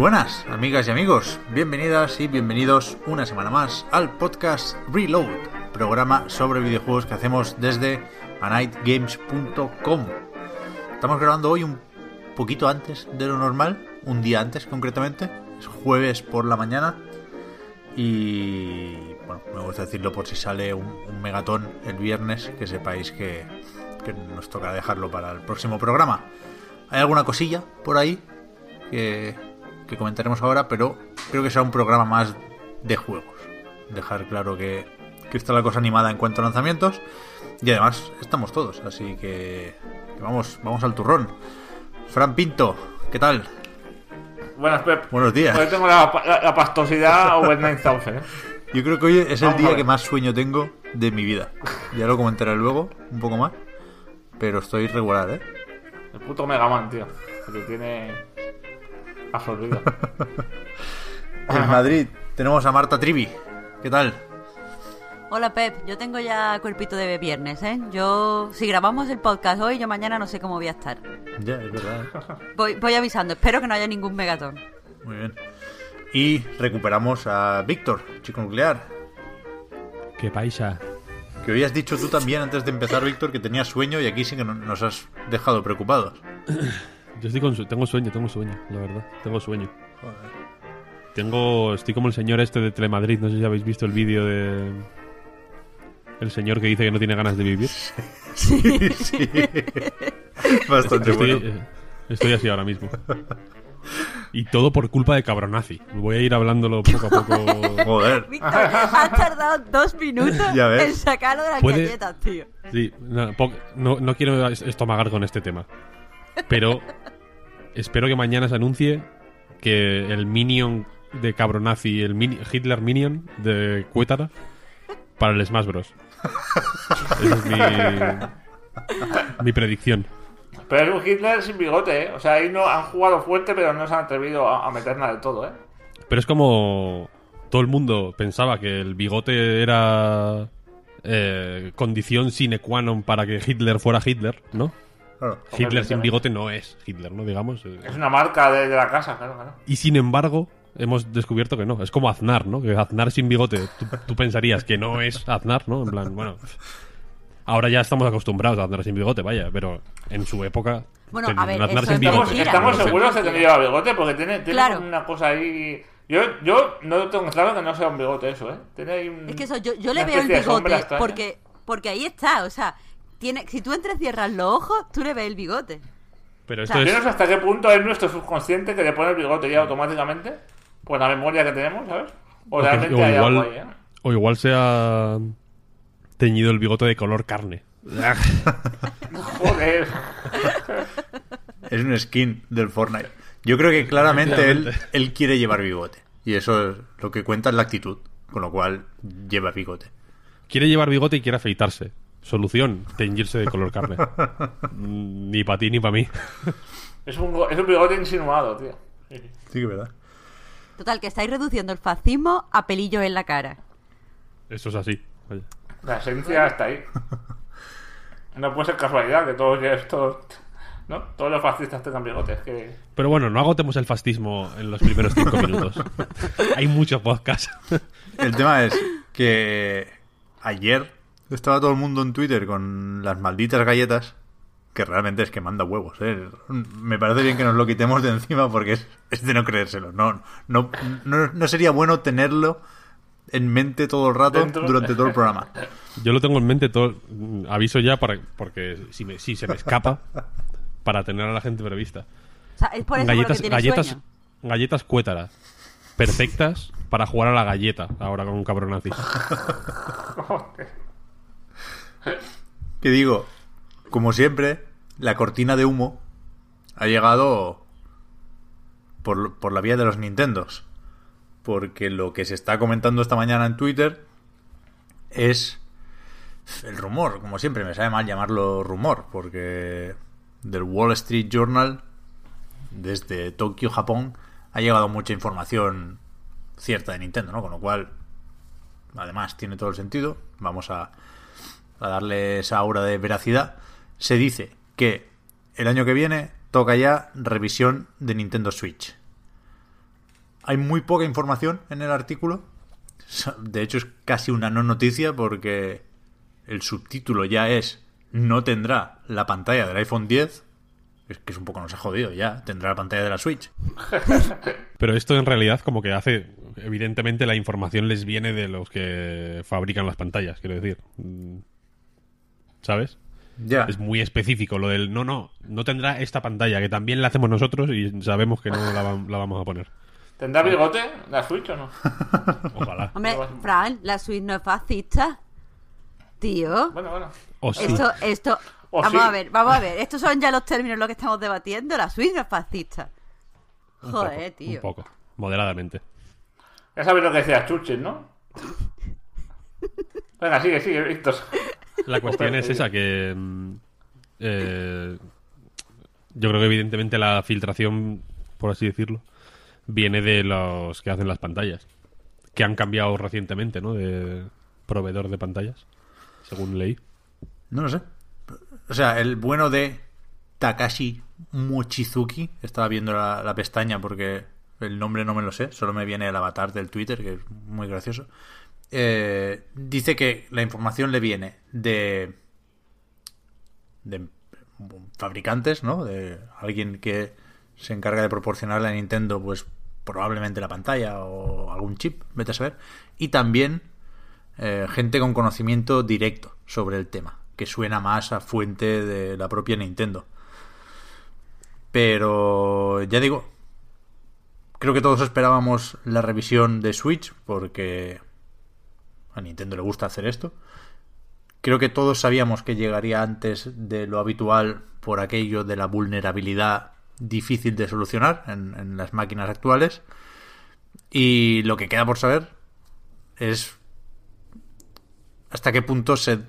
buenas, amigas y amigos. Bienvenidas y bienvenidos una semana más al podcast Reload, programa sobre videojuegos que hacemos desde anightgames.com. Estamos grabando hoy un poquito antes de lo normal, un día antes concretamente, es jueves por la mañana y bueno, me gusta decirlo por si sale un, megatón el viernes, que sepáis que, que nos toca dejarlo para el próximo programa. Hay alguna cosilla por ahí que, que comentaremos ahora, pero creo que será un programa más de juegos. Dejar claro que, que está la cosa animada en cuanto a lanzamientos. Y además estamos todos, así que, que vamos, vamos al turrón. Fran Pinto, ¿qué tal? Buenas, Pep. Buenos días. Hoy tengo la, la, la pastosidad over 9000, ¿eh? Yo creo que hoy es el Vamos día que más sueño tengo de mi vida. Ya lo comentaré luego, un poco más. Pero estoy regular, ¿eh? El puto Mega Man, tío. Que te tiene absorbido. En Madrid tenemos a Marta Trivi. ¿Qué tal? Hola Pep, yo tengo ya cuerpito de viernes, ¿eh? Yo, si grabamos el podcast hoy, yo mañana no sé cómo voy a estar. Ya, es verdad. ¿eh? Voy, voy avisando, espero que no haya ningún megatón. Muy bien. Y recuperamos a Víctor, chico nuclear. Qué paisa. Que hoy has dicho tú también antes de empezar, Víctor, que tenías sueño y aquí sí que no- nos has dejado preocupados. Yo estoy con su- tengo sueño, tengo sueño, la verdad. Tengo sueño. Tengo. Estoy como el señor este de Telemadrid. No sé si habéis visto el vídeo de. El señor que dice que no tiene ganas de vivir. Bastante Estoy, bueno. eh, estoy así ahora mismo. Y todo por culpa de Cabronazi. Voy a ir hablándolo poco a poco. Joder. Víctor, has tardado dos minutos Ya ves. en sacarlo de las Puede- galletas, tío. Sí, no, no, no quiero es- estomagar con este tema. Pero espero que mañana se anuncie que el Minion de Cabronazi, el mini- Hitler Minion de Cuétara, para el Smash Bros. Esa es mi, mi predicción. Pero es un Hitler sin bigote, ¿eh? O sea, ahí no han jugado fuerte, pero no se han atrevido a, a meter nada de todo, ¿eh? Pero es como todo el mundo pensaba que el bigote era eh, condición sine qua non para que Hitler fuera Hitler, ¿no? Claro. Hitler sin bigote no es Hitler, ¿no? Digamos. eh. Es una marca de, de la casa, claro, claro. Y sin embargo, hemos descubierto que no. Es como Aznar, ¿no? Que Aznar sin bigote. Tú, tú pensarías que no es Aznar, ¿no? En plan, bueno. Ahora ya estamos acostumbrados a Aznar sin bigote, vaya. Pero en su época. Bueno, ten- a ver, Aznar eso sin es bigote. Estamos, no seguros de que no lleva bigote porque tiene, tiene Claro. una cosa ahí. Yo, yo no tengo claro que no sea un bigote eso, ¿eh? Tiene ahí un- Es que eso, yo, yo le veo el bigote porque, porque ahí está, o sea, tiene, si tú entras y cierras los ojos, tú le ves el bigote. Pero O esto sea, es. Yo no sé hasta qué punto es nuestro subconsciente que le pone el bigote ya automáticamente. Por la memoria que tenemos, ¿sabes? O o que- realmente o hay igual, algo ahí, ¿eh? o igual se ha teñido el bigote de color carne. Joder. Es un skin del Fortnite. Yo creo que claramente él, él quiere llevar bigote. Y eso es lo que cuenta es la actitud. Con lo cual lleva bigote. Quiere llevar bigote y quiere afeitarse. Solución, teñirse de color carne. Ni para ti ni para mí. Es un, go- es un bigote insinuado, tío. Sí, que es verdad. Total, que estáis reduciendo el fascismo a pelillos en la cara. Eso es así. Vaya. La esencia está ahí. No puede ser casualidad que todos todos, ¿no? Todos los fascistas tengan bigotes. Que... Pero bueno, no agotemos el fascismo en los primeros cinco minutos. Hay mucho podcast. El tema es que ayer estaba todo el mundo en Twitter con las malditas galletas. Que realmente es que manda huevos, ¿eh? Me parece bien que nos lo quitemos de encima porque es, es de no creérselo. No, no, no, no sería bueno tenerlo en mente todo el rato Dentro. durante todo el programa. Yo lo tengo en mente todo. Aviso ya para porque si, me- si se me escapa para tener a la gente prevista. sea, es por eso por lo galletas, que galletas, sueño. galletas cuétaras. Perfectas para jugar a la galleta ahora con un cabronazi. Que digo, como siempre, la cortina de humo ha llegado por, por la vía de los Nintendos. Porque lo que se está comentando esta mañana en Twitter es el rumor. Como siempre, me sabe mal llamarlo rumor, porque del Wall Street Journal, desde Tokio, Japón, ha llegado mucha información cierta de Nintendo, ¿no? Con lo cual, además, tiene todo el sentido. Vamos a, a darle esa aura de veracidad. Se dice que el año que viene toca ya revisión de Nintendo Switch. Hay muy poca información en el artículo. De hecho, es casi una no noticia porque el subtítulo ya es no tendrá la pantalla del iPhone 10. Es que es un poco nos ha jodido ya. Tendrá la pantalla de la Switch. Pero esto en realidad como que hace... Evidentemente la información les viene de los que fabrican las pantallas, quiero decir. ¿Sabes? Ya. Es muy específico lo del no, no, no tendrá esta pantalla, que también la hacemos nosotros y sabemos que no la, va- la vamos a poner. ¿Tendrá bigote la Switch o no? Ojalá. Hombre, Fran, la Switch no es fascista. Tío. Bueno, bueno. O sí. Esto, esto. O vamos sí. a ver, vamos a ver. Estos son ya los términos en los que estamos debatiendo. La Switch no es fascista. Un Joder, poco, tío. Un poco, moderadamente. Ya sabéis lo que decía Chuches, ¿no? Venga, sigue, sigue, Víctor. La cuestión es esa, que... mm, eh, yo creo que evidentemente la filtración, por así decirlo, viene de los que hacen las pantallas. Que han cambiado recientemente, ¿no? De proveedor de pantallas, según leí. No lo sé. O sea, el bueno de Takashi Mochizuki, estaba viendo la, la pestaña porque el nombre no me lo sé, solo me viene el avatar del Twitter, que es muy gracioso. Eh, dice que la información le viene de, de fabricantes, ¿no? De alguien que se encarga de proporcionarle a Nintendo, pues probablemente la pantalla o algún chip, vete a saber. Y también eh, gente con conocimiento directo sobre el tema, que suena más a fuente de la propia Nintendo. Pero ya digo, creo que todos esperábamos la revisión de Switch porque a Nintendo le gusta hacer esto. Creo que todos sabíamos que llegaría antes de lo habitual por aquello de la vulnerabilidad difícil de solucionar en, las máquinas actuales. Y lo que queda por saber es hasta qué punto se,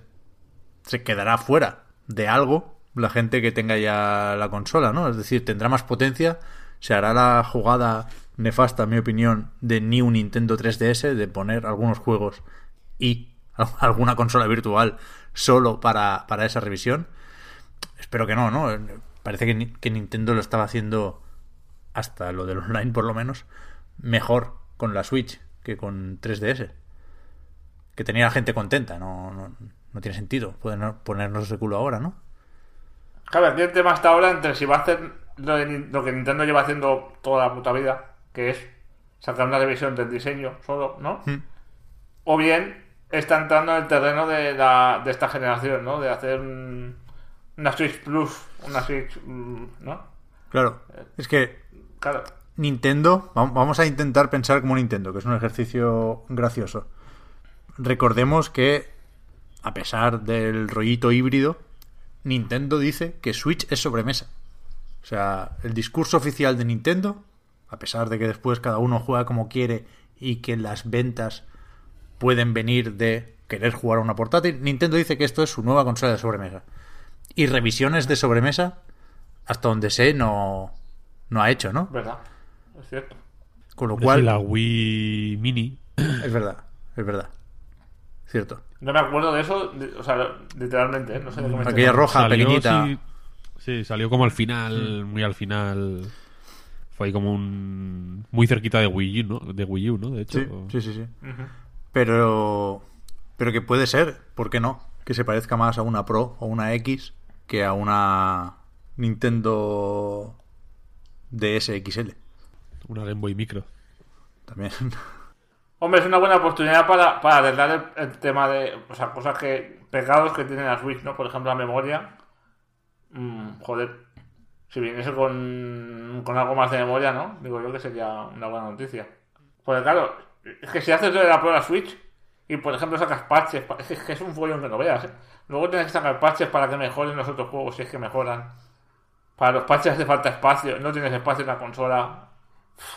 se quedará fuera de algo la gente que tenga ya la consola, ¿no? Es decir, tendrá más potencia, se hará la jugada nefasta, en mi opinión, de New Nintendo 3DS, de poner algunos juegos y alguna consola virtual solo para, para esa revisión. Espero que no, ¿no? Parece que, que Nintendo lo estaba haciendo hasta lo del online, por lo menos, mejor con la Switch que con 3DS que tenía la gente contenta. No, no, no tiene sentido poner- ponernos de culo ahora, ¿no? Claro, aquí el tema está ahora entre si va a hacer lo, de lo que Nintendo lleva haciendo toda la puta vida, que es sacar una revisión del diseño solo, ¿no? Hmm. O bien está entrando en el terreno de, la, de esta generación, ¿no? De hacer un- una Switch Plus, una Switch, mm, ¿no? Claro, es que Claro. Nintendo, vam- vamos a intentar pensar como Nintendo, que es un ejercicio gracioso. Recordemos que, a pesar del rollito híbrido, Nintendo dice que Switch es sobremesa. O sea, el discurso oficial de Nintendo, a pesar de que después cada uno juega como quiere y que las ventas pueden venir de querer jugar a una portátil, Nintendo dice que esto es su nueva consola de sobremesa. Y revisiones de sobremesa, hasta donde sé, no, no ha hecho, ¿no? ¿Verdad? Es cierto. Con lo Hombre, cual, la Wii Mini. es verdad, es verdad. Cierto. No me acuerdo de eso, de- o sea, literalmente, ¿eh? No sé de me Aquella roja Salió, pequeñita. Sí, sí, salió como al final, muy al final. Fue ahí como un. Muy cerquita de Wii U, ¿no? De Wii U, ¿no? De hecho. Sí, sí, sí, sí. Pero, pero que puede ser, ¿por qué no? Que se parezca más a una Pro o una X que a una Nintendo DS XL. Una Game Boy Micro. También. Hombre, es una buena oportunidad para, para arreglar el, el tema de, o sea, cosas que, pegados que tiene la Switch, ¿no? Por ejemplo, la memoria. Mm, joder. si viniese con, con algo más de memoria, ¿no? Digo yo que sería una buena noticia. Porque claro, es que si haces la prueba Switch y por ejemplo sacas parches, pa- es que, es un follón que no veas. ¿eh? Luego tienes que sacar parches para que mejoren los otros juegos, si es que mejoran. Para los parches hace falta espacio, no tienes espacio en la consola.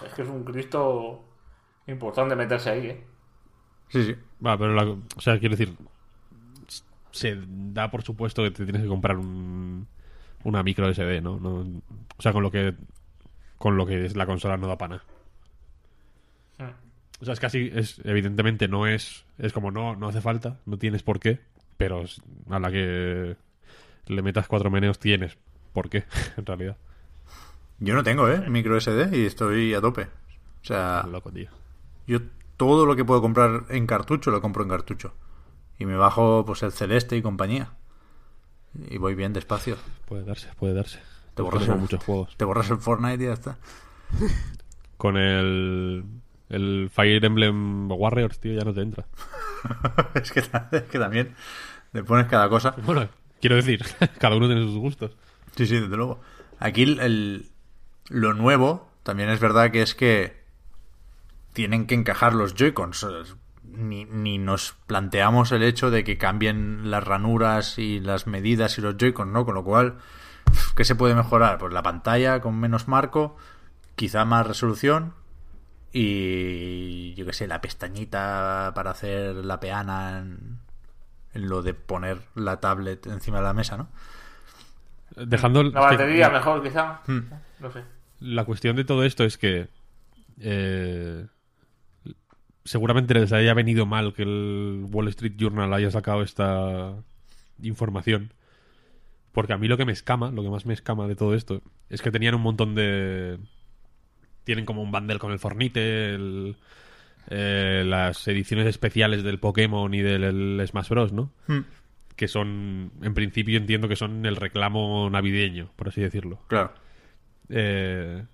Es que es un Cristo importante meterse ahí, ¿eh? Sí, sí. Va, pero la- o sea, quiero decir, se da por supuesto que te tienes que comprar un, una micro SD, ¿no? No- O sea, con lo que con lo que es la consola no da pana. O sea, es casi, es, evidentemente no es, es como no, no hace falta, no tienes por qué, pero a la que le metas cuatro meneos tienes por qué, en realidad. Yo no tengo, ¿eh? Micro SD y estoy a tope. O sea, Loco, tío. yo todo lo que puedo comprar en cartucho lo compro en cartucho. Y me bajo pues el celeste y compañía. Y voy bien despacio. Puede darse, puede darse. Te borras el- muchos juegos. Te borras el Fortnite y ya está. Con el, el Fire Emblem Warriors, tío, ya no te entra. es, que, es que también le pones cada cosa. Bueno, quiero decir, cada uno tiene sus gustos. Sí, sí, desde luego. Aquí el, el- lo nuevo también es verdad que es que tienen que encajar los Joy-Cons. Ni, ni nos planteamos el hecho de que cambien las ranuras y las medidas y los Joy-Cons, ¿no? Con lo cual, ¿qué se puede mejorar? Pues la pantalla con menos marco, quizá más resolución y yo qué sé, la pestañita para hacer la peana en, en lo de poner la tablet encima de la mesa, ¿no? Dejando La que batería la- mejor, quizá. Hmm. No sé. La cuestión de todo esto es que eh, seguramente les haya venido mal que el Wall Street Journal haya sacado esta información. Porque a mí lo que me escama, lo que más me escama de todo esto, es que tenían un montón de... Tienen como un bundle con el Fornite, el- eh, las ediciones especiales del Pokémon y del el Smash Bros, ¿no? Hmm. Que son, en principio entiendo que son el reclamo navideño, por así decirlo. Claro. Eh,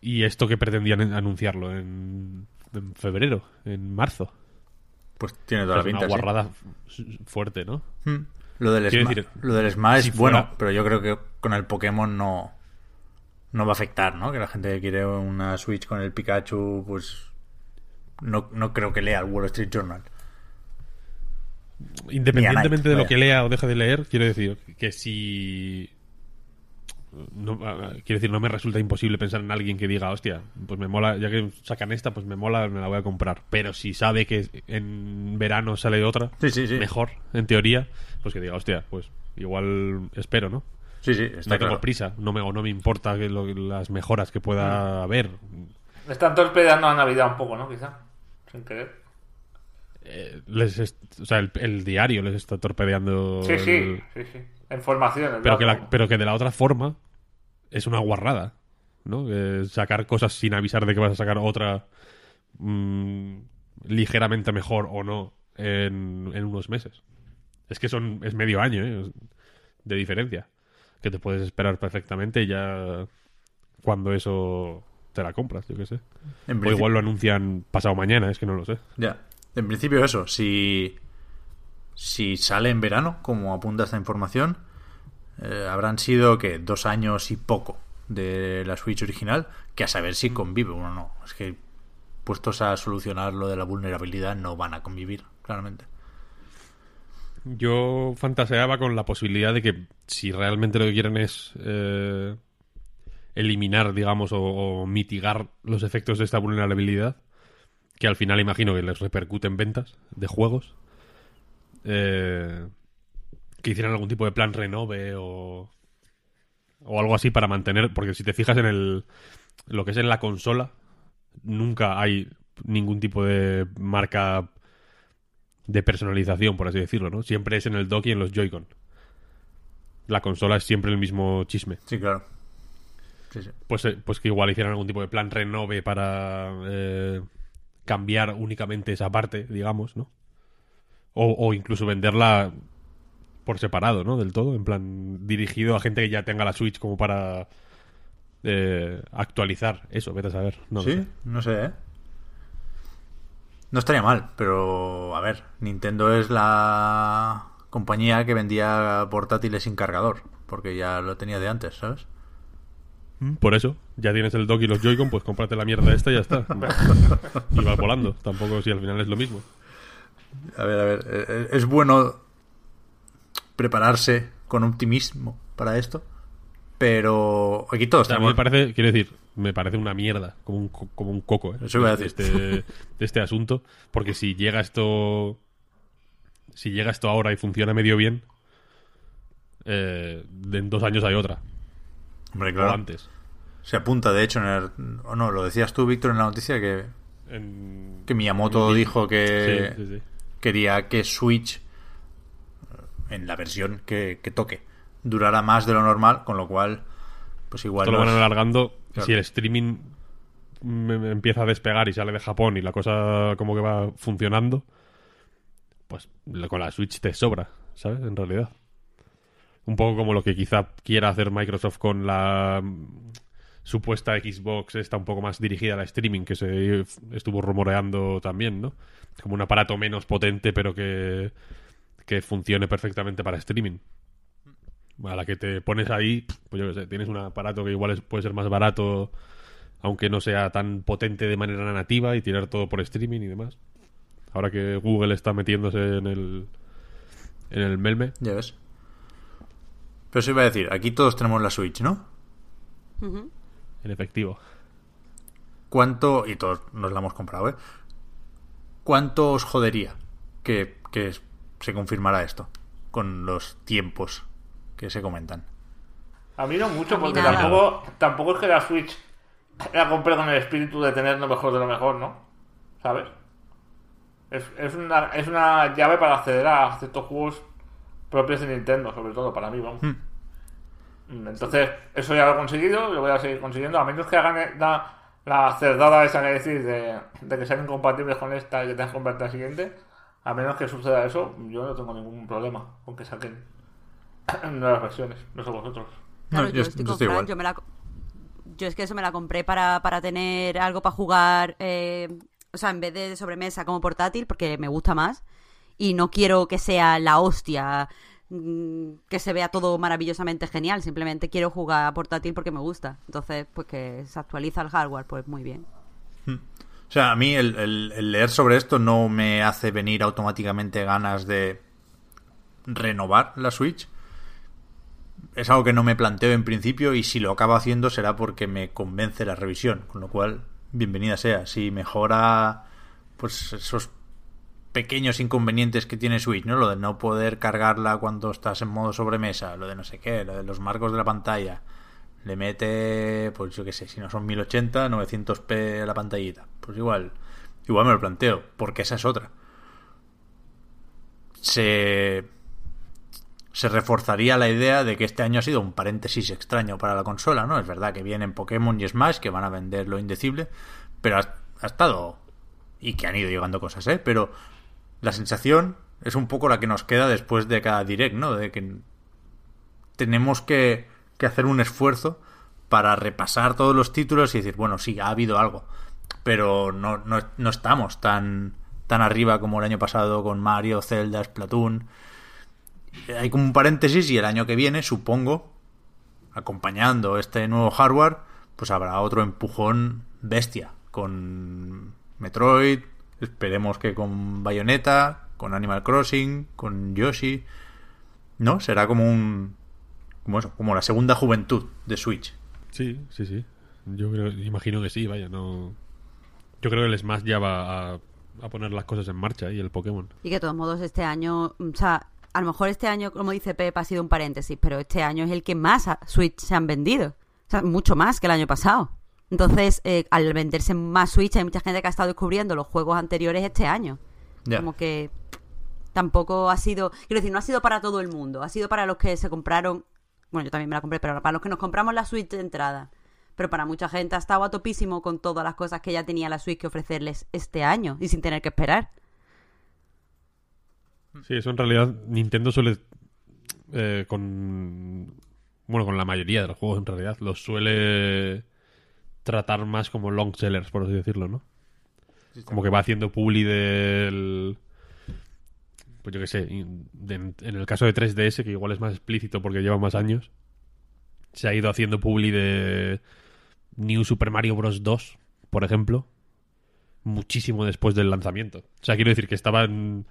y esto que pretendían en- anunciarlo en, en febrero, en marzo. Pues tiene toda la pinta. una guarrada fuerte, ¿no? Hmm. Lo del Quiero Sma- decir, lo del Smash si es bueno, fuera- pero yo creo que con el Pokémon no, no va a afectar, ¿no? Que la gente que quiere una Switch con el Pikachu, pues no, no creo que lea el Wall Street Journal. Independientemente de lo que lea o deje de leer, quiero decir que si. No, ah, quiero decir, no me resulta imposible pensar en alguien que diga, hostia, pues me mola, ya que sacan esta, pues me mola, me la voy a comprar. Pero si sabe que en verano sale otra, Sí, sí, sí. mejor, en teoría, pues que diga, hostia, pues igual espero, ¿no? Sí, sí, está no tengo claro. prisa, no me, o no me importa que lo- las mejoras que pueda haber. Están torpedeando a Navidad un poco, ¿no? Quizá. Sin querer. Eh, les o sea, el, el diario les está torpedeando. Sí, el- sí, sí, sí. Información. pero, que la- pero que de la otra forma es una guarrada, ¿no? Que sacar cosas sin avisar de que vas a sacar otra mm, ligeramente mejor o no en, en unos meses. Es que son es medio año ¿eh? de diferencia. Que te puedes esperar perfectamente y ya cuando eso te la compras, yo qué sé. En O principio- igual lo anuncian pasado mañana, es que no lo sé. Ya. En principio eso, si, si sale en verano, como apunta esta información, eh, habrán sido que dos años y poco de la Switch original, que a saber si convive o no. Es que puestos a solucionar lo de la vulnerabilidad no van a convivir, claramente. Yo fantaseaba con la posibilidad de que si realmente lo que quieren es eh, eliminar, digamos, o, mitigar los efectos de esta vulnerabilidad, que al final imagino que les repercute en ventas de juegos, eh, que hicieran algún tipo de plan renove o, o algo así para mantener, porque si te fijas en el lo que es en la consola, nunca hay ningún tipo de marca de personalización, por así decirlo, ¿no? Siempre es en el dock y en los Joy-Con. La consola es siempre el mismo chisme. Sí, claro. Sí, sí. Pues, eh, pues que igual hicieran algún tipo de plan renove para eh, cambiar únicamente esa parte, digamos, ¿no? O, o incluso venderla por separado, ¿no? Del todo, en plan dirigido a gente que ya tenga la Switch como para eh, actualizar eso, vete a saber. No sí, sé. no sé, ¿eh? No estaría mal, pero a ver, Nintendo es la compañía que vendía portátiles sin cargador, porque ya lo tenía de antes, ¿sabes? Por eso, ya tienes el dock y los Joy-Con, pues cómprate la mierda esta y ya está. y vas volando. Tampoco si al final es lo mismo. A ver, a ver, eh, es bueno prepararse con optimismo para esto, pero aquí todos O sea, a mí me parece, quiero decir, me parece una mierda, como un, co- como un coco, ¿eh? Eso iba a de, decir. este, de este asunto. Porque si llega esto. Si llega esto ahora y funciona medio bien, eh, en dos años hay otra. Hombre, O claro, antes. se apunta, de hecho, en el... O no, lo decías tú, Víctor, en la noticia, que, En- que Miyamoto dijo que Sí, sí, sí. quería que Switch, en la versión que, que toque, durara más de lo normal, con lo cual, pues igual... Esto lo van alargando. Claro. Si el streaming empieza a despegar y sale de Japón y la cosa como que va funcionando, pues con la Switch te sobra, ¿sabes? En realidad. Un poco como lo que quizá quiera hacer Microsoft con la mm, supuesta Xbox, está un poco más dirigida al streaming, que se estuvo rumoreando también, ¿no? Como un aparato menos potente, pero que, que funcione perfectamente para streaming. A la que te pones ahí, pues yo qué sé, tienes un aparato que igual es- puede ser más barato, aunque no sea tan potente de manera nativa y tirar todo por streaming y demás. Ahora que Google está metiéndose en el en el melme, Ya ves. Pero se iba a decir, aquí todos tenemos la Switch, ¿no? en efectivo. ¿Cuánto, y todos nos la hemos comprado, ¿eh? ¿Cuánto os jodería que, que se confirmara esto con los tiempos que se comentan? A mí no mucho, porque tampoco, tampoco es que la Switch la compré con el espíritu de tener lo mejor de lo mejor, ¿no? ¿Sabes? Es, es, una, es una llave para acceder a ciertos juegos propios de Nintendo, sobre todo para mí, vamos. Mm, Entonces, eso ya lo he conseguido lo voy a seguir consiguiendo, a menos que hagan la, la cerdada esa que decir de, de que sean incompatibles con esta y que tengas que comprarte la siguiente. A menos que suceda eso, yo no tengo ningún problema con que saquen nuevas versiones, no sé vosotros. Claro, No, yo, yo- estoy yo estoy igual. yo me la yo es que eso me la compré para, para tener algo para jugar, eh, o sea, en vez de sobremesa como portátil, porque me gusta más. Y no quiero que sea la hostia, mm, que se vea todo maravillosamente genial. Simplemente quiero jugar a portátil porque me gusta. Entonces, pues que se actualiza el hardware, pues muy bien. O sea, a mí el, el- el leer sobre esto no me hace venir automáticamente ganas de renovar la Switch. Es algo que no me planteo en principio y si lo acabo haciendo será porque me convence la revisión, con lo cual bienvenida sea. Si mejora pues esos pequeños inconvenientes que tiene Switch, ¿no? Lo de no poder cargarla cuando estás en modo sobremesa, lo de no sé qué, lo de los marcos de la pantalla. Le mete, pues yo qué sé, si no son 1080, 900p a la pantallita. Pues igual, igual me lo planteo, porque esa es otra. Se se reforzaría la idea de que este año ha sido un paréntesis extraño para la consola, ¿no? Es verdad que vienen Pokémon y Smash que van a vender lo indecible, pero ha, estado y que han ido llegando cosas, ¿eh? Pero la sensación es un poco la que nos queda después de cada direct, ¿no? De que tenemos que, que hacer un esfuerzo para repasar todos los títulos y decir, bueno, sí, ha habido algo, pero no, no, no estamos tan, tan arriba como el año pasado con Mario, Zelda, Splatoon. Hay como un paréntesis y el año que viene, supongo, acompañando este nuevo hardware, pues habrá otro empujón bestia con Metroid, esperemos que con Bayonetta, con Animal Crossing, con Yoshi. ¿No? Será como un como eso, como la segunda juventud de Switch. Sí, sí, sí. Yo creo, imagino que sí, vaya, no. Yo creo que el Smash ya va a, a poner las cosas en marcha y el Pokémon. Y que de todos modos este año, o sea, a lo mejor este año, como dice Pep, ha sido un paréntesis, pero este año es el que más Switch se han vendido. O sea, mucho más que el año pasado. Entonces, eh, al venderse más Switch, hay mucha gente que ha estado descubriendo los juegos anteriores este año. Como que tampoco ha sido, quiero decir, no ha sido para todo el mundo, ha sido para los que se compraron, bueno, yo también me la compré, pero para los que nos compramos la Switch de entrada. Pero para mucha gente ha estado a topísimo con todas las cosas que ya tenía la Switch que ofrecerles este año y sin tener que esperar. Sí, eso en realidad Nintendo suele eh, con bueno con la mayoría de los juegos en realidad los suele tratar más como long sellers por así decirlo, ¿no? Como que va haciendo publi del pues yo qué sé, de- en el caso de 3DS que igual es más explícito porque lleva más años se ha ido haciendo publi de New Super Mario Bros. 2, por ejemplo, muchísimo después del lanzamiento. O sea, quiero decir que estaban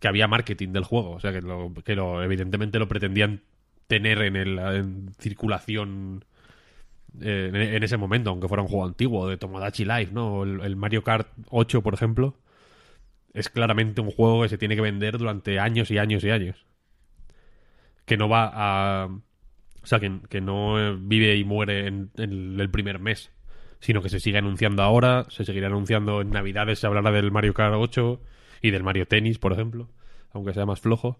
que había marketing del juego, o sea, que, lo, que lo, evidentemente lo pretendían tener en, el, circulación eh, en, ese momento, aunque fuera un juego antiguo, de Tomodachi Life, ¿no? El, el Mario Kart 8, por ejemplo, es claramente un juego que se tiene que vender durante años y años y años. Que no va a... O sea, que, que no eh, vive y muere en, en el primer mes, sino que se sigue anunciando ahora, se seguirá anunciando en Navidades, se hablará del Mario Kart 8 y del Mario Tennis, por ejemplo, aunque sea más flojo.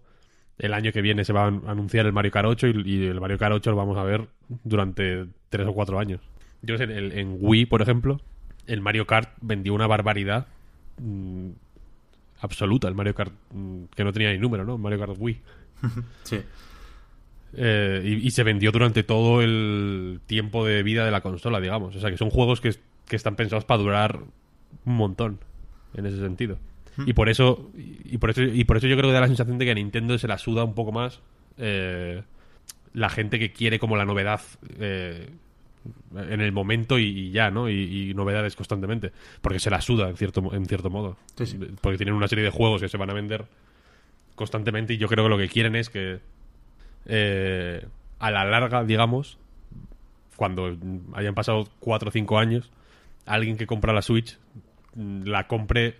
El año que viene se va a anunciar el Mario Kart 8 y, y el Mario Kart 8 lo vamos a ver durante tres o cuatro años. Yo sé, en, en Wii, por ejemplo, el Mario Kart vendió una barbaridad mm, absoluta, el Mario Kart mm, que no tenía ni número, ¿no? El Mario Kart Wii. Sí. Eh, y, y se vendió durante todo el tiempo de vida de la consola, digamos. O sea, que son juegos que, que están pensados para durar un montón en ese sentido. Y por eso y por eso y por eso yo creo que da la sensación de que a Nintendo se la suda un poco más eh, la gente que quiere como la novedad eh, en el momento y, y ya, ¿no? Y, y novedades constantemente, porque se la suda en cierto en cierto modo. Sí, sí. Porque tienen una serie de juegos que se van a vender constantemente y yo creo que lo que quieren es que eh, a la larga, digamos, cuando hayan pasado 4 o 5 años, alguien que compra la Switch mm, la compre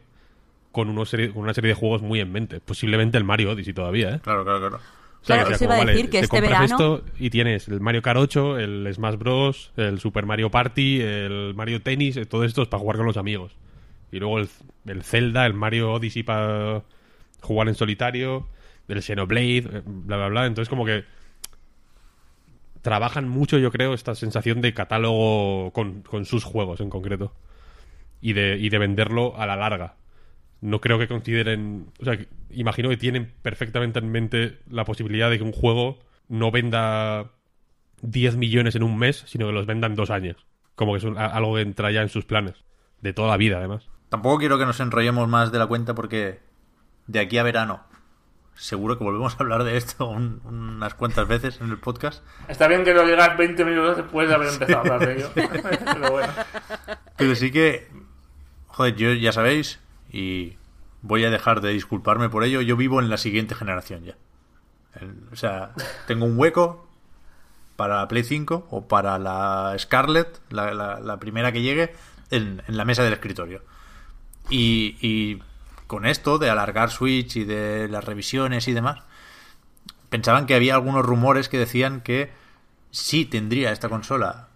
con, unos serie- con una serie de juegos muy en mente. Posiblemente el Mario Odyssey todavía, ¿eh? Claro, claro, claro. O sea, Claro, que eso iba a decir vale, que te este compras verano- esto y tienes el Mario Kart 8, el Smash Bros, el Super Mario Party, el Mario Tennis, eh, todo esto es para jugar con los amigos. Y luego el, el Zelda, el Mario Odyssey para jugar en solitario, el Xenoblade, eh, bla, bla, bla. Entonces como que trabajan mucho, yo creo, esta sensación de catálogo con, con sus juegos en concreto. Y de, y de venderlo a la larga. No creo que consideren. O sea, imagino que tienen perfectamente en mente la posibilidad de que un juego no venda 10 millones en un mes, sino que los venda en dos años. Como que es un- algo que entra ya en sus planes. De toda la vida, además. Tampoco quiero que nos enrollemos más de la cuenta porque de aquí a verano seguro que volvemos a hablar de esto un- unas cuantas veces en el podcast. Está bien que lo digas 20 minutos después de haber empezado a hablar de ello. Pero bueno. Pero sí que, joder, yo ya sabéis, y voy a dejar de disculparme por ello, yo vivo en la siguiente generación ya. El- o sea, tengo un hueco para la Play 5 o para la Scarlet, la, la- la primera que llegue, en, en la mesa del escritorio. Y, y con esto de alargar Switch y de las revisiones y demás, pensaban que había algunos rumores que decían que sí tendría esta consola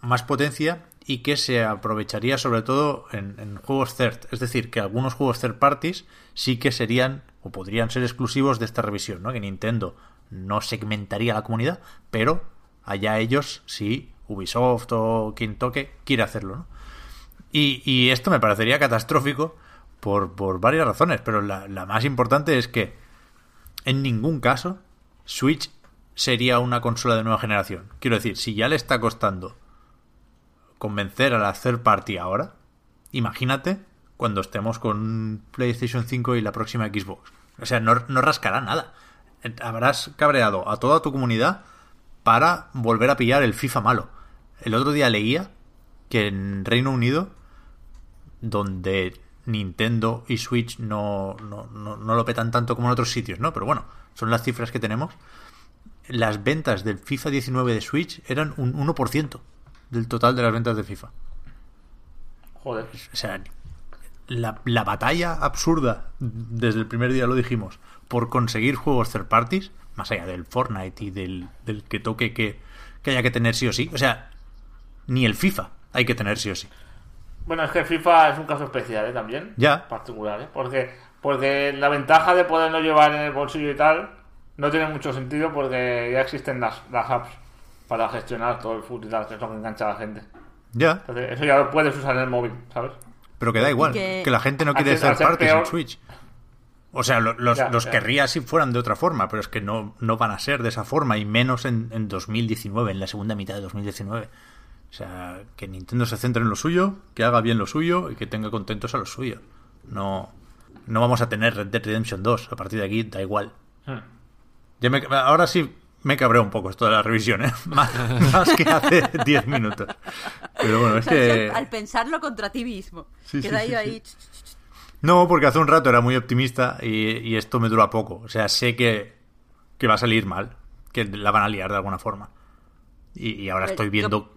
más potencia y que se aprovecharía sobre todo en, juegos third. Es decir, que algunos juegos third parties sí que serían o podrían ser exclusivos de esta revisión, ¿no? Que Nintendo no segmentaría la comunidad, pero allá ellos si Ubisoft o quien toque quiere hacerlo, ¿no? Y, y esto me parecería catastrófico por, por varias razones, pero la, la más importante es que en ningún caso Switch sería una consola de nueva generación. Quiero decir, si ya le está costando convencer a la third party ahora, imagínate cuando estemos con PlayStation 5 y la próxima Xbox. O sea, no, no rascará nada. Habrás cabreado a toda tu comunidad para volver a pillar el FIFA malo. El otro día leía que en Reino Unido, donde Nintendo y Switch no, no, no, no lo petan tanto como en otros sitios, ¿no? Pero bueno, son las cifras que tenemos. Las ventas del FIFA 19 de Switch eran un 1% del total de las ventas de FIFA. Joder. O sea, la, la batalla absurda, desde el primer día lo dijimos, por conseguir juegos third parties, más allá del Fortnite y del, del que toque que, que haya que tener sí o sí. O sea, ni el FIFA hay que tener sí o sí. Bueno, es que FIFA es un caso especial ¿eh? también. Ya. Particular, ¿eh? Porque, porque la ventaja de poderlo llevar en el bolsillo y tal no tiene mucho sentido porque ya existen las, las apps para gestionar todo el tal, que es lo que engancha a la gente. Ya, Entonces, eso ya lo puedes usar en el móvil, ¿sabes? pero que da igual, Que- que la gente no quiere ser- parties en Switch. O sea, lo- los, Ya, los ya. querría si fueran de otra forma, pero es que no, no van a ser de esa forma, y menos en, en 2019, en la segunda mitad de 2019. O sea, que Nintendo se centre en lo suyo, que haga bien lo suyo y que tenga contentos a los suyos. No, no vamos a tener Red Dead Redemption 2. A partir de aquí da igual. Hmm. Ya me- ahora sí me cabreo un poco esto de la revisión, ¿eh? Más, más que hace 10 minutos. Pero bueno, es que... yo al pensarlo contra ti mismo. Sí, Queda sí, yo ahí. No, porque hace un rato era muy optimista y, y esto me dura poco. O sea, sé que, que va a salir mal, que la van a liar de alguna forma. Y, y ahora Pero estoy yo- viendo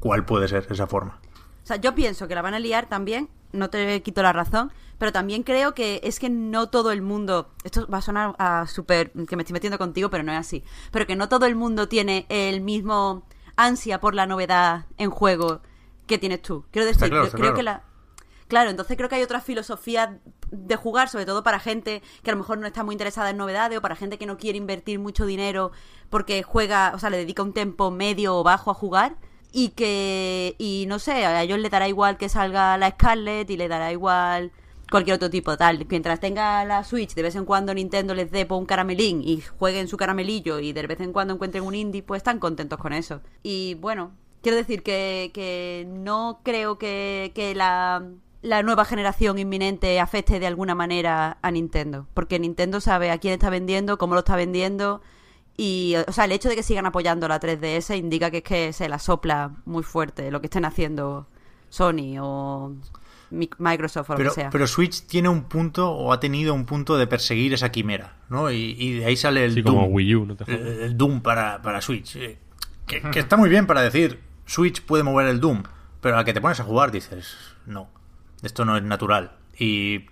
cuál puede ser esa forma. O sea, yo pienso que la van a liar también, no te quito la razón, pero también creo que es que no todo el mundo, esto va a sonar a súper, que me estoy metiendo contigo, pero no es así, pero que no todo el mundo tiene el mismo ansia por la novedad en juego que tienes tú. Quiero decir, claro, creo claro. que la... Claro, entonces creo que hay otra filosofía de jugar, sobre todo para gente que a lo mejor no está muy interesada en novedades o para gente que no quiere invertir mucho dinero porque juega, o sea, le dedica un tiempo medio o bajo a jugar y que, y no sé, a ellos les dará igual que salga la Scarlet y le dará igual cualquier otro tipo tal. Mientras tenga la Switch, de vez en cuando Nintendo les dé por un caramelín y jueguen su caramelillo y de vez en cuando encuentren un indie, pues están contentos con eso. Y bueno, quiero decir que, que no creo que, que la, la nueva generación inminente afecte de alguna manera a Nintendo. Porque Nintendo sabe a quién está vendiendo, cómo lo está vendiendo. Y, o sea, el hecho de que sigan apoyando la 3DS indica que es que se la sopla muy fuerte lo que estén haciendo Sony o Mi- Microsoft o lo Pero, que sea. pero Switch tiene un punto o ha tenido un punto de perseguir esa quimera, ¿no? Y, y de ahí sale el Sí, Doom. como Wii U, no te el, jodas. el Doom para, para Switch. eh, Que, que está muy bien para decir, Switch puede mover el Doom, pero a la que te pones a jugar dices, no, esto no es natural. Y,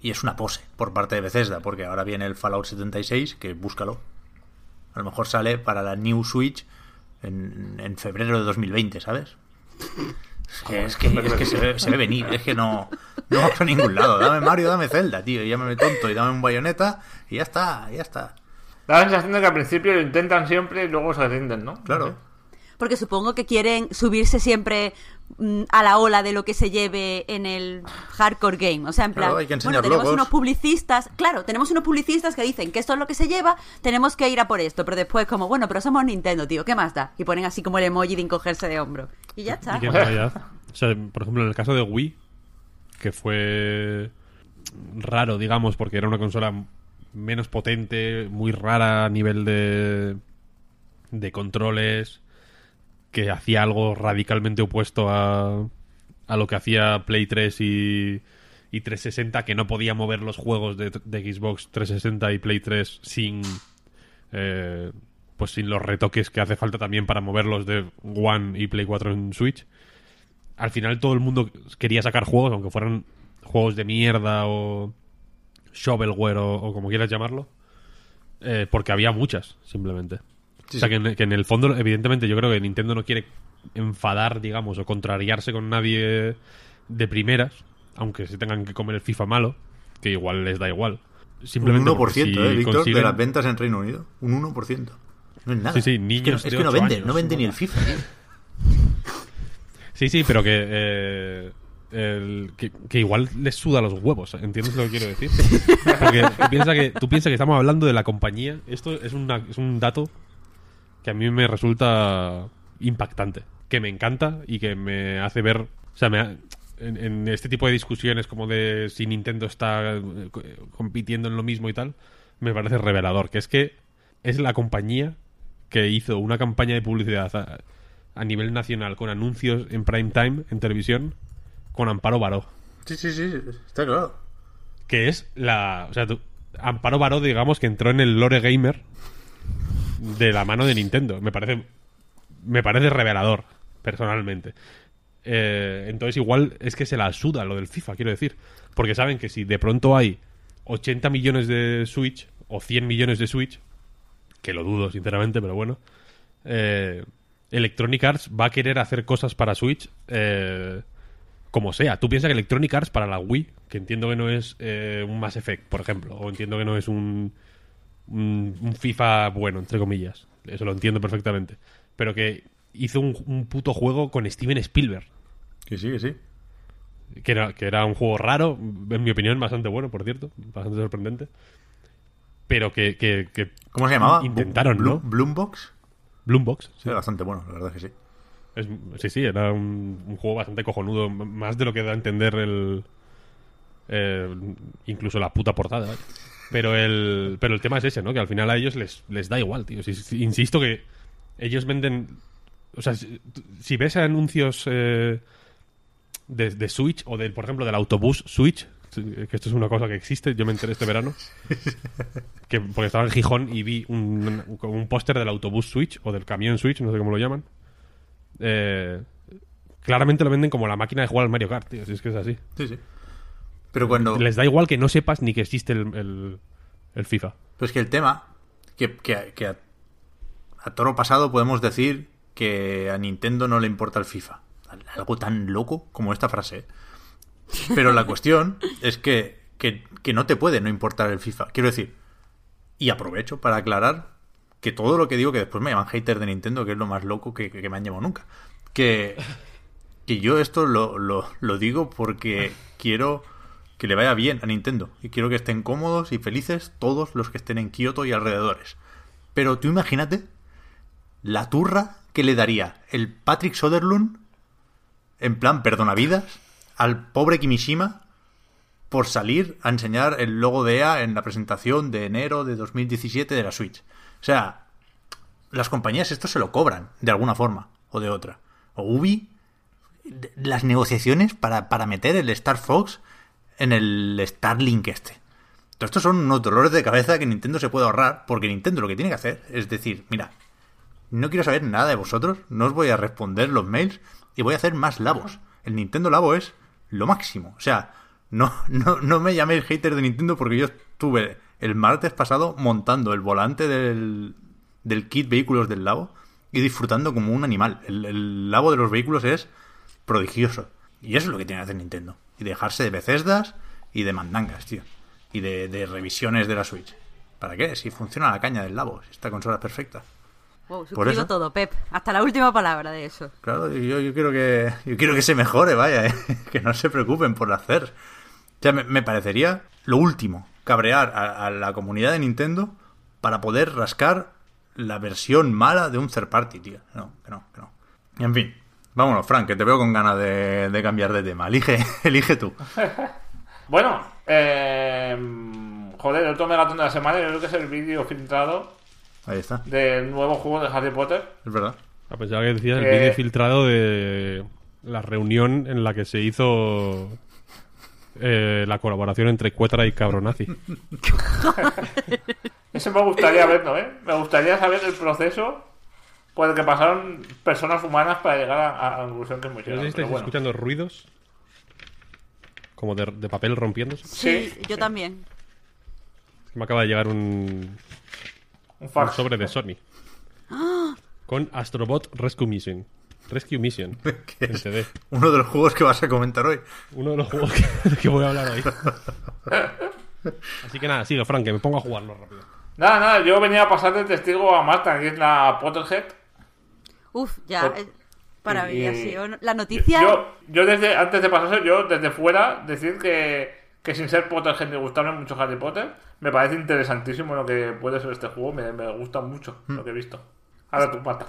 y es una pose por parte de Bethesda, porque ahora viene el Fallout 76, que búscalo. A lo mejor sale para la New Switch en, en febrero de 2020, ¿sabes? Es que, es que, se, ve, se ve venir, es que no, no vamos a ningún lado. Dame Mario, dame Zelda, tío, y llámame tonto y dame un bayoneta y ya está, ya está. Da la sensación de que al principio lo intentan siempre y luego se rinden, ¿no? Claro. Porque supongo que quieren subirse siempre mm, a la ola de lo que se lleve en el hardcore game. O sea, en plan, Claro, hay que bueno, tenemos logos. unos publicistas, claro, tenemos unos publicistas que dicen que esto es lo que se lleva, tenemos que ir a por esto, pero después como, bueno, pero somos Nintendo, tío, ¿qué más da? Y ponen así como el emoji de encogerse de hombro. Y ya está. Y que en realidad, o sea, por ejemplo, en el caso de Wii, que fue raro, digamos, porque era una consola menos potente, muy rara a nivel de, de controles, que hacía algo radicalmente opuesto a, a lo que hacía Play 3 y, y 360, que no podía mover los juegos de, de Xbox 360 y Play 3 sin... eh, pues sin los retoques que hace falta también para moverlos de One y Play 4 en Switch al final todo el mundo quería sacar juegos, aunque fueran juegos de mierda o shovelware o, como quieras llamarlo, eh, porque había muchas, simplemente. Sí, o sea, que en, que en el fondo, evidentemente, yo creo que Nintendo no quiere enfadar, digamos, o contrariarse con nadie de primeras, aunque se tengan que comer el FIFA malo, que igual les da igual. Un Simplemente 1%, porque si ¿eh, Víctor? consiguen- De las ventas en Reino Unido. Un 1%. No es nada. Sí, sí, Es que no- niños es que, no vende, años. no vende ni el FIFA. tío. Sí, sí, pero que, eh, el- que, que igual les suda los huevos, ¿entiendes lo que quiero decir? Porque tú piensas que, tú piensas que estamos hablando de la compañía. Esto es, una, es un dato que a mí me resulta impactante, que me encanta y que me hace ver... O sea, me ha- en, en este tipo de discusiones como de si Nintendo está eh, co- compitiendo en lo mismo y tal, me parece revelador, que es que es la compañía que hizo una campaña de publicidad a, a nivel nacional con anuncios en prime time en televisión con Amparo Baró, Sí, sí, sí, está claro. que es la, o sea, tú- Amparo Baró digamos que entró en el lore gamer de la mano de Nintendo, me parece me parece revelador personalmente. Eh, entonces igual es que se la suda lo del FIFA, quiero decir, porque saben que si de pronto hay 80 millones de Switch o 100 millones de Switch, que lo dudo sinceramente, pero bueno, eh, Electronic Arts va a querer hacer cosas para Switch eh, como sea. Tú piensas que Electronic Arts para la Wii, que entiendo que no es eh, un Mass Effect, por ejemplo, o entiendo que no es un, un, un FIFA bueno, entre comillas, eso lo entiendo perfectamente, pero que hizo un, un puto juego con Steven Spielberg. Que sí, que sí. Que era, que era un juego raro, en mi opinión, bastante bueno, por cierto, bastante sorprendente. Pero que, que, que ¿Cómo se llamaba? Intentaron, ¿no? Bloombox. Bloombox, sí. Era bastante bueno, la verdad que sí. Es- sí, sí, era un, un juego bastante cojonudo, más de lo que da a entender el... eh, incluso la puta portada. vaya. Pero el, pero el tema es ese, ¿no? Que al final a ellos les, les da igual, tío. Si- si- insisto que ellos venden... O sea, si, si ves anuncios eh, de, de Switch o del, por ejemplo, del autobús Switch, que esto es una cosa que existe, yo me enteré este verano, que porque estaba en Gijón y vi un, un- un póster del autobús Switch o del camión Switch, no sé cómo lo llaman. Eh, claramente lo venden como la máquina de jugar al Mario Kart, tío, si es que es así. Sí, sí. Pero cuando... Les da igual que no sepas ni que existe el, el- el FIFA. Pues que el tema, que, que- que a, a toro pasado podemos decir que a Nintendo no le importa el FIFA. Algo tan loco como esta frase. ¿eh? Pero la cuestión es que, que, que no te puede no importar el FIFA. Quiero decir, y aprovecho para aclarar que todo lo que digo, que después me llaman hater de Nintendo, que es lo más loco que, que me han llamado nunca. Que, que yo esto lo, lo, lo digo porque quiero que le vaya bien a Nintendo y quiero que estén cómodos y felices todos los que estén en Kioto y alrededores. Pero tú imagínate la turra que le daría el Patrick Soderlund en plan perdonavidas al pobre Kimishima por salir a enseñar el logo de EA en la presentación de enero de 2017 de la Switch. O sea, las compañías esto se lo cobran de alguna forma o de otra. O Ubi, las negociaciones para, para meter el Star Fox en el Starlink este. Todo estos son unos dolores de cabeza que Nintendo se puede ahorrar, porque Nintendo lo que tiene que hacer es decir, mira, no quiero saber nada de vosotros, no os voy a responder los mails y voy a hacer más labos. El Nintendo Labo es lo máximo. O sea, no, no, no me llaméis hater de Nintendo porque yo estuve el martes pasado montando el volante del, del kit vehículos del Labo y disfrutando como un animal. El, el Labo de los vehículos es prodigioso. Y eso es lo que tiene que hacer Nintendo. Y dejarse de Bethesdas y de mandangas, tío. Y de, de revisiones de la Switch. ¿Para qué? Si funciona la caña del Labo. Si esta consola es perfecta. Wow, Por eso- todo, Pep. Hasta la última palabra de eso. Claro, yo, yo quiero que yo quiero que se mejore, vaya, ¿eh? que no se preocupen por hacer. O sea, me, me parecería lo último, cabrear a, a la comunidad de Nintendo para poder rascar la versión mala de un third party, tío. No, que no, que no. En fin, vámonos, Frank, que te veo con ganas de, de cambiar de tema. Elige, elige tú. Bueno, eh, joder, el otro megatón de la semana yo creo que es el vídeo filtrado Ahí está, del nuevo juego de Harry Potter. es verdad. A pesar que decías el Eh. vídeo filtrado de la reunión en la que se hizo eh, la colaboración entre Cuetra y Cabronazi. Ese me gustaría verlo, ¿eh? Me gustaría saber el proceso por el que pasaron personas humanas para llegar a, a la conclusión que hemos No sé llegado. si estáis bueno. escuchando ruidos como de, de papel rompiéndose. Sí, yo también. ¡Ah! Me acaba de llegar un, Un sobre de Sony. con Astrobot Rescue Mission. Rescue Mission. Que en es CD. uno de los juegos que vas a comentar hoy. Uno de los juegos que, que voy a hablar hoy. Así que nada, sigue, Frank, que me pongo a jugarlo rápido. Nada, nada, yo venía a pasar de testigo a Marta, que es la Potterhead. Uf, ya. Por- eh, Para mí ha sido la noticia. Yo, yo desde, antes de pasarse, yo desde fuera, decir que, que sin ser Potterhead ni gustarme mucho Harry Potter, me parece interesantísimo lo que puede ser este juego, me, me gusta mucho lo que he visto. Ahora tú, Marta.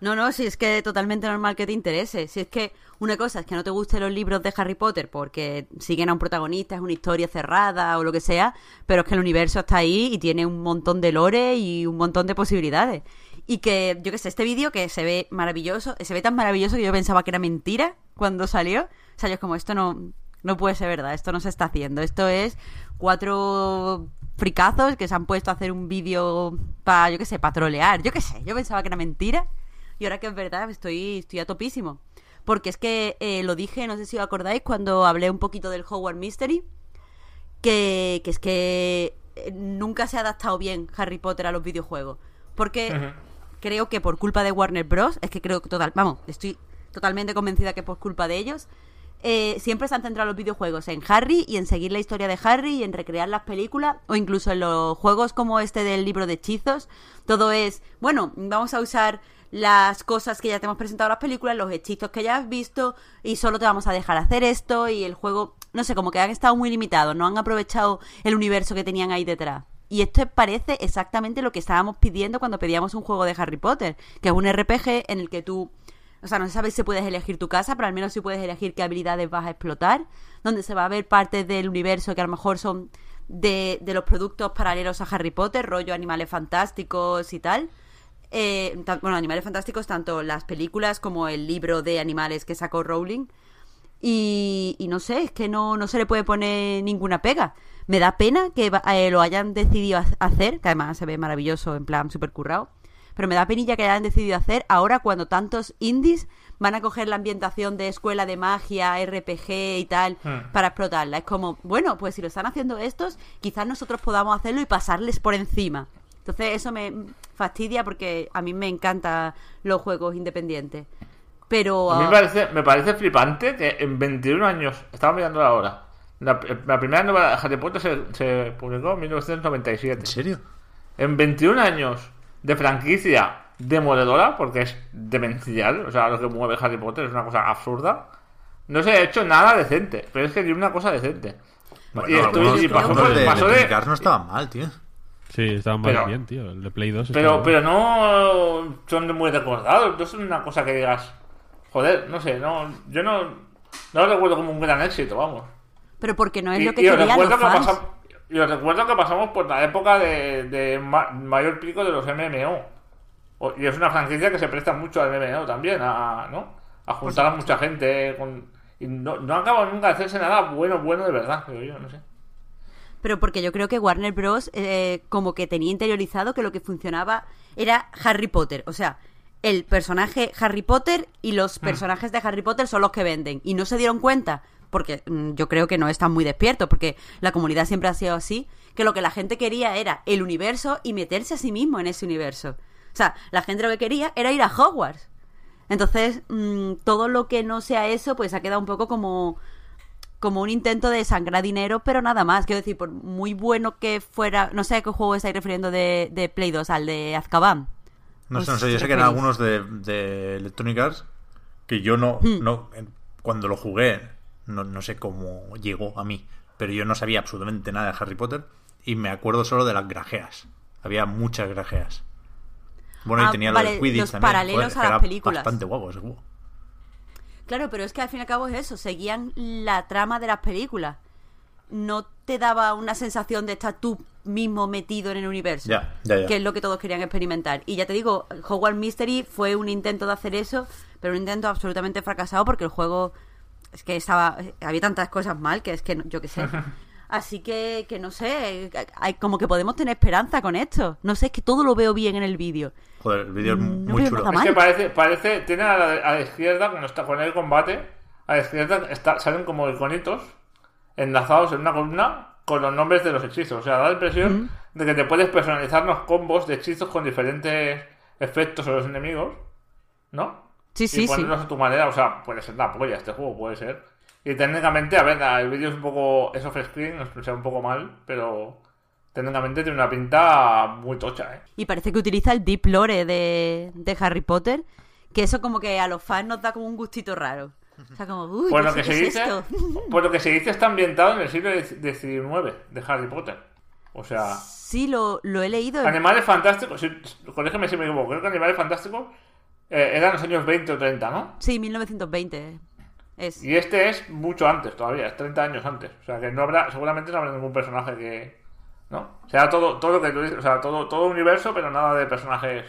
No, no, si es que totalmente normal que te interese. Si es que una cosa es que no te gusten los libros de Harry Potter porque siguen a un protagonista, es una historia cerrada o lo que sea, pero es que el universo está ahí y tiene un montón de lore y un montón de posibilidades. Y que, yo qué sé, este vídeo que se ve maravilloso, se ve tan maravilloso que yo pensaba que era mentira cuando salió. O sea, yo es como, esto no, no puede ser verdad, esto no se está haciendo. Esto es cuatro fricazos que se han puesto a hacer un vídeo para, yo qué sé, para trolear. Yo qué sé, yo pensaba que era mentira. Y ahora que es verdad, estoy, estoy a topísimo. Porque es que eh, lo dije, no sé si os acordáis, cuando hablé un poquito del Howard Mystery, que, que es que eh, nunca se ha adaptado bien Harry Potter a los videojuegos. Porque. Creo que por culpa de Warner Bros., es que creo que total, vamos, estoy totalmente convencida que por culpa de ellos, eh, siempre se han centrado los videojuegos en Harry y en seguir la historia de Harry y en recrear las películas o incluso en los juegos como este del libro de hechizos. Todo es, bueno, vamos a usar las cosas que ya te hemos presentado en las películas, los hechizos que ya has visto y solo te vamos a dejar hacer esto y el juego, no sé, como que han estado muy limitados, no han aprovechado el universo que tenían ahí detrás. Y esto parece exactamente lo que estábamos pidiendo cuando pedíamos un juego de Harry Potter, que es un RPG en el que tú o sea, no se sabe si puedes elegir tu casa, pero al menos si puedes elegir qué habilidades vas a explotar, donde se va a ver partes del universo que a lo mejor son de, de los productos paralelos a Harry Potter, rollo animales fantásticos y tal. Eh, bueno, animales fantásticos, tanto las películas como el libro de animales que sacó Rowling. Y, y no sé, es que no, no se le puede poner ninguna pega. Me da pena que eh, lo hayan decidido ha- hacer, que además se ve maravilloso, en plan super currado. Pero me da penilla que hayan decidido hacer ahora cuando tantos indies van a coger la ambientación de escuela de magia, RPG y tal Hmm. para explotarla. Es como, bueno, pues si lo están haciendo estos, quizás nosotros podamos hacerlo y pasarles por encima. Entonces eso me fastidia porque a mí me encantan los juegos independientes. Pero A mí me ah, parece, me parece flipante que en 21 años, estaba mirando ahora, la, la primera novela de Harry Potter se, se publicó en 1997. ¿En serio? En 21 años de franquicia demoledora, porque es demencial, o sea, lo que mueve Harry Potter es una cosa absurda, no se ha hecho nada decente, pero es que ni una cosa decente. Bueno, y, esto- algunos, y pasó, por- de, pasó de no estaban mal, tío. Sí, estaban Pero- bien, tío. El de Play 2. Pero, pero no son muy recordados, no son una cosa que digas, joder, no sé, no, yo no, no lo recuerdo como un gran éxito, vamos. pero porque no es Y, lo que querían recuerdo los que fans. pasam- y os recuerdo que pasamos por la época de, de ma- mayor pico de los MMO. Y es una franquicia que se presta mucho al MMO también, a, ¿no? a juntar a mucha gente. Con, y no, no acaba nunca de hacerse nada bueno, bueno de verdad, creo yo, no sé. Pero porque yo creo que Warner Bros. eh, como que tenía interiorizado que lo que funcionaba era Harry Potter. O sea, el personaje Harry Potter y los personajes de Harry Potter son los que venden. Y no se dieron cuenta, porque mm, yo creo que no están muy despiertos, porque la comunidad siempre ha sido así, que lo que la gente quería era el universo y meterse a sí mismo en ese universo. O sea, la gente lo que quería era ir a Hogwarts. Entonces, mm, todo lo que no sea eso, pues ha quedado un poco como como un intento de sangrar dinero, pero nada más. Quiero decir, por muy bueno que fuera, no sé a qué juego estáis refiriendo de, de Play 2, al de Azkaban. No sé, no sé, yo sé que eran algunos de, de Electronic Arts que yo no, Hmm. no cuando lo jugué, no, no sé cómo llegó a mí, pero yo no sabía absolutamente nada de Harry Potter y me acuerdo solo de las grajeas. Había muchas grajeas. Bueno, Ah, y tenía lo vale, del Quidditch los también. paralelos Joder, a las películas. Bastante guapo ese juego. Claro, pero es que al fin y al cabo es eso, seguían la trama de las películas. No te daba una sensación de estar tú mismo metido en el universo. Que es lo que todos querían experimentar. Y ya te digo, Hogwarts Mystery fue un intento de hacer eso, pero un intento absolutamente fracasado porque el juego es que estaba había tantas cosas mal que es que no- yo qué sé. Así que, que no sé, hay, como que podemos tener esperanza con esto. No sé, es que todo lo veo bien en el vídeo. Joder, el vídeo es Mm, no muy chulo. Es que parece, parece, tiene a la, a la izquierda, cuando está con el combate, a la izquierda está- salen como iconitos enlazados en una columna con los nombres de los hechizos. O sea, da la impresión de que te puedes personalizar los combos de hechizos con diferentes efectos a los enemigos, ¿no? Sí, y sí, sí. ponerlos a tu manera, o sea, puede ser la polla este juego, puede ser. Y técnicamente, a ver, el vídeo es un poco, es off-screen, o sea, un poco mal, pero técnicamente tiene una pinta muy tocha, ¿eh? Y parece que utiliza el deep lore de, de Harry Potter, que eso como que a los fans nos da como un gustito raro. O sea, como, uy, Pues ¿qué lo que es se dice, esto? pues lo que se dice está ambientado en el siglo XIX de Harry Potter. O sea, Sí, lo, lo he leído. en- Animales Fantásticos, si, corrígeme si me equivoco, creo que Animales Fantásticos eh, eran los años 20 o 30, ¿no? Sí, 1920 es. Y este es mucho antes todavía, es 30 años antes. O sea que no habrá, seguramente no habrá ningún personaje que. ¿No? Será todo, todo lo que tú dices, o sea, todo, todo universo, pero nada de personajes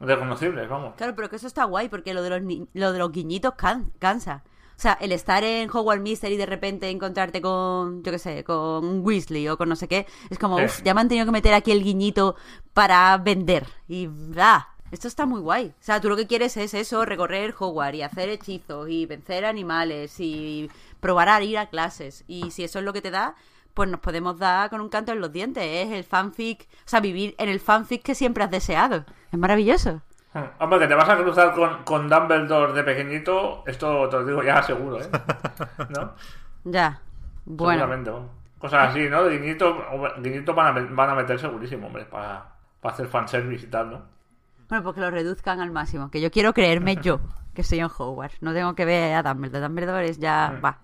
reconocibles, vamos. Claro, pero que eso está guay, porque lo de los, ni- lo de los guiñitos can- cansa. O sea, el estar en Hogwarts Mystery y de repente encontrarte con, yo qué sé, con Weasley o con no sé qué, es como, Sí. uff, ya me han tenido que meter aquí el guiñito para vender. Y bla. Esto está muy guay. O sea, tú lo que quieres es eso, recorrer Hogwarts y hacer hechizos y vencer animales y probar a ir a clases. Y si eso es lo que te da, pues nos podemos dar con un canto en los dientes. Es el fanfic, o sea, vivir en el fanfic que siempre has deseado. Es maravilloso. Hombre, que te vas a cruzar con, con Dumbledore de pequeñito, esto te lo digo ya seguro, ¿eh? ¿No? Ya. Bueno. Seguramente, ¿no? Cosas así, ¿no? De guiñito, guiñito van, a, van a meter segurísimo, hombre, para, para hacer fanservice y tal, ¿no? Bueno, porque lo reduzcan al máximo. Que yo quiero creerme yo que estoy en Hogwarts. No tengo que ver a Dumbledore. Dumbledore es ya... Va.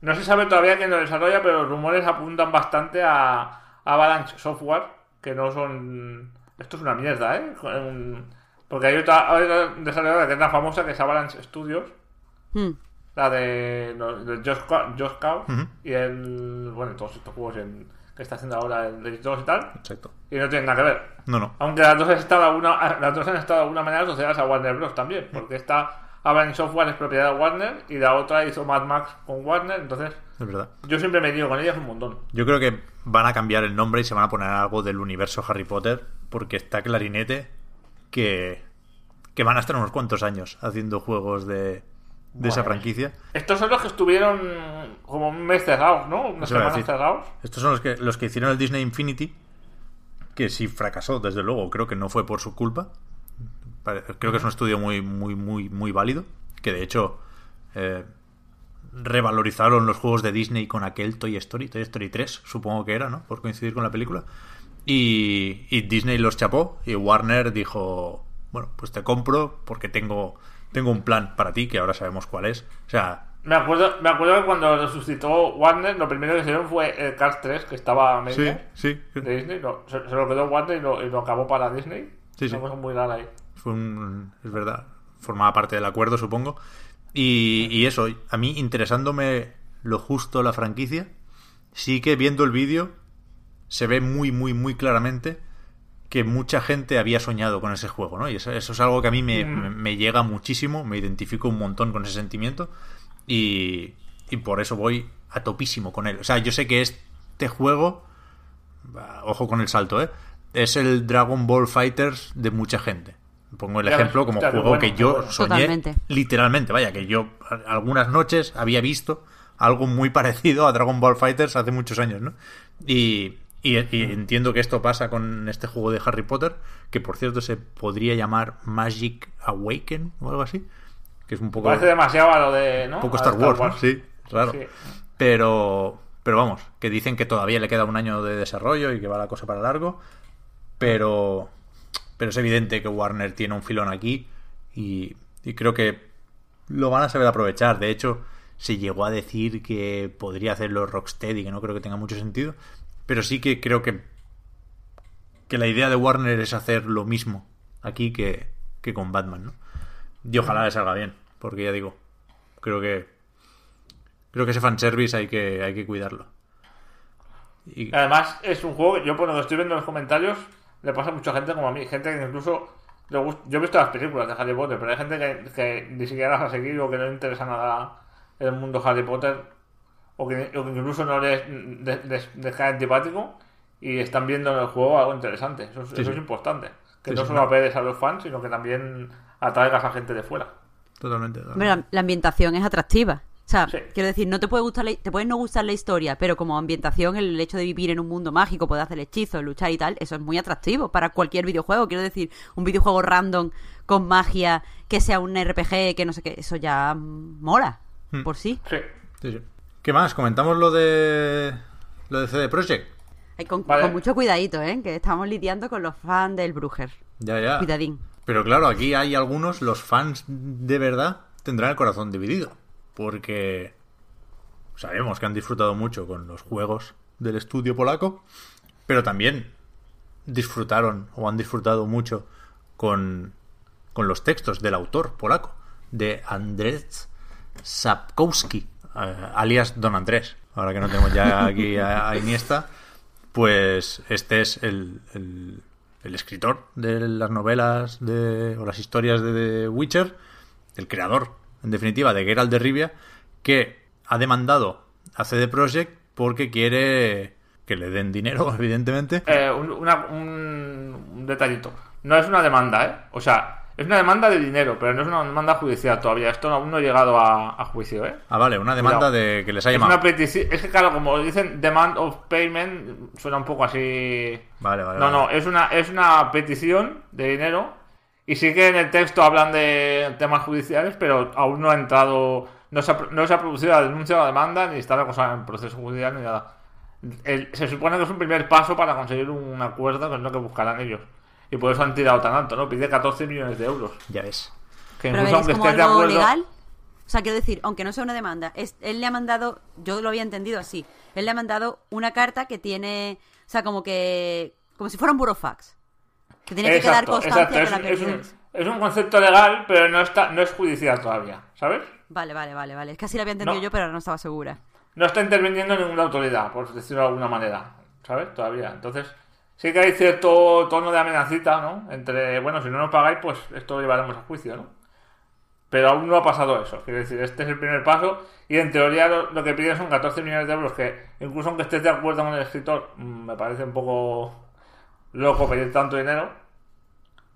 No se sabe todavía quién lo desarrolla, pero los rumores apuntan bastante a, Avalanche Software, que no son... Esto es una mierda, ¿eh? Porque hay otra, hay otra desarrolladora que es la famosa, que es Avalanche Studios, Hmm. la de, los- de Ca- Just Cause, y el... Bueno, todos estos juegos en, que está haciendo ahora el 2 y tal, Exacto. y no tienen nada que ver. No, no. Aunque las dos, han estado de alguna, las dos han estado de alguna manera asociadas a Warner Bros. también, porque esta Avalanche Software es propiedad de Warner y la otra hizo Mad Max con Warner, entonces Es verdad. yo siempre me digo con ellas un montón. Yo creo que van a cambiar el nombre y se van a poner algo del universo Harry Potter, porque está clarinete que, que van a estar unos cuantos años haciendo juegos de, de esa franquicia. Estos son los que estuvieron como un mes cerrados, ¿no? Unas Eso iba a semanas decir. cerrados. Estos son los que, los que hicieron el Disney Infinity, que sí fracasó, desde luego. Creo que no fue por su culpa. Creo que es un estudio muy, muy, muy, muy válido. Que de hecho eh, revalorizaron los juegos de Disney con aquel Toy Story, Toy Story 3, supongo que era, ¿no? Por coincidir con la película. Y, y Disney los chapó y Warner dijo, bueno, pues te compro porque tengo, tengo un plan para ti, que ahora sabemos cuál es. O sea, Me acuerdo, me acuerdo que cuando resucitó Warner, lo primero que hicieron fue el Cars 3, que estaba a sí, medio sí. de Disney. lo- se, se lo quedó Warner y lo, y lo acabó para Disney. Sí, sí. Una cosa muy rara ahí. Fue un, es verdad, formaba parte del acuerdo, supongo. Y, y eso, a mí interesándome lo justo la franquicia, sí que viendo el vídeo se ve muy, muy, muy claramente que mucha gente había soñado con ese juego, ¿no? Y eso, eso es algo que a mí me, me- me llega muchísimo, me identifico un montón con ese sentimiento y, y por eso voy a topísimo con él. O sea, yo sé que este juego, ojo con el salto, ¿eh? Es el Dragon Ball Fighters de mucha gente. Pongo el Ya ves, ejemplo como juego bueno, que yo bueno. soñé Totalmente. literalmente, vaya, que yo algunas noches había visto algo muy parecido a Dragon Ball Fighters hace muchos años, ¿no? Y, y- y entiendo que esto pasa con este juego de Harry Potter, que por cierto se podría llamar Magic Awaken o algo así, que es un poco, Parece demasiado a lo de. ¿no? un poco Star, Wars, ¿no? Sí, raro. Sí. Pero, pero vamos, que dicen que todavía le queda un año de desarrollo y que va la cosa para largo. Pero, pero es evidente que Warner tiene un filón aquí y, y creo que lo van a saber aprovechar. De hecho, se llegó a decir que podría hacerlo Rocksteady, que no creo que tenga mucho sentido. Pero sí que creo que, que la idea de Warner es hacer lo mismo aquí que, que con Batman, ¿no? Y ojalá le salga bien, porque ya digo, creo que creo que ese fanservice hay que, hay que cuidarlo. Además, es un juego yo, por lo que estoy viendo en los comentarios, le pasa a mucha gente como a mí. Gente que incluso. le Yo he visto las películas de Harry Potter, pero hay gente que, que ni siquiera las ha seguido o que no le interesa nada el mundo Harry Potter o que, o que incluso no les, les, les- les cae antipático y están viendo en el juego algo interesante. Eso, es- Sí, eso sí. es importante. Que Sí, no solo apeles a los fans, sino que también atraigas a gente de fuera. totalmente. La, la ambientación es atractiva. O sea, Sí. quiero decir, no te puede gustar la- te puede no gustar la historia, pero como ambientación, el hecho de vivir en un mundo mágico, poder hacer hechizos, luchar y tal, eso es muy atractivo para cualquier videojuego. Quiero decir, un videojuego random con magia, que sea un RPG, que no sé qué, eso ya mola Hmm. por sí. Sí. Sí, sí. ¿Qué más? Comentamos lo de lo de CD Projekt. Ay, con, Vale. con mucho cuidadito, ¿eh? Que estamos lidiando con los fans del Bruger. Ya, ya. Cuidadín. Pero claro, aquí hay algunos, los fans de verdad tendrán el corazón dividido. Porque sabemos que han disfrutado mucho con los juegos del estudio polaco, pero también disfrutaron o han disfrutado mucho con, con los textos del autor polaco, de Andrzej Sapkowski, eh, alias Don Andrés. Ahora que no tenemos ya aquí a, Iniesta, pues este es el, el- el escritor de las novelas de, o las historias de The Witcher, el creador, en definitiva, de Geralt de Rivia, que ha demandado a CD Projekt porque quiere que le den dinero, evidentemente. Eh, un, una- un- un detallito. No es una demanda, ¿eh? O sea, es una demanda de dinero, pero no es una demanda judicial todavía. Esto aún no ha llegado a, a juicio, ¿eh? Ah, vale, una demanda Cuidado. de que les ha Es llamado. una petición. Es que, claro, como dicen demand of payment, suena un poco así. Vale, vale. No, vale. no, es una, es una petición de dinero. Y sí que en el texto hablan de temas judiciales, pero aún no ha entrado. No se ha, no se ha producido la denuncia o la demanda, ni está la cosa en proceso judicial, ni nada. El- se supone que es un primer paso para conseguir un acuerdo, que es lo que buscarán ellos. Y por eso han tirado tan alto, ¿no? Pide 14 millones de euros. Ya ves. Que Pero incluso es aunque como estés de algo acuerdo. legal. O sea, quiero decir, aunque no sea una demanda, es, él le ha mandado, yo lo había entendido así, él le ha mandado una carta que tiene, o sea, como que, como si fuera un burofax. Que tiene que quedar constancia exacto. que la Es, es un, es un concepto legal, pero no está no es judicial todavía, ¿sabes? Vale, vale, vale, vale. Es que así lo había entendido No. yo, pero no estaba segura. No está interviniendo ninguna autoridad, por decirlo de alguna manera. ¿sabes? Todavía. Entonces, sí que hay cierto tono de amenacita, ¿no? Entre, bueno, si no nos pagáis, pues esto lo llevaremos a juicio, ¿no? Pero aún no ha pasado eso. Quiero decir, este es el primer paso y en teoría lo, lo que piden son 14 millones de euros, que incluso aunque estés de acuerdo con el escritor, mm, me parece un poco loco pedir tanto dinero.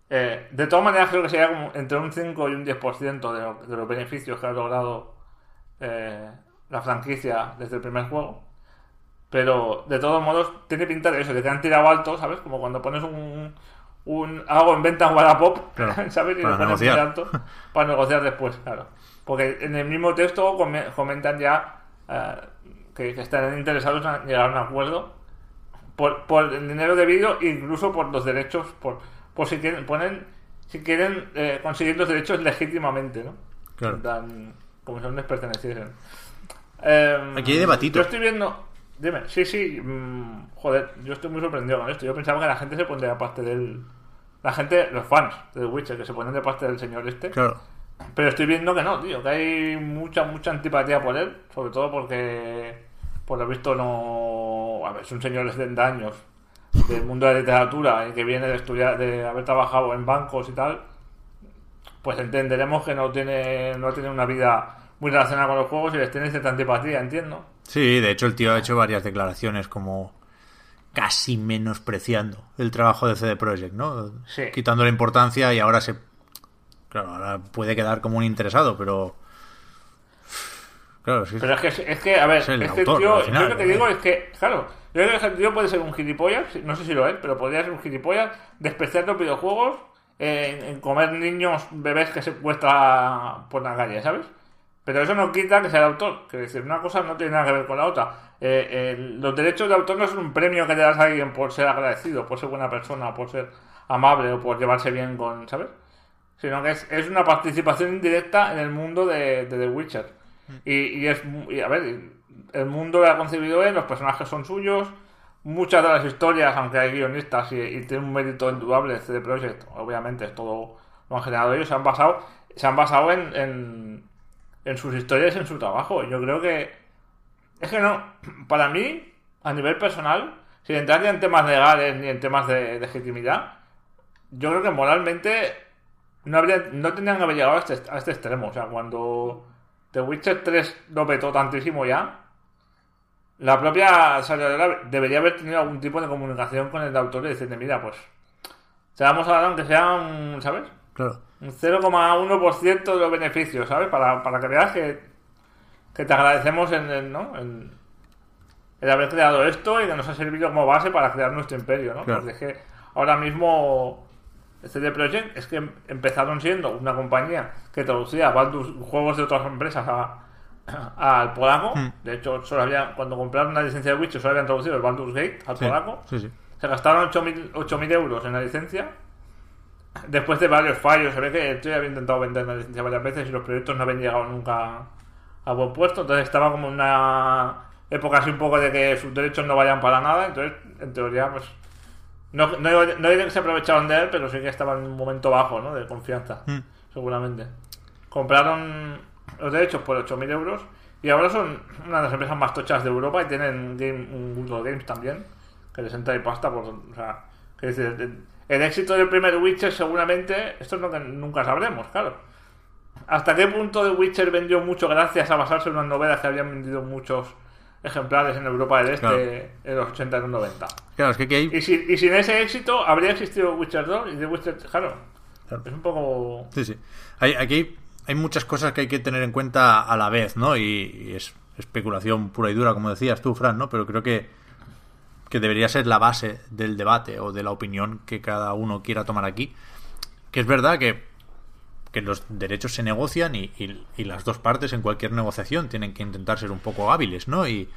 Eh, de todas maneras, creo que sería como entre un 5 y un 10% de, lo- de los beneficios que ha logrado eh, la franquicia desde el primer juego. Pero de todos modos, tiene pinta de eso, que han tirado alto, ¿sabes? Como cuando pones un, un algo en venta en Wallapop, Claro, ¿sabes? Y lo pones alto para negociar después, claro. Porque en el mismo texto come- comentan ya eh, que, que están interesados en llegar a un acuerdo por, por el dinero debido, incluso por los derechos, por, por si quieren, ponen, si quieren eh, conseguir los derechos legítimamente, ¿no? Claro. Como si no les perteneciesen. Eh, Aquí hay debatito. Yo estoy viendo. Dime, sí, sí. mm, joder, yo estoy muy sorprendido con esto. Yo pensaba que la gente se pondría de parte del. La gente, los fans de The Witcher, que se ponen de parte del señor este. Claro. Pero estoy viendo que no, tío, que hay mucha, mucha antipatía por él, sobre todo porque, por lo visto, no. A ver, es un señor de 70 años del mundo de la literatura y que viene de estudiar, de haber trabajado en bancos y tal. Pues entenderemos que no tiene, no tiene una vida muy relacionada con los juegos y les tiene cierta antipatía, entiendo. Sí, de hecho el tío ha hecho varias declaraciones como casi menospreciando el trabajo de CD Projekt, ¿no? Sí. Quitando la importancia y ahora se... Claro, ahora puede quedar como un interesado, pero... Claro, sí. Pero es que, es que a ver, Es este autor, tío, al final, yo lo que ¿no? digo es que, claro, yo creo que ese tío puede ser un gilipollas, no sé si lo es, pero podría ser un gilipollas, despreciar los videojuegos, en, en comer niños, bebés que se secuestra por la calle, ¿sabes? Pero eso no quita que sea el autor, que decir, una cosa no tiene nada que ver con la otra. Eh, los derechos de autor no es un premio que te das a alguien por ser agradecido, por ser buena persona, por ser amable o por llevarse bien con, ¿sabes? sino que es, es una participación indirecta en el mundo de, de The Witcher. Y, y es, y a ver, el mundo lo ha concebido él, los personajes son suyos, muchas de las historias, aunque hay guionistas y, y tiene un mérito indudable CD Projekt, obviamente es todo lo han generado ellos, se han basado, se han basado en, en, sus historias en su trabajo. Yo creo que es que no, para mí, a nivel personal, sin entrar ni en temas legales ni en temas de, legitimidad, yo creo que moralmente no, habría, no tendrían que haber llegado a este, a este extremo. O sea, cuando The Witcher 3 lo petó tantísimo ya, la propia desarrolladora debería haber tenido algún tipo de comunicación con el autor y decirle, mira, pues, te vamos a dar aunque sea un, ¿sabes? Claro. Un 0,1% de los beneficios, ¿sabes? Para, para que veas que, que te agradecemos en, el, ¿no? en, el haber creado esto y que nos ha servido como base para crear nuestro imperio, ¿no? Claro. Porque es que ahora mismo CD Projekt es que empezaron siendo una compañía que traducía juegos de otras empresas a- al polaco. Hmm. De hecho, solo había, cuando compraron la licencia de Witcher, solo habían traducido el Baldur's Gate al Sí, polaco. sí, sí. Se gastaron 8.000 8.000 euros en la licencia. Después de varios fallos, se ve que el tío había intentado vender la licencia varias veces y los proyectos no habían llegado nunca a buen puesto. Entonces estaba como una época así un poco de que sus derechos no vayan para nada. Entonces, en teoría, pues. No, no, no diré que se aprovecharon de él, pero sí que estaba en un momento bajo, ¿no? De confianza, Mm. seguramente. Compraron los derechos por 8.000 euros y ahora son una de las empresas más tochas de Europa y tienen game, un Google Games también, que les entra y pasta por... O sea, que dice, el, el éxito del primer Witcher seguramente, esto es lo que nunca sabremos, claro. ¿Hasta qué punto The Witcher vendió mucho gracias a basarse en unas novelas que habían vendido muchos ejemplares en Europa del Este Claro. en los 80 y los 90? Claro, es que aquí hay... Y, si- y sin ese éxito habría existido Witcher 2 y The Witcher... Claro, Claro. es un poco... Sí, sí. Hay, aquí hay muchas cosas que hay que tener en cuenta a la vez, ¿no? Y, y es especulación pura y dura, como decías tú, Fran, ¿no? Pero creo que, que debería ser la base del debate o de la opinión que cada uno quiera tomar aquí. Que es verdad que, que los derechos se negocian y, y- las dos partes en cualquier negociación tienen que intentar ser un poco hábiles, ¿no? Y,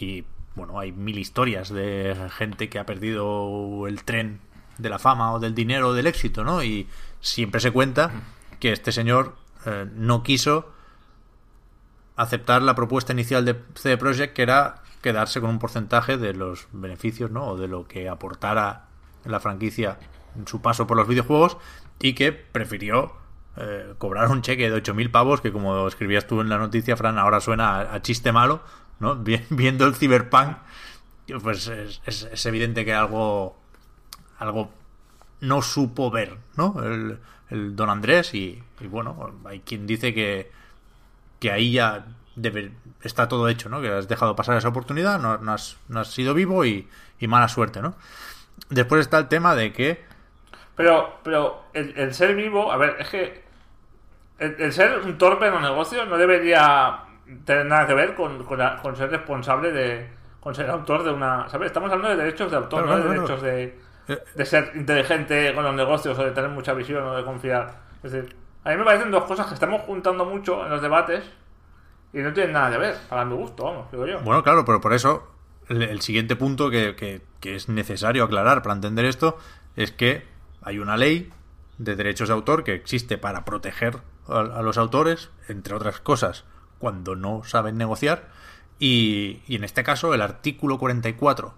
y bueno, hay mil historias de gente que ha perdido el tren de la fama o del dinero o del éxito, ¿no? Y siempre se cuenta que este señor eh, no quiso aceptar la propuesta inicial de CD Projekt, que era quedarse con un porcentaje de los beneficios, ¿no? O de lo que aportara la franquicia en su paso por los videojuegos y que prefirió eh, cobrar un cheque de 8.000 pavos que como escribías tú en la noticia, Fran, ahora suena a, chiste malo, ¿no? Vi- Viendo el Cyberpunk pues es, evidente que algo, algo no supo ver, ¿no? El, don Andrés y, bueno, hay quien dice que, que ahí ya está todo hecho, ¿no? Que has dejado pasar esa oportunidad, no, no has, no has sido vivo y, y mala suerte, ¿no? Después está el tema de que Pero, pero el, el ser vivo, a ver, es que el, el ser un torpe en los negocios no debería tener nada que ver con, con, la- con ser responsable de. con ser autor de una. ¿Sabes? Estamos hablando de derechos de autor, no de derechos de, Eh. de ser inteligente con los negocios o de tener mucha visión o de confiar. Es decir, a mí me parecen dos cosas que estamos juntando mucho en los debates y no tienen nada que ver, para mi gusto, vamos, digo yo. Bueno, claro, pero por eso el, el siguiente punto que, que- que es necesario aclarar para entender esto es que hay una ley de derechos de autor que existe para proteger a, los autores, entre otras cosas, cuando no saben negociar. Y, y en este caso, el artículo 44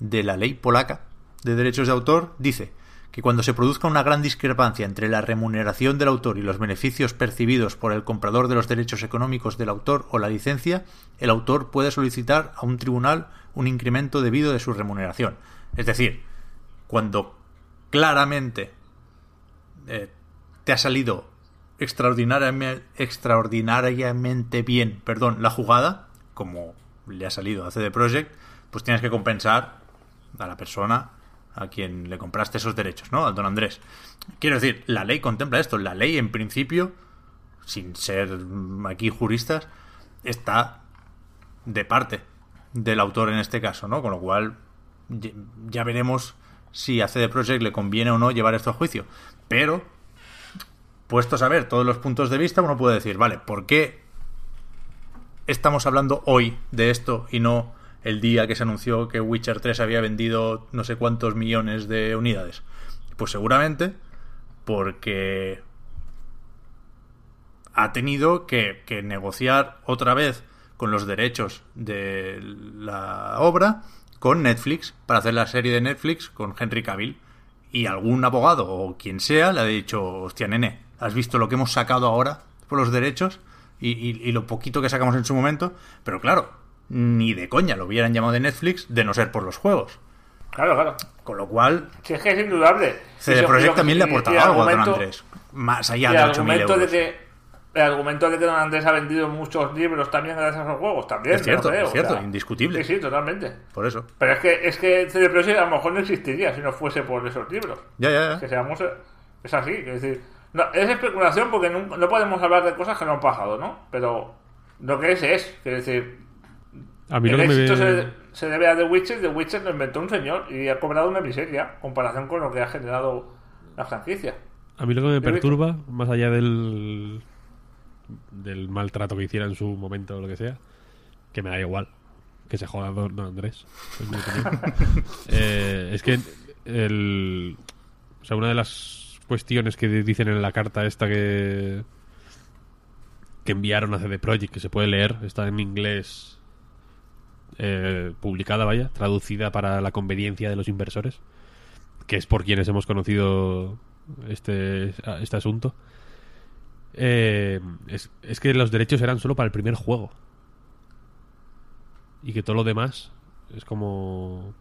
de la ley polaca de derechos de autor dice que cuando se produzca una gran discrepancia entre la remuneración del autor y los beneficios percibidos por el comprador de los derechos económicos del autor o la licencia, el autor puede solicitar a un tribunal un incremento debido de su remuneración. Es decir, cuando claramente eh, te ha salido extraordinariamente, bien perdón, la jugada, como le ha salido a CD Projekt, pues tienes que compensar a la persona a quien le compraste esos derechos, ¿no? Al don Andrés. Quiero decir, la ley contempla esto. La ley, en principio, sin ser mm, aquí juristas, está de parte del autor en este caso, ¿no? Con lo cual, ya veremos si a CD Projekt le conviene o no llevar esto a juicio. Pero, puestos a ver todos los puntos de vista, uno puede decir, vale, ¿por qué estamos hablando hoy de esto y no el día que se anunció que Witcher 3 había vendido no sé cuántos millones de unidades? Pues seguramente porque ha tenido que, que negociar otra vez con los derechos de la obra con Netflix para hacer la serie de Netflix con Henry Cavill. Y algún abogado o quien sea le ha dicho, hostia, nene, ¿has visto lo que hemos sacado ahora por los derechos? Y, y- y lo poquito que sacamos en su momento. Pero claro, ni de coña lo hubieran llamado de Netflix de no ser por los juegos. Claro, claro. Con lo cual, Si es que es indudable. CD Projekt también le ha aportado algo a Don Andrés. Más allá de el 8.000 argumento euros. de que el argumento de que Don Andrés ha vendido muchos libros también gracias a los juegos también Es cierto, me lo creo, es cierto, sea, indiscutible. sí sí totalmente Por eso. pero es que es que CD Projekt a lo mejor no existiría si no fuese por esos libros Ya, ya, ya. que seamos es así es decir no, es especulación porque no, no podemos hablar de cosas que no han pasado no pero lo que es es es decir A mí lo el que me éxito ve- se, se debe a The Witcher The Witcher lo inventó un señor y ha cobrado una miseria en comparación con lo que ha generado la franquicia A mí lo que me perturba, más allá del del maltrato que hiciera en su momento o lo que sea, que me da igual, que se joda Don Andrés, es mi. Eh, es que el, o sea, una de las cuestiones que dicen en la carta esta que que enviaron a CD Projekt, que se puede leer, está en inglés eh, publicada, vaya, traducida para la conveniencia de los inversores, que es por quienes hemos conocido este, este asunto. Eh, es, es que los derechos eran solo para el primer juego. Y que todo lo demás es como...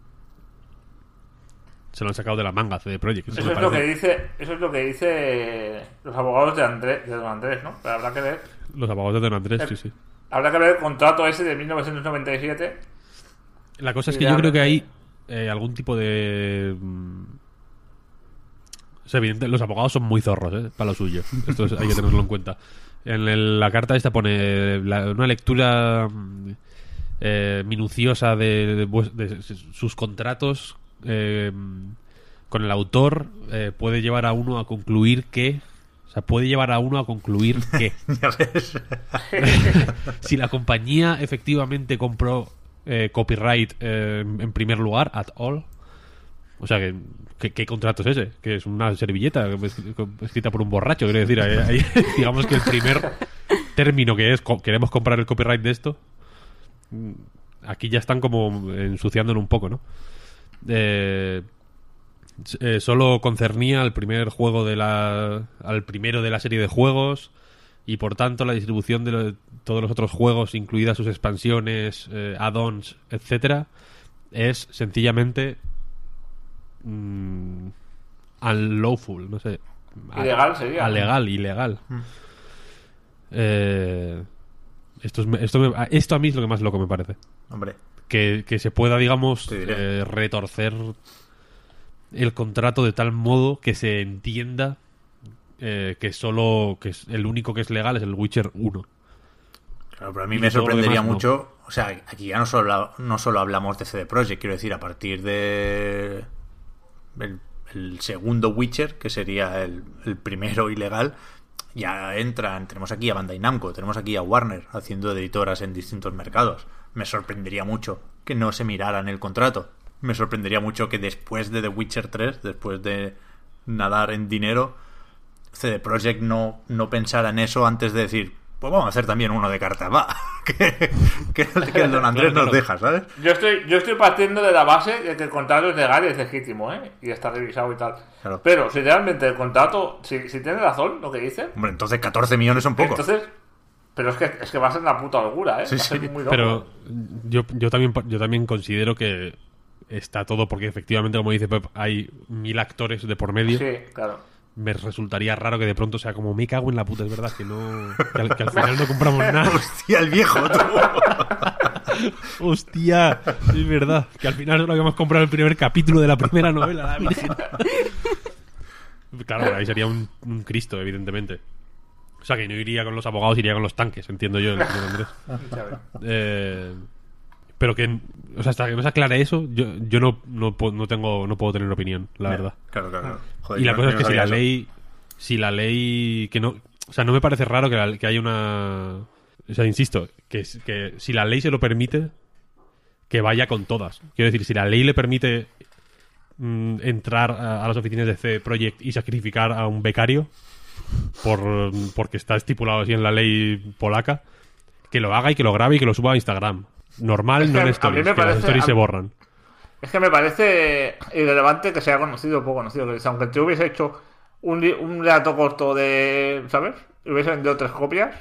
Se lo han sacado de la manga CD Projekt. Eso es lo que dice, eso es lo que dice los abogados de Andrés, de Don Andrés, ¿no? Pero habrá que ver, Los abogados de Don Andrés, Eh, sí, sí. habrá que ver el contrato ese de 1997. La cosa es que yo creo que hay eh, algún tipo de... mm, O sea, evidente, los abogados son muy zorros, ¿eh? Para lo suyo. Esto es- hay que tenerlo en cuenta. En el- la carta esta pone la- una lectura mm, eh, minuciosa de, de vues- de sus contratos eh, con el autor eh, puede llevar a uno a concluir que... O sea, puede llevar a uno a concluir que... Si la compañía efectivamente compró eh, copyright eh, en primer lugar, at all. O sea, que, ¿qué, contrato es ese? Que es una servilleta es- escrita por un borracho. Quiero decir, digamos que el primer término que es queremos comprar el copyright de esto, mm, aquí ya están como ensuciándolo un poco, ¿no? Eh, eh, solo concernía al primer juego de la al primero de la serie de juegos y por tanto la distribución de lo- todos los otros juegos incluidas sus expansiones eh, add-ons etcétera es sencillamente mm, unlawful, no sé. Ilegal sería. Alegal, ilegal. Eh, esto, es- esto, me- esto a mí es lo que más loco me parece. Hombre, Que, que se pueda, digamos, eh, retorcer el contrato de tal modo que se entienda eh, que solo que es el único que es legal es el Witcher 1. claro, pero a mí Y me sorprendería demás, no. mucho. O sea, aquí ya no solo, no solo hablamos de CD Projekt, quiero decir, a partir de. El, segundo Witcher, que sería el, el primero ilegal, ya entran. Tenemos aquí a Bandai Namco, tenemos aquí a Warner haciendo editoras en distintos mercados. Me sorprendería mucho que no se miraran el contrato. Me sorprendería mucho que después de The Witcher 3, después de nadar en dinero, CD Projekt no, no pensara en eso antes de decir, pues vamos a hacer también uno de cartas, va. que, que, que el Don Andrés Claro, nos claro. deja, ¿sabes? Yo estoy, yo estoy partiendo de la base de que el contrato es legal y es legítimo, ¿eh? Y está revisado y tal. Claro. Pero si realmente el contrato, si, si tiene razón lo que dice, Hombre, entonces 14 millones son pocos. entonces. Pero es que, es que va a ser una puta locura, ¿eh? Sí, va a ser sí. muy loco. Pero yo, yo también yo también considero que está todo porque efectivamente como dice Pep hay mil actores de por medio. Sí, claro. Me resultaría raro que de pronto sea como me cago en la puta, es verdad que no que al, que al final no compramos nada. Hostia, el viejo. tú. Hostia, es verdad. Que al final solo habíamos comprado el primer capítulo de la primera novela, la Virgen. Claro, ahí sería un, un Cristo, evidentemente. O sea, que no iría con los abogados, iría con los tanques, entiendo yo, el señor Andrés. Eh, pero que, o sea, hasta que no se aclare eso, yo, yo no, no, puedo- no tengo, no puedo tener opinión, la verdad. Claro, claro. Joder, Y la cosa es que si la eso. ley, si la ley que no, o sea, no me parece raro que, la- que haya una, o sea, insisto, que, que si la ley se lo permite, que vaya con todas. Quiero decir, si la ley le permite mm, entrar a, a las oficinas de C Project y sacrificar a un becario por porque está estipulado así en la ley polaca, que lo haga y que lo grabe y que lo suba a Instagram. Normal, Es que no en a mí stories, me que las parece- stories a- se borran. Es que me parece irrelevante que sea conocido o poco conocido. Que aunque te hubiese hecho un, un relato corto de. ¿Sabes? Y hubiese vendido tres copias.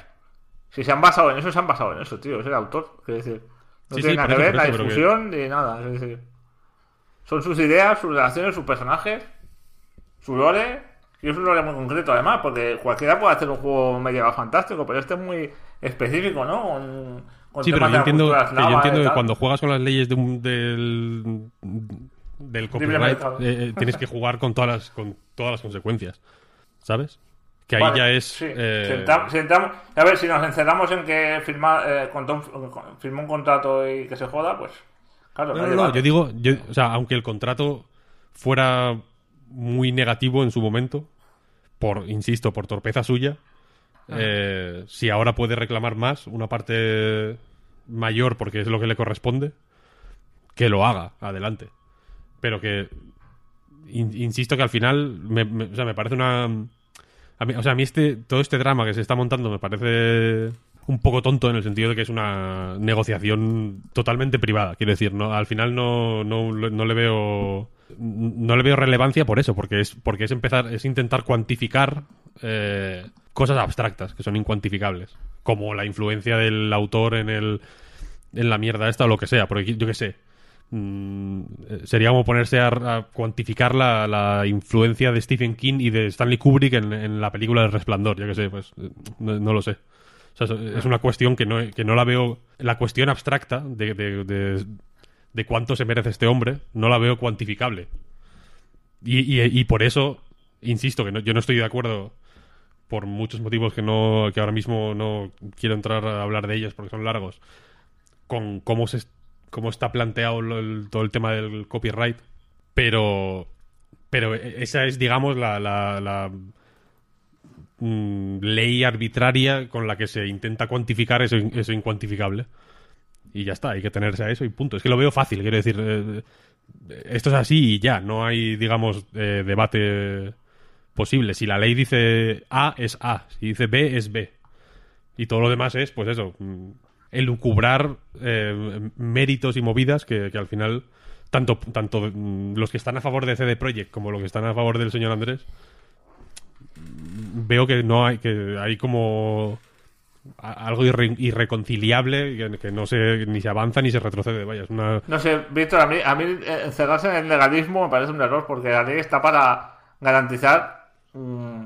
Si se han basado en eso, se han basado en eso, tío. Es el autor. Es decir, no Sí, tiene sí, nada que ver la pero que- ni nada. Es decir, son sus ideas, sus relaciones, sus personajes, su lore. Y es un lore muy concreto, además, porque cualquiera puede hacer un juego medieval fantástico, pero este es muy específico, ¿no? Con Sí, pero yo entiendo, que yo eslava y entiendo que tal. cuando juegas con las leyes de un- del, del copyright, eh, eh, tienes que jugar con todas las, con todas las consecuencias. ¿Sabes? Que ahí Vale, ya es. sí. eh, Si entramos- si entramos- a ver, si nos encerramos en que firma, eh, un- firmó un contrato y que se joda, pues. Claro, no, no, no, yo digo, yo- o sea, aunque el contrato fuera muy negativo en su momento, por, insisto, por torpeza suya, eh, si ahora puede reclamar más, una parte mayor porque es lo que le corresponde, que lo haga, adelante. Pero que, in- insisto que al final, me, me- o sea, me parece una... o sea, a mí este, todo este drama que se está montando me parece un poco tonto en el sentido de que es una negociación totalmente privada. Quiero decir, no, al final no, no, no le veo no le veo relevancia por eso, porque es porque es empezar es intentar cuantificar eh, cosas abstractas que son incuantificables, como la influencia del autor en el en la mierda esta o lo que sea, porque yo qué sé. mm, sería como ponerse a, cuantificar la, la influencia de Stephen King y de Stanley Kubrick en, la película del Resplandor, yo qué sé, pues eh, no, no lo sé. Es- una cuestión que no, que no la veo. La cuestión abstracta de, de- de cuánto se merece este hombre, no la veo cuantificable. Y, por eso, insisto, que yo no estoy de acuerdo por muchos motivos que no que ahora mismo no quiero entrar a hablar de ellos porque son largos con cómo se cómo está planteado el- todo el tema del copyright pero pero esa es digamos la, mm, ley arbitraria con la que se intenta cuantificar eso, eso incuantificable y ya está hay que tenerse a eso y punto es que lo veo fácil quiero decir eh, esto es así y ya no hay digamos eh, debate posible. Si la ley dice A, es A. Si dice B, es B. Y todo lo demás es, pues eso, mm, elucubrar eh, méritos y movidas que, al final, tanto, tanto mm, los que están a favor de CD Projekt como los que están a favor del señor Andrés, veo que no hay, que hay como algo irre- irreconciliable que, que no se ni se avanza ni se retrocede. Vaya, es una No sé, Víctor, a mí, a mí eh, encerrarse en el legalismo me parece un error porque la ley está para garantizar mm,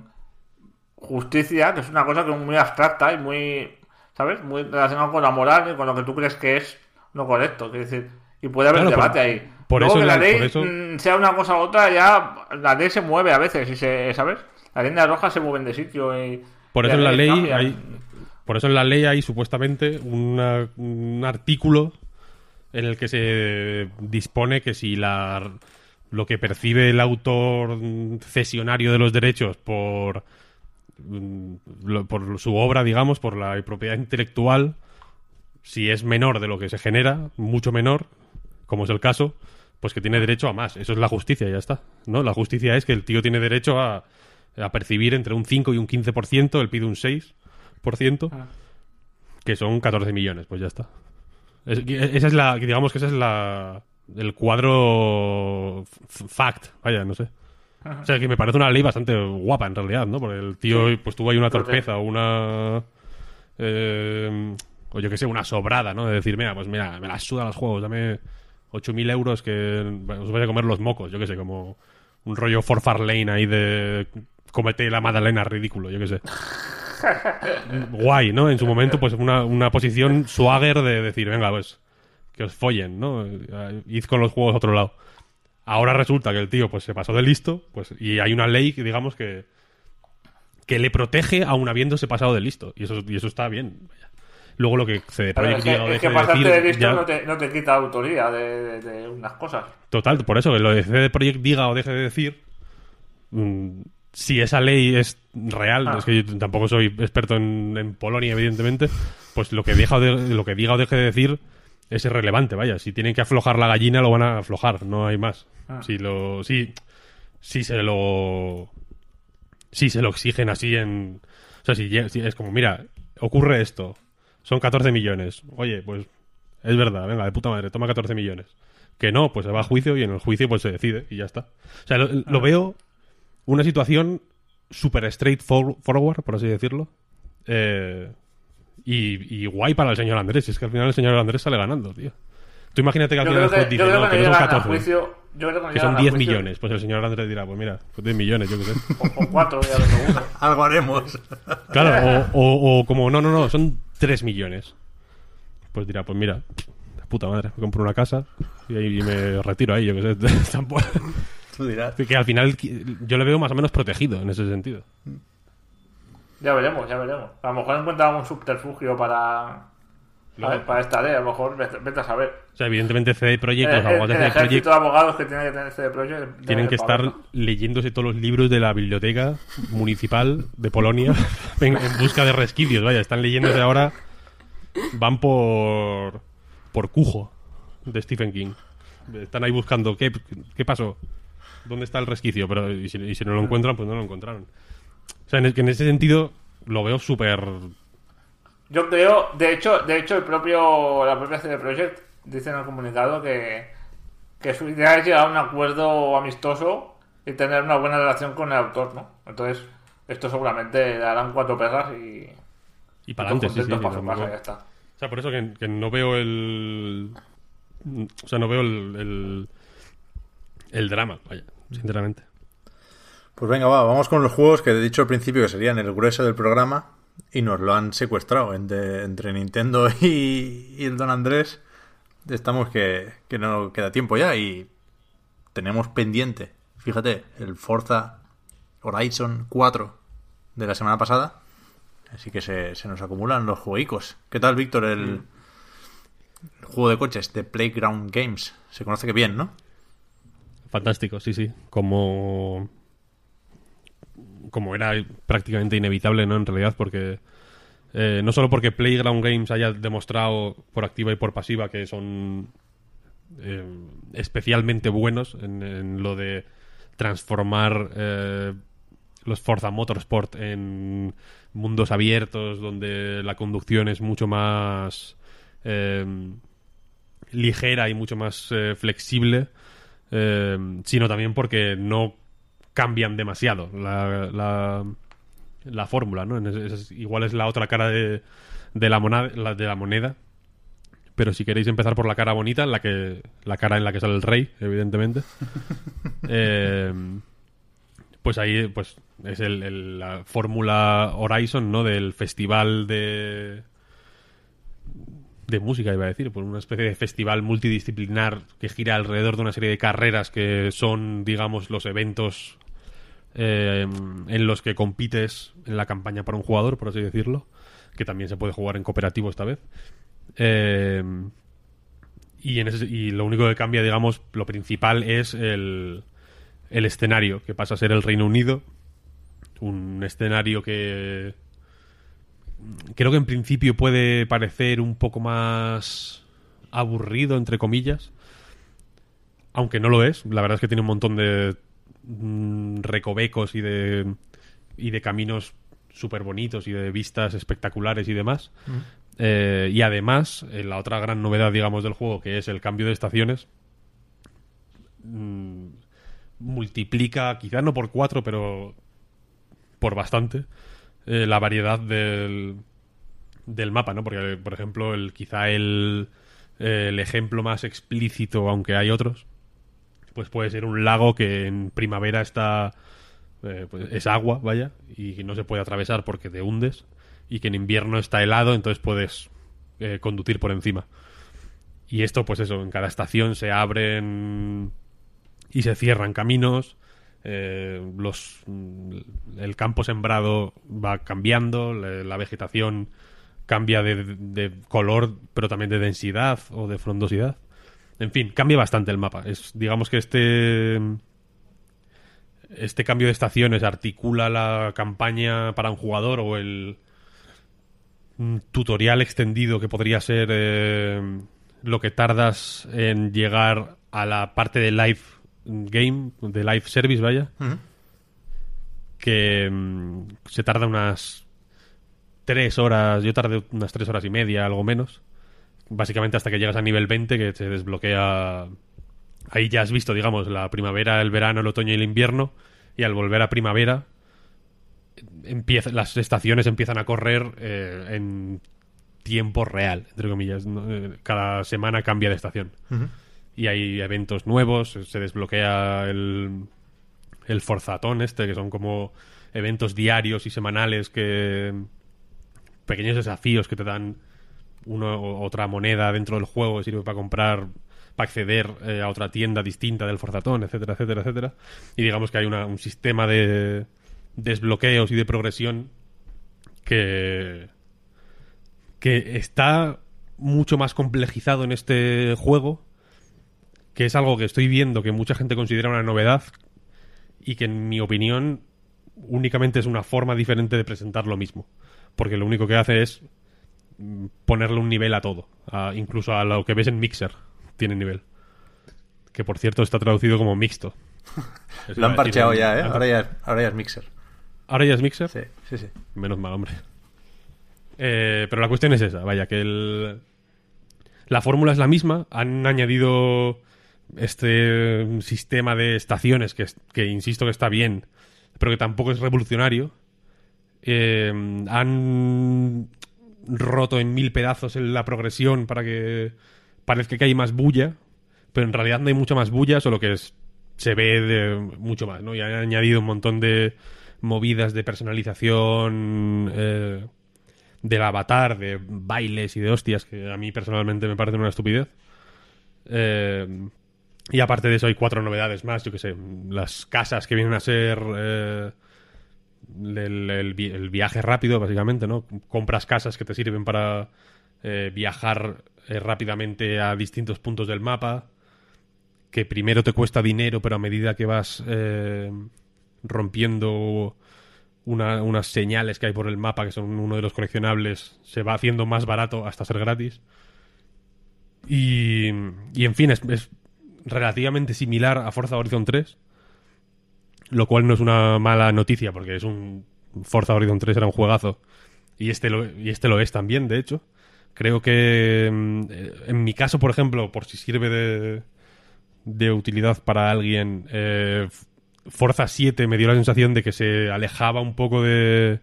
justicia, que es una cosa que es muy abstracta y muy, ¿sabes? Muy relacionada con la moral y con lo que tú crees que es lo correcto. Quiero decir, y puede haber Claro, por- debate ahí. por Luego eso que la la- ley eso- mm, sea una cosa u otra, ya la ley se mueve a veces, y se, ¿sabes? Las líneas rojas se mueven de sitio y... Por eso en la ley hay, por eso en la ley hay supuestamente un artículo en el que se dispone que si la lo que percibe el autor cesionario de los derechos por mm, por su obra, digamos, por la propiedad intelectual, si es menor de lo que se genera, mucho menor, como es el caso, pues que tiene derecho a más. Eso es la justicia, ya está. ¿no? La justicia es que el tío tiene derecho a, a percibir entre un 5 y un 15%, él pide un 6%, Ah. que son 14 millones, pues ya está. Es- esa es la, digamos que esa es la, el cuadro fact, vaya, no sé. O sea, que me parece una ley bastante guapa en realidad, ¿no? Porque el tío pues tuvo ahí una Protege. torpeza o una... eh, o yo que sé, una sobrada, ¿no? De decir, mira, pues mira, me las sudan los juegos, dame 8.000 euros que os voy a comer los mocos, yo que sé, como un rollo Forfar Lane ahí de comete la magdalena ridículo, yo que sé. Guay, ¿no? En su momento, pues una, una posición swagger de decir, venga, pues que os follen, ¿no? Eh, Id con los juegos a otro lado. Ahora resulta que el tío pues se pasó de listo, pues y hay una ley que digamos que que le protege aún habiéndose pasado de listo y eso y eso está bien. vaya. Luego lo que CD Claro, Projekt es que, es deje que de pasarte decir, de listo ya- no, te, no te quita autoría de, de- de unas cosas. Total, por eso, que lo de CD Projekt diga o deje de decir, mm, si esa ley es real, Ah. es que yo tampoco soy experto en, en Polonia, evidentemente, pues lo que, deja de- lo que diga o deje de decir es irrelevante, vaya. Si tienen que aflojar la gallina, lo van a aflojar, no hay más. Ah. Si lo... Si, si se lo... Si se lo exigen así en... O sea, si, es como, mira, ocurre esto, son 14 millones. Oye, pues es verdad, venga, de puta madre, toma 14 millones. Que no, pues se va a juicio y en el juicio pues se decide y ya está. O sea, lo, lo Ah. veo una situación súper straightforward, por así decirlo. Eh, y, y guay para el señor Andrés. Es que al final el señor Andrés sale ganando, tío. Tú imagínate que al final el juez dice, no, que no son llegan a 14, juicio. Yo creo que, son llegan a 10 juicio. millones. Pues el señor Andrés dirá, pues mira, pues 10 millones, yo qué sé. O, o cuatro, ya lo seguro. Algo haremos. Claro, o, o- o como, no, no, no, son 3 millones. Pues dirá, pues mira, puta madre, me compro una casa y, ahí me retiro ahí, yo que sé. Tampoco- Tú dirás. que al final yo le veo más o menos protegido en ese sentido. Ya veremos, ya veremos. A lo mejor encuentra algún subterfugio para. No. a ver, para esta ley, a lo mejor vete, vete a saber. O sea, evidentemente CD Projekt, El, los abogados el- de el CD Projekt ejército de abogados que tiene que tener CD Projekt tienen que estar pagar. leyéndose todos los libros de la biblioteca municipal de Polonia en, en busca de resquicios. Vaya, están leyéndose ahora. Van por. por Cujo de Stephen King. Están ahí buscando qué, qué pasó, dónde está el resquicio, pero y si, y si no lo encuentran, pues no lo encontraron. O sea, en, el- que en ese sentido lo veo súper. Yo creo, de hecho, de hecho el propio, la propia CD Projekt dice en el comunicado que, que su idea es llegar a un acuerdo amistoso y tener una buena relación con el autor, ¿no? Entonces, esto seguramente le darán cuatro perras y, Y para adelante, sí, sí. casa, ya está. O sea, por eso que, que no veo el. O sea, no veo el. el, el drama, vaya, sinceramente. Pues venga, va, vamos con los juegos que he dicho al principio que serían el grueso del programa y nos lo han secuestrado entre, entre Nintendo y, y el Don Andrés. Estamos que, que no queda tiempo ya y tenemos pendiente, fíjate, el Forza Horizon 4 de la semana pasada. Así que se, se nos acumulan los jueguicos. ¿Qué tal, Víctor, el, el juego de coches de Playground Games? Se conoce que bien, ¿no? Fantástico, sí, sí. Como. Como era prácticamente inevitable, ¿no? En realidad, porque. eh, no solo porque Playground Games haya demostrado por activa y por pasiva que son eh, especialmente buenos en, lo de transformar eh, los Forza Motorsport en mundos abiertos donde la conducción es mucho más ligera y mucho más flexible, eh, sino también porque no cambian demasiado la, la, la fórmula, ¿no? Es- es- igual es la otra cara de, de la, monada, la, de la moneda. Pero si queréis empezar por la cara bonita, la que la cara en la que sale el rey, evidentemente. eh, pues ahí pues es el, el- la fórmula Horizon, ¿no? Del festival de de música, iba a decir, por una especie de festival multidisciplinar que gira alrededor de una serie de carreras que son, digamos, los eventos eh, en los que compites en la campaña para un jugador, por así decirlo, que también se puede jugar en cooperativo esta vez. Eh, y, en ese- y lo único que cambia, digamos, lo principal es el, el escenario, que pasa a ser el Reino Unido, un escenario que creo que en principio puede parecer un poco más aburrido, entre comillas. Aunque no lo es. La verdad es que tiene un montón de mm, recovecos y de, y de caminos súper bonitos y de vistas espectaculares y demás. Eh, y además, eh, la otra gran novedad, digamos, del juego, que es el cambio de estaciones, mm, multiplica, quizás no por cuatro, pero por bastante, eh, la variedad del, del mapa, ¿no? Porque, por ejemplo, el, quizá el, el ejemplo más explícito, aunque hay otros, pues puede ser un lago que en primavera está... eh, pues es agua, vaya, y no se puede atravesar porque te hundes, y que en invierno está helado, entonces puedes eh, conducir por encima. Y esto, pues eso, en cada estación se abren y se cierran caminos. Eh, los, mm, el campo sembrado va cambiando, la vegetación cambia de, de color, pero también de densidad o de frondosidad. En fin, cambia bastante el mapa. Es, digamos que este este cambio de estaciones articula la campaña para un jugador o el tutorial extendido que podría ser eh, lo que tardas en llegar a la parte de live game, de live service, vaya, que mm, se tarda unas tres horas, yo tardé unas tres horas y media, algo menos, básicamente hasta que llegas a nivel 20 que se desbloquea ahí ya has visto, digamos, la primavera, el verano, el otoño y el invierno, y al volver a primavera, empieza, las estaciones empiezan a correr eh, en tiempo real, entre comillas. Eh, Cada semana cambia de estación. Y hay eventos nuevos, se desbloquea el, el forzatón este, que son como eventos diarios y semanales que... pequeños desafíos que te dan uno o otra moneda dentro del juego que sirve para comprar para acceder eh, a otra tienda distinta del Forzatón, etcétera, etcétera, etcétera. Y digamos que hay una- un sistema de desbloqueos y de progresión que que está mucho más complejizado en este juego, que es algo que estoy viendo que mucha gente considera una novedad y que en mi opinión únicamente es una forma diferente de presentar lo mismo, porque lo único que hace es mm, ponerle un nivel a todo, a- incluso a lo que ves en Mixer tiene nivel. Que por cierto está traducido como mixto. Lo han parcheado ya, ¿eh? Ahora ya, ahora ya es Mixer. ¿Ahora ya es Mixer? Sí, sí, sí. Menos mal, hombre. Eh, pero la cuestión es esa, vaya, que el... La fórmula es la misma, han añadido este sistema de estaciones que, que insisto que está bien, pero que tampoco es revolucionario. Eh, han roto en mil pedazos la progresión para que parezca que hay más bulla, pero en realidad no hay mucha más bulla, solo que se ve de mucho más, ¿no? Y han añadido un montón de movidas de personalización eh, del avatar, de bailes y de hostias, que a mí personalmente me parecen una estupidez. Eh, y aparte de eso hay cuatro novedades más, yo que sé, las casas que vienen a ser eh, el, el vi- el viaje rápido, básicamente, ¿no? Compras casas que te sirven para eh, viajar eh, rápidamente a distintos puntos del mapa, que primero te cuesta dinero, pero a medida que vas rompiendo una- unas señales que hay por el mapa, que son uno de los coleccionables, se va haciendo más barato hasta ser gratis. Y, y en fin, es relativamente similar a Forza Horizon 3, lo cual no es una mala noticia, porque es un Forza Horizon 3 era un juegazo. Y este lo, y este lo es también, de hecho. Creo que mm, eh, en mi caso, por ejemplo, por si sirve de, de utilidad para alguien, eh, Forza 7 me dio la sensación de que se alejaba un poco de,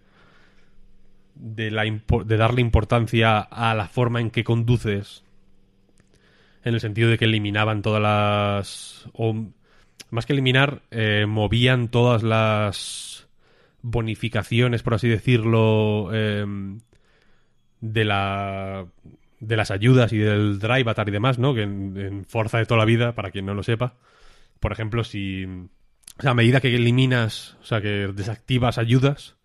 de, la de darle importancia a la forma en que conduces. En el sentido de que eliminaban todas las. Más que eliminar, eh, movían todas las bonificaciones, por así decirlo, em, de la de las ayudas y del drive avatar y demás, ¿no? Que en, en Forza de toda la vida, para quien no lo sepa, por ejemplo, si o sea, a medida que eliminas, o sea, que desactivas ayudas,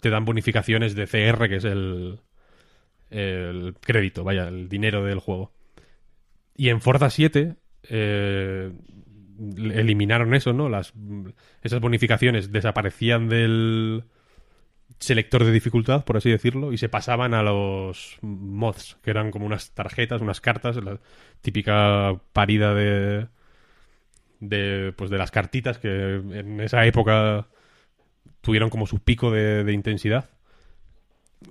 te dan bonificaciones de CR, que es el el crédito, vaya, el dinero del juego. Y en Forza 7 eh, eliminaron eso, ¿no? Las, esas bonificaciones desaparecían del selector de dificultad, por así decirlo, y se pasaban a los mods, que eran como unas tarjetas, unas cartas, la típica parida de de pues de las cartitas que en esa época tuvieron como su pico de, de intensidad.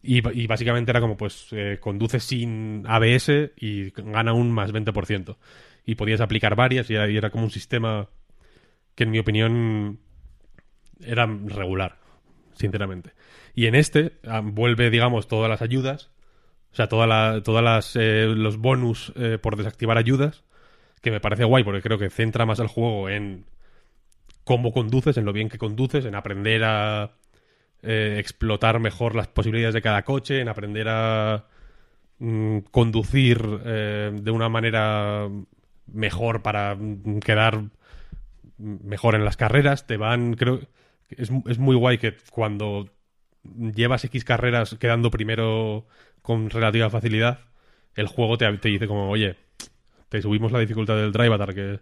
Y, básicamente era como, pues, eh, conduces sin ABS y gana un más 20%. Y podías aplicar varias y era, como un sistema que, en mi opinión, era regular, sinceramente. Y en este ah, vuelve, digamos, todas las ayudas, o sea, toda la- todas las, eh, los bonus eh, por desactivar ayudas, que me parece guay porque creo que centra más el juego en cómo conduces, en lo bien que conduces, en aprender a eh, explotar mejor las posibilidades de cada coche, en aprender a mm, conducir eh, de una manera mejor para mm, quedar mejor en las carreras. Te van, creo, es, es muy guay que cuando llevas X carreras quedando primero con relativa facilidad, el juego te, dice como, oye, te subimos la dificultad del drive que,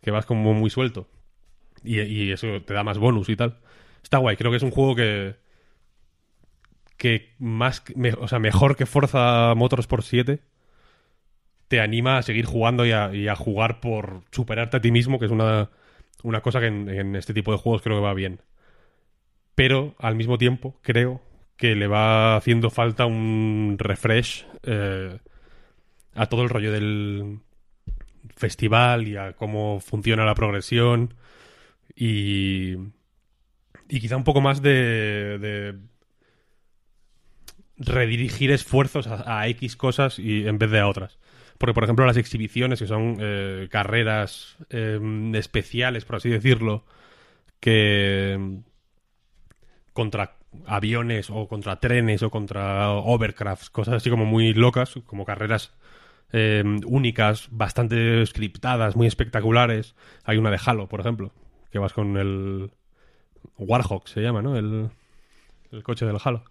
que vas como muy suelto. Y eso te da más bonus y tal. Está guay, creo que es un juego que. que más. o sea, mejor que Forza Motorsport 7. Te anima a seguir jugando y a, jugar por superarte a ti mismo, que es una, una cosa que en, en este tipo de juegos creo que va bien. Pero al mismo tiempo, creo que le va haciendo falta un refresh eh, a todo el rollo del festival y a cómo funciona la progresión y y quizá un poco más de, de redirigir esfuerzos a, X cosas y en vez de a otras. Porque, por ejemplo, las exhibiciones, que son eh, carreras eh, especiales, por así decirlo, que contra aviones o contra trenes o contra overcrafts, cosas así como muy locas, como carreras eh, únicas, bastante scriptadas, muy espectaculares. Hay una de Halo, por ejemplo, que vas con el Warhawk, se llama, ¿no? El, coche del Halo.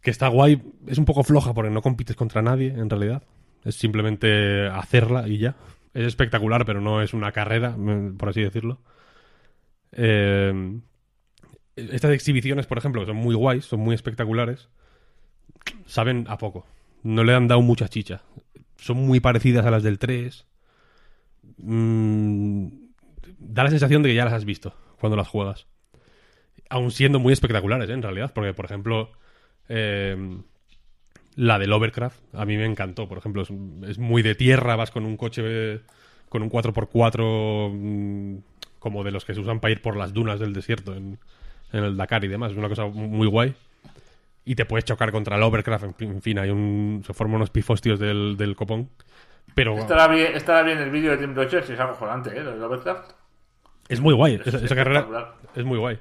Que está guay, es un poco floja porque no compites contra nadie, en realidad. Es simplemente hacerla y ya. Es espectacular, pero no es una carrera, por así decirlo. Eh, estas exhibiciones, por ejemplo, que son muy guays, son muy espectaculares, saben a poco. No le han dado mucha chicha. Son muy parecidas a las del 3. Mm, da la sensación de que ya las has visto cuando las juegas. Aún siendo muy espectaculares, ¿eh? en realidad. Porque, por ejemplo, eh, la del Overcraft a mí me encantó. Por ejemplo, es, muy de tierra, vas con un coche, con un 4x4 mm, como de los que se usan para ir por las dunas del desierto en, en el Dakar y demás. Es una cosa muy guay. Y te puedes chocar contra el Overcraft. En fin, hay un, se forman unos pifostios del, del copón. Pero Estará bien, estará bien el vídeo de Team Rocher si es algo jodante, ¿eh? Del Overcraft. Es muy guay. Esa, Es esa carrera es muy guay.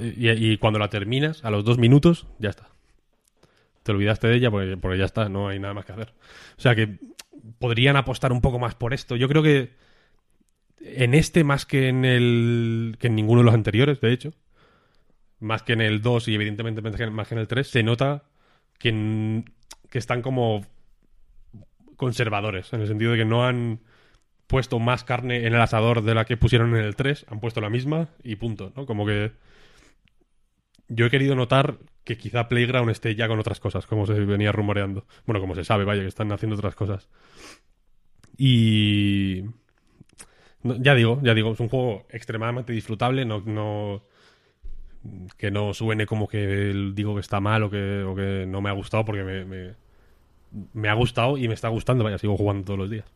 Y, y cuando la terminas, a los dos minutos, ya está. Te olvidaste de ella porque, porque ya está, no hay nada más que hacer. O sea que podrían apostar un poco más por esto. Yo creo que en este más que en el que en ninguno de los anteriores, de hecho, más que en el 2 y evidentemente más que en- más que en el 3, se nota que, que están como conservadores, en el sentido de que no han puesto más carne en el asador de la que pusieron en el 3, han puesto la misma y punto, ¿no? Como que yo he querido notar que quizá Playground esté ya con otras cosas, como se venía rumoreando. Bueno, como se sabe, vaya, que están haciendo otras cosas. Y... ya digo, ya digo, es un juego extremadamente disfrutable, no... no que no suene como que digo que está mal o que, o que no me ha gustado porque me, me, me ha gustado y me está gustando, vaya, sigo jugando todos los días.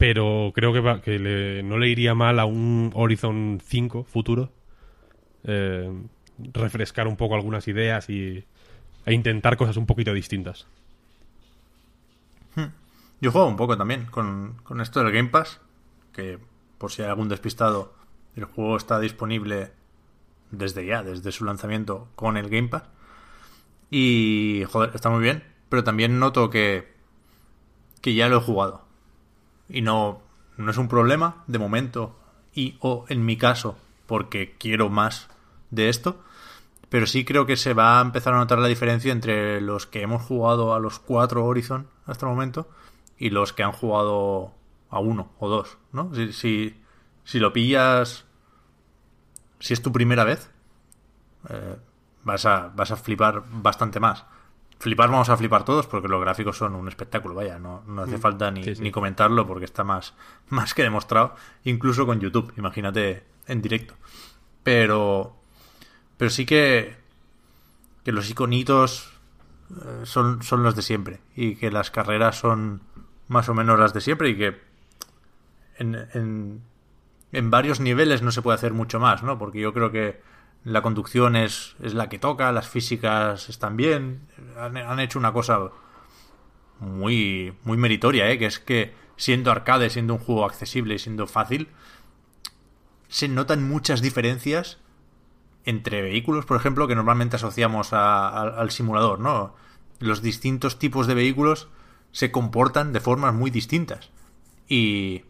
Pero creo que, no le iría mal a un Horizon 5 futuro. Eh, refrescar un poco algunas ideas y, e intentar cosas un poquito distintas. Yo juego un poco también con, con esto del Game Pass, que por si hay algún despistado, el juego está disponible desde ya, desde su lanzamiento con el Game Pass. Y, joder, está muy bien, pero también noto que, que ya lo he jugado. Y no, no es un problema, de momento, y o en mi caso, porque quiero más de esto. Pero sí creo que se va a empezar a notar la diferencia entre los que hemos jugado a los cuatro Horizon hasta el momento y los que han jugado a uno o dos, ¿no? Si, si, si lo pillas, si es tu primera vez, eh, vas, a, vas a flipar bastante más. Flipar vamos a flipar todos porque los gráficos son un espectáculo, vaya, no, no hace falta ni, Sí, sí. ni comentarlo porque está más, más que demostrado, incluso con YouTube, imagínate en directo. Pero, pero sí que, que los iconitos eh, son, son los de siempre y que las carreras son más o menos las de siempre y que en, en, en varios niveles no se puede hacer mucho más, ¿no? Porque yo creo que la conducción es, es la que toca, las físicas están bien, han, hecho una cosa muy, muy meritoria, ¿eh? Que es que siendo arcade, siendo un juego accesible y siendo fácil, se notan muchas diferencias entre vehículos, por ejemplo, que normalmente asociamos a- a- al simulador, ¿no? Los distintos tipos de vehículos se comportan de formas muy distintas. Y,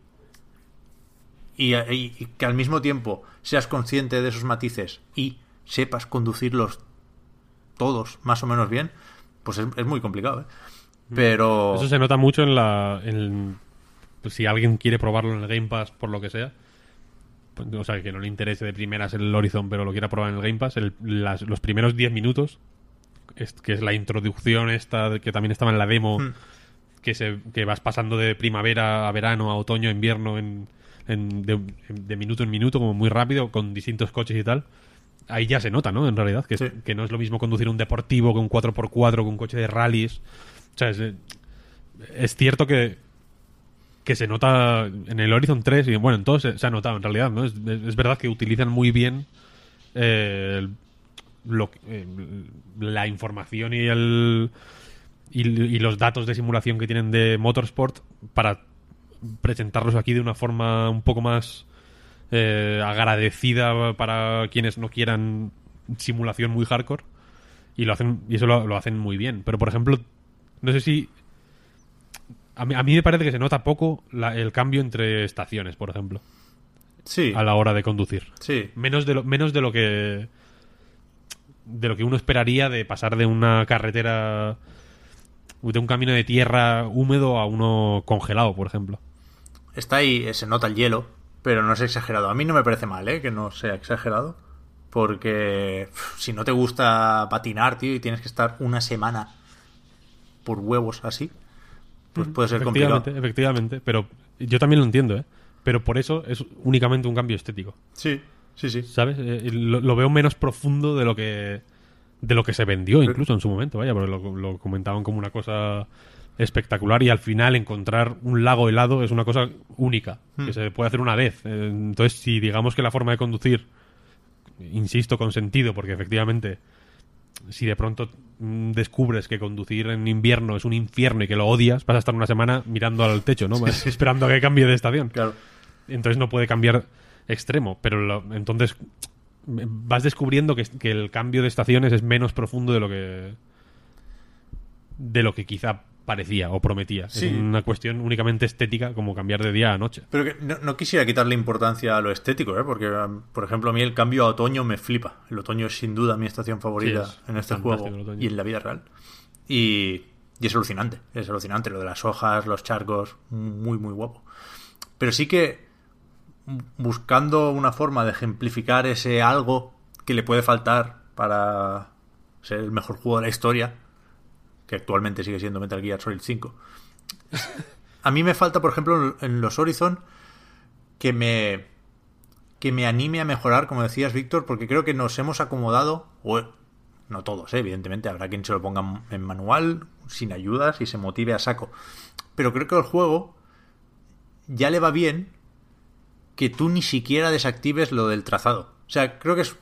y, y- y que al mismo tiempo seas consciente de esos matices y sepas conducirlos todos más o menos bien, pues es, es muy complicado, ¿eh? Pero... Eso se nota mucho en la. en- pues si alguien quiere probarlo en el Game Pass por lo que sea. pues, o sea, que no le interese de primeras el Horizon, pero lo quiera probar en el Game Pass. el- las- los primeros 10 minutos, es- que es la introducción esta que también estaba en la demo, Hmm. que, se, que vas pasando de primavera a verano, a otoño, a invierno, en, en- de, de minuto en minuto, como muy rápido, con distintos coches y tal. Ahí ya se nota, ¿no? En realidad, que, es- que no es lo mismo conducir un deportivo que un 4x4, que un coche de rallies. O sea, es, es cierto que, que se nota en el Horizon 3 y bueno, en todo se, se ha notado en realidad, ¿no? Es, es- verdad que utilizan muy bien eh, lo, eh, la información y el y, y los datos de simulación que tienen de Motorsport para presentarlos aquí de una forma un poco más eh, agradecida para quienes no quieran simulación muy hardcore. Y lo hacen y eso lo, lo hacen muy bien. Pero por ejemplo no sé si a mí, a mí me parece que se nota poco la- el cambio entre estaciones por ejemplo Sí, a la hora de conducir. Sí. menos de lo menos de lo que de lo que uno esperaría de pasar de una carretera de un camino de tierra húmedo a uno congelado por ejemplo Está ahí, eh, se nota el hielo, pero no es exagerado. A mí no me parece mal, ¿eh? Que no sea exagerado. Porque si no te gusta patinar, tío, y tienes que estar una semana por huevos así, pues puede ser complicado. efectivamente efectivamente pero yo también lo entiendo eh pero por eso es únicamente un cambio estético Sí, sí, sí. ¿sabes? Eh, y lo, lo veo menos profundo de lo que de lo que se vendió incluso en su momento, vaya, porque lo, lo comentaban como una cosa espectacular y al final encontrar un lago helado es una cosa única, que se puede hacer una vez. Eh, Entonces, si digamos que la forma de conducir, insisto, con sentido, porque efectivamente, si de pronto mm, descubres que conducir en invierno es un infierno y que lo odias, vas a estar una semana mirando al techo, ¿no? Esperando a que cambie de estación Claro. entonces no puede cambiar extremo. Pero lo- entonces vas descubriendo que, que el cambio de estaciones es menos profundo de lo que de lo que quizá parecía o prometía. Sí. Es una cuestión únicamente estética, como cambiar de día a noche. Pero que no, no quisiera quitarle importancia a lo estético, ¿eh? Porque, um, por ejemplo, a mí el cambio a otoño me flipa. El otoño es sin duda mi estación favorita Sí, es en este juego y en la vida real. Y, y es alucinante, es alucinante. Lo de las hojas, los charcos, muy, muy guapo. Pero sí que bu- buscando una forma de ejemplificar ese algo que le puede faltar para ser el mejor juego de la historia, que actualmente sigue siendo Metal Gear Solid 5. A mí me falta, por ejemplo, en los Horizon que me que me anime a mejorar, como decías, Víctor, porque creo que nos hemos acomodado, o no todos, ¿eh? evidentemente, habrá quien se lo ponga en manual, sin ayudas y se motive a saco. Pero creo que el juego ya le va bien que tú ni siquiera desactives lo del trazado. O sea, creo que es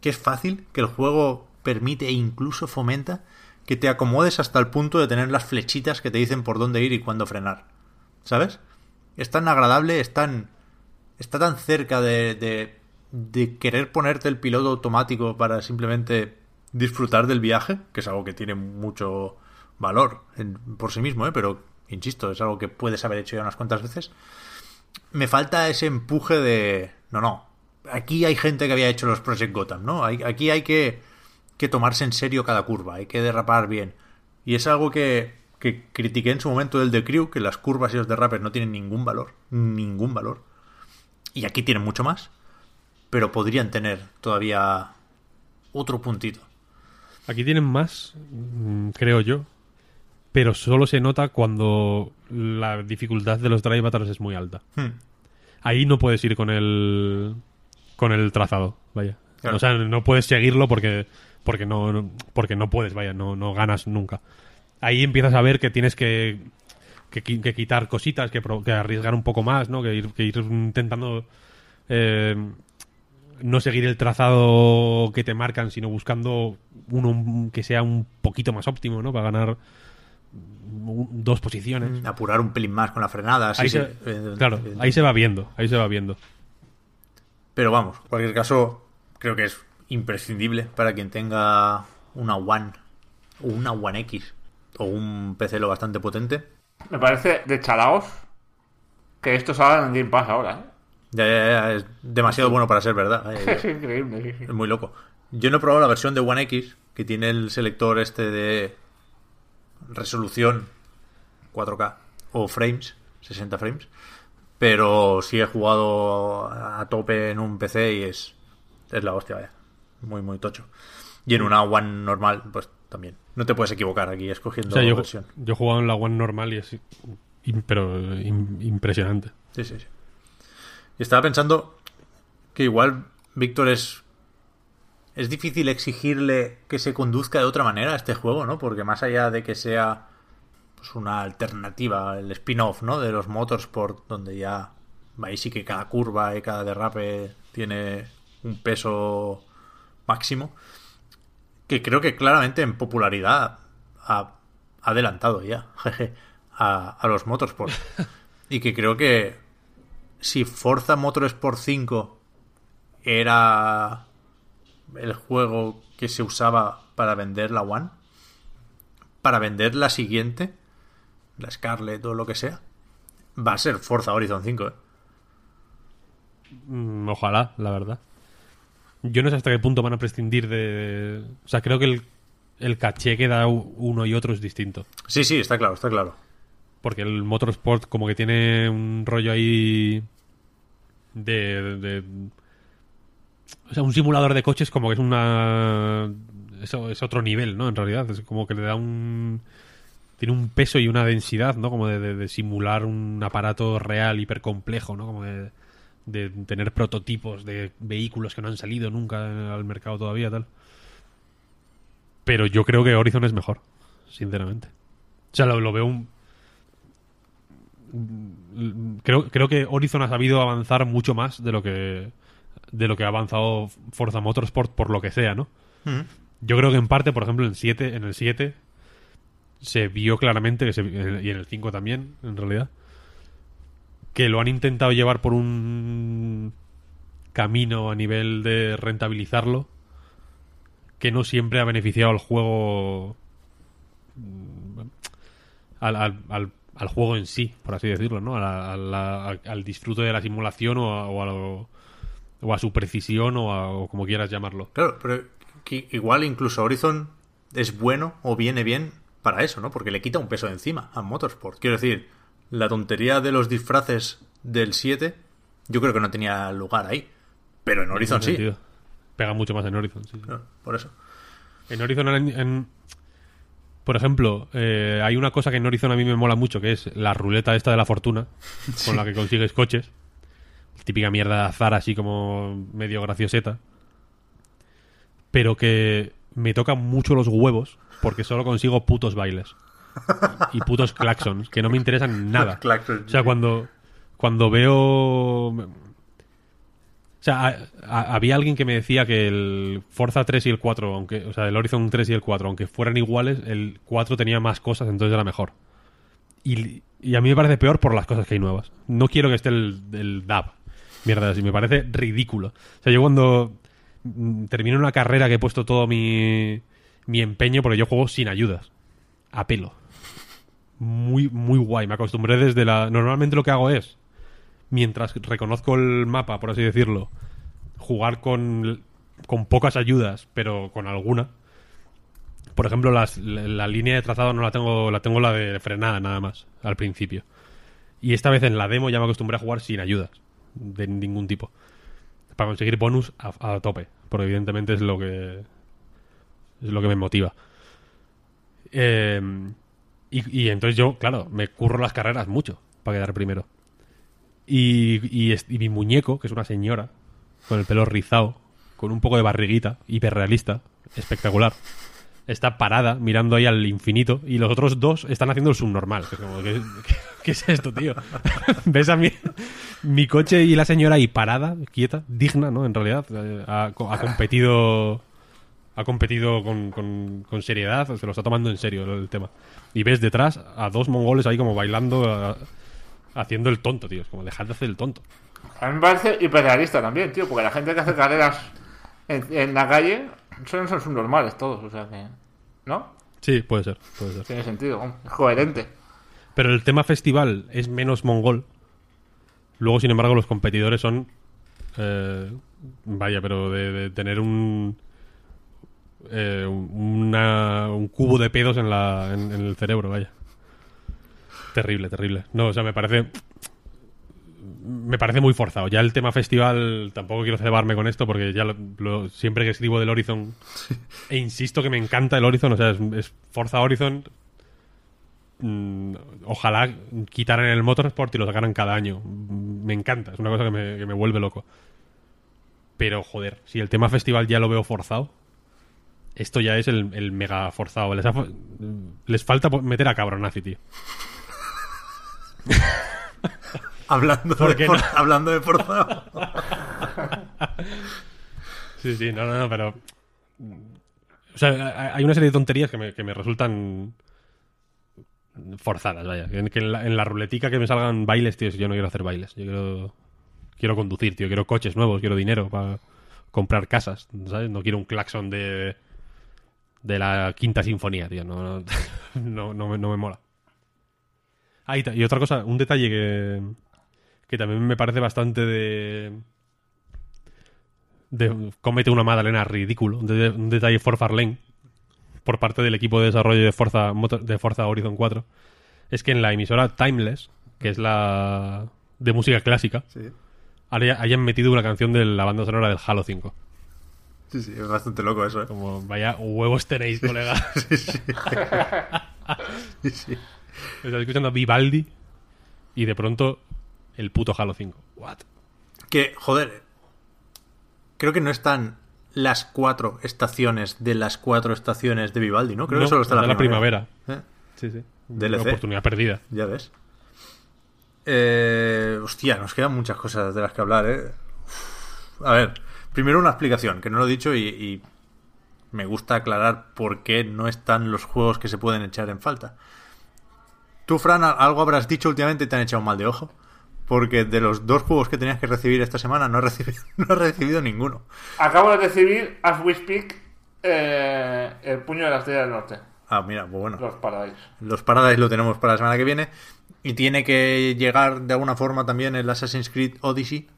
que es fácil, que el juego permite e incluso fomenta que te acomodes hasta el punto de tener las flechitas que te dicen por dónde ir y cuándo frenar. ¿Sabes? Es tan agradable, es tan. está tan cerca de, de, de querer ponerte el piloto automático para simplemente disfrutar del viaje, que es algo que tiene mucho valor por sí mismo, ¿eh? pero insisto, es algo que puedes haber hecho ya unas cuantas veces. Me falta ese empuje de. No, no. Aquí hay gente que había hecho los Project Gotham, ¿no? Aquí hay que, que tomarse en serio cada curva, hay que derrapar bien. Y es algo que, que critiqué en su momento del The Crew, que las curvas y los derrapes no tienen ningún valor. Ningún valor. Y aquí tienen mucho más. Pero podrían tener todavía otro puntito. Aquí tienen más, mm, creo yo, pero solo se nota cuando la dificultad de los drive battles es muy alta. Hmm. Ahí no puedes ir con el con el trazado, vaya. Claro. O sea, no puedes seguirlo porque porque no porque no puedes, vaya, no no ganas nunca. Ahí empiezas a ver que tienes que que, qui- que quitar cositas, que, arriesgar un poco más, ¿no? Que ir, que ir intentando eh, no seguir el trazado que te marcan, sino buscando uno que sea un poquito más óptimo, ¿no? Para ganar dos posiciones. Apurar un pelín más con la frenada. Ahí sí, se- eh, claro, eh, ahí se va viendo, ahí se va viendo. Pero vamos, en cualquier caso, creo que es imprescindible para quien tenga una One o una One X o un PC lo bastante potente. Me parece de chalaos que esto salga en Game Pass ahora, ¿eh? Ya, ya, ya, es demasiado bueno para ser verdad. eh, Es increíble. Es muy loco. Yo no he probado la versión de One X, que tiene el selector este de resolución 4K o frames, 60 frames. Pero sí he jugado a tope en un PC y es, es la hostia, vaya. Muy, muy tocho. Y en una One normal, pues también. No te puedes equivocar aquí escogiendo O sea, yo, versión. yo he jugado en la One normal y es pero im- impresionante. Sí, sí, sí. Y estaba pensando que igual Víctor es. Es difícil exigirle que se conduzca de otra manera a este juego, ¿no? Porque más allá de que sea pues una alternativa, el spin-off, ¿no? De los Motorsport, donde ya ahí sí que cada curva y cada derrape tiene un peso máximo. Que creo que claramente en popularidad ha adelantado ya, jeje, a, a los Motorsport. Y que creo que si Forza Motorsport 5 era el juego que se usaba para vender la One, para vender la siguiente, la Scarlet o lo que sea, va a ser Forza Horizon 5. ¿eh? Mm, Ojalá, la verdad. Yo no sé hasta qué punto van a prescindir de... O sea, creo que el, el caché que da uno y otro es distinto. Sí, sí, está claro, está claro. Porque el Motorsport como que tiene un rollo ahí de, de- O sea, un simulador de coches como que es una... Eso es otro nivel, ¿no? En realidad, es como que le da un... Tiene un peso y una densidad, ¿no? Como de, de- de simular un aparato real hipercomplejo, ¿no? Como de, de tener prototipos de vehículos que no han salido nunca al mercado todavía, tal. Pero yo creo que Horizon es mejor, sinceramente. O sea, lo, lo veo un, creo, creo que Horizon ha sabido avanzar mucho más de lo que de lo que ha avanzado Forza Motorsport por lo que sea, ¿no? Yo creo que en parte, por ejemplo, en 7, en el 7 se vio claramente que se- y en el 5 también, en realidad, que lo han intentado llevar por un camino a nivel de rentabilizarlo que no siempre ha beneficiado al juego mm, al, juego en sí, por así decirlo, ¿no? Al- disfrute de la simulación o a, o a lo- a su precisión o, a- como quieras llamarlo. Claro, pero igual incluso Horizon es bueno o viene bien para eso, ¿no? Porque le quita un peso de encima a Motorsport. Quiero decir, la tontería de los disfraces del 7, yo creo que no tenía lugar ahí. Pero en Horizon sí. sentido. Pega mucho más en Horizon, sí, por eso. En Horizon, en, en- por ejemplo, eh, hay una cosa que en Horizon a mí me mola mucho, que es la ruleta esta de la fortuna, con la que consigues coches. Típica mierda de azar, así como medio gracioseta. Pero que me tocan mucho los huevos, porque solo consigo putos bailes. Y putos claxons, que no me interesan nada. Claxons, O sea, cuando, cuando veo O sea, a- a- había alguien que me decía que el Forza 3 y el 4, aunque, o sea, el Horizon 3 y el 4, aunque fueran iguales, el 4 tenía más cosas, entonces era mejor. Y, y a mí me parece peor por las cosas que hay nuevas. No quiero que esté el, el DAB. Mierda, así me parece ridículo. O sea, yo cuando mm, termino una carrera que he puesto todo mi, mi empeño, porque yo juego sin ayudas. A pelo. Muy, muy guay. Me acostumbré desde la. Normalmente lo que hago es mientras reconozco el mapa, por así decirlo, jugar con, con pocas ayudas, pero con alguna. Por ejemplo, las- la, línea de trazado no la tengo, la tengo la de frenada nada más, al principio. Y esta vez en la demo ya me acostumbré a jugar sin ayudas, de ningún tipo. Para conseguir bonus a, a tope, porque evidentemente es lo que es lo que me motiva. Eh, y, y entonces yo, claro, me curro las carreras mucho para quedar primero. Y, y, y mi muñeco, que es una señora, con el pelo rizado, con un poco de barriguita, hiperrealista, espectacular, está parada mirando ahí al infinito y los otros dos están haciendo el subnormal. Que ¿qué, es esto, tío? ¿Ves a mi, mi coche y la señora ahí parada, quieta, digna, ¿no? En realidad, eh, ha competido ha competido con, con- con seriedad, se lo está tomando en serio el, el tema. Y ves detrás a dos mongoles ahí como bailando, a- haciendo el tonto, tío. Es como, dejad de hacer el tonto. A mí me parece hiperrealista también, tío, porque la gente que hace carreras en, en la calle son, son subnormales todos, o sea que. ¿No? Sí, puede ser, puede ser. Tiene sentido, es coherente. Pero el tema festival es menos mongol. Luego, sin embargo, los competidores son. eh, vaya, pero de, de tener un. Eh, una- un cubo de pedos en, la, en, en el cerebro, vaya. Terrible, terrible. No, o sea, me parece. Me parece muy forzado. Ya el tema festival, tampoco quiero cebarme con esto porque ya lo- lo- siempre que escribo del Horizon, e insisto que me encanta el Horizon, o sea, es, es Forza Horizon, Mm, ojalá quitaran el Motorsport y lo sacaran cada año. Me encanta, es una cosa que me, que me vuelve loco. Pero, joder, si el tema festival ya lo veo forzado, esto ya es el, el mega forzado. Les, ha les falta meter a Cabronazi, tío. Hablando, ¿Por de, no? hablando de Forza. Sí, sí, no, no, no, pero. O sea, hay una serie de tonterías que me, que me resultan forzadas, vaya. Que en, la, en la ruletica que me salgan bailes, tío, si yo no quiero hacer bailes. Yo quiero. Quiero conducir, tío. Quiero coches nuevos, quiero dinero para comprar casas, ¿sabes? No quiero un claxon de. De la quinta sinfonía, tío. No, no, no, me, no me mola. Ah, y, y otra cosa, un detalle que. que también me parece bastante de de, comete una magdalena ridículo, un, de- un detalle for Farlane por parte del equipo de desarrollo de Forza, de Forza Horizon 4, es que en la emisora Timeless, que es la de música clásica, Sí, hayan metido una canción de la banda sonora del Halo 5. Sí, sí, es bastante loco eso, ¿eh? Como, vaya huevos tenéis, colega. Sí, sí. Sí. Estás escuchando a Vivaldi y de pronto el puto Halo 5. What? Que, joder, creo que no están las cuatro estaciones de las cuatro estaciones de Vivaldi, ¿no? Creo No, que solo está la, la primavera. ¿Eh? Sí, sí. DLC. Oportunidad perdida. Ya ves. Eh, hostia, nos quedan muchas cosas de las que hablar, ¿eh? Uf. A ver, primero una explicación, que no lo he dicho y, y me gusta aclarar por qué no están los juegos que se pueden echar en falta. Tú, Fran, algo habrás dicho últimamente y te han echado mal de ojo. Porque de los dos juegos que tenías que recibir esta semana no has recibido, no recibido ninguno. Acabo de recibir, as we speak, eh, el puño de la estrella del norte. Ah, mira, pues bueno. Los Paradise. Los Paradise lo tenemos para la semana que viene. Y tiene que llegar de alguna forma también el Assassin's Creed Odyssey.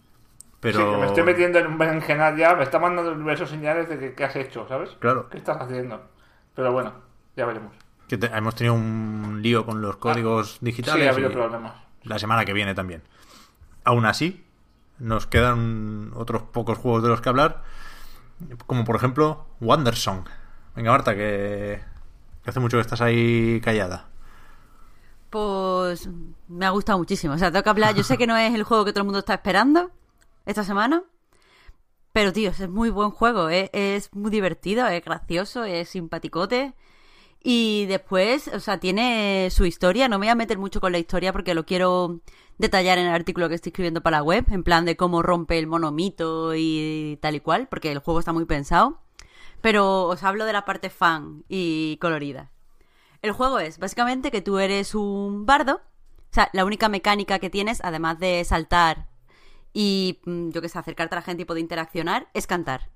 Pero. Sí, que me estoy metiendo en un berenjenal ya, me está mandando diversos señales de que qué has hecho, ¿sabes? Claro. ¿Qué estás haciendo? Pero bueno, ya veremos. Que te- hemos tenido un lío con los códigos Sí, digitales. ha habido y problemas. la semana que viene también. Aún así, nos quedan otros pocos juegos de los que hablar. Como por ejemplo, Wandersong. Venga, Marta, que, que hace mucho que estás ahí callada. Pues me ha gustado muchísimo. O sea, tengo que hablar. Yo sé que no es el juego que todo el mundo está esperando esta semana. Pero, tío, es muy buen juego. Es, es muy divertido, es gracioso, es simpaticote. Y después, o sea, tiene su historia. No me voy a meter mucho con la historia porque lo quiero detallar en el artículo que estoy escribiendo para la web, en plan de cómo rompe el monomito y tal y cual, porque el juego está muy pensado. Pero os hablo de la parte fan y colorida. El juego es básicamente que tú eres un bardo. O sea, la única mecánica que tienes, además de saltar y, mm, yo que sé, acercarte a la gente y poder interaccionar, es cantar.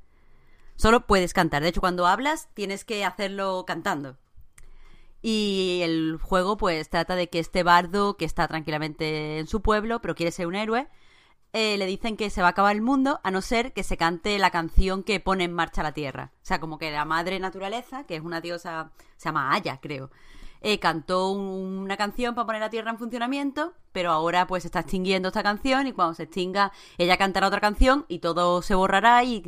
Solo puedes cantar. De hecho, cuando hablas, tienes que hacerlo cantando. Y el juego, pues, trata de que este bardo, que está tranquilamente en su pueblo, pero quiere ser un héroe, eh, le dicen que se va a acabar el mundo a no ser que se cante la canción que pone en marcha la tierra. O sea, como que la madre naturaleza, que es una diosa, se llama Aya, creo, eh, cantó un- una canción para poner la tierra en funcionamiento, pero ahora pues se está extinguiendo esta canción y cuando se extinga ella cantará otra canción y todo se borrará y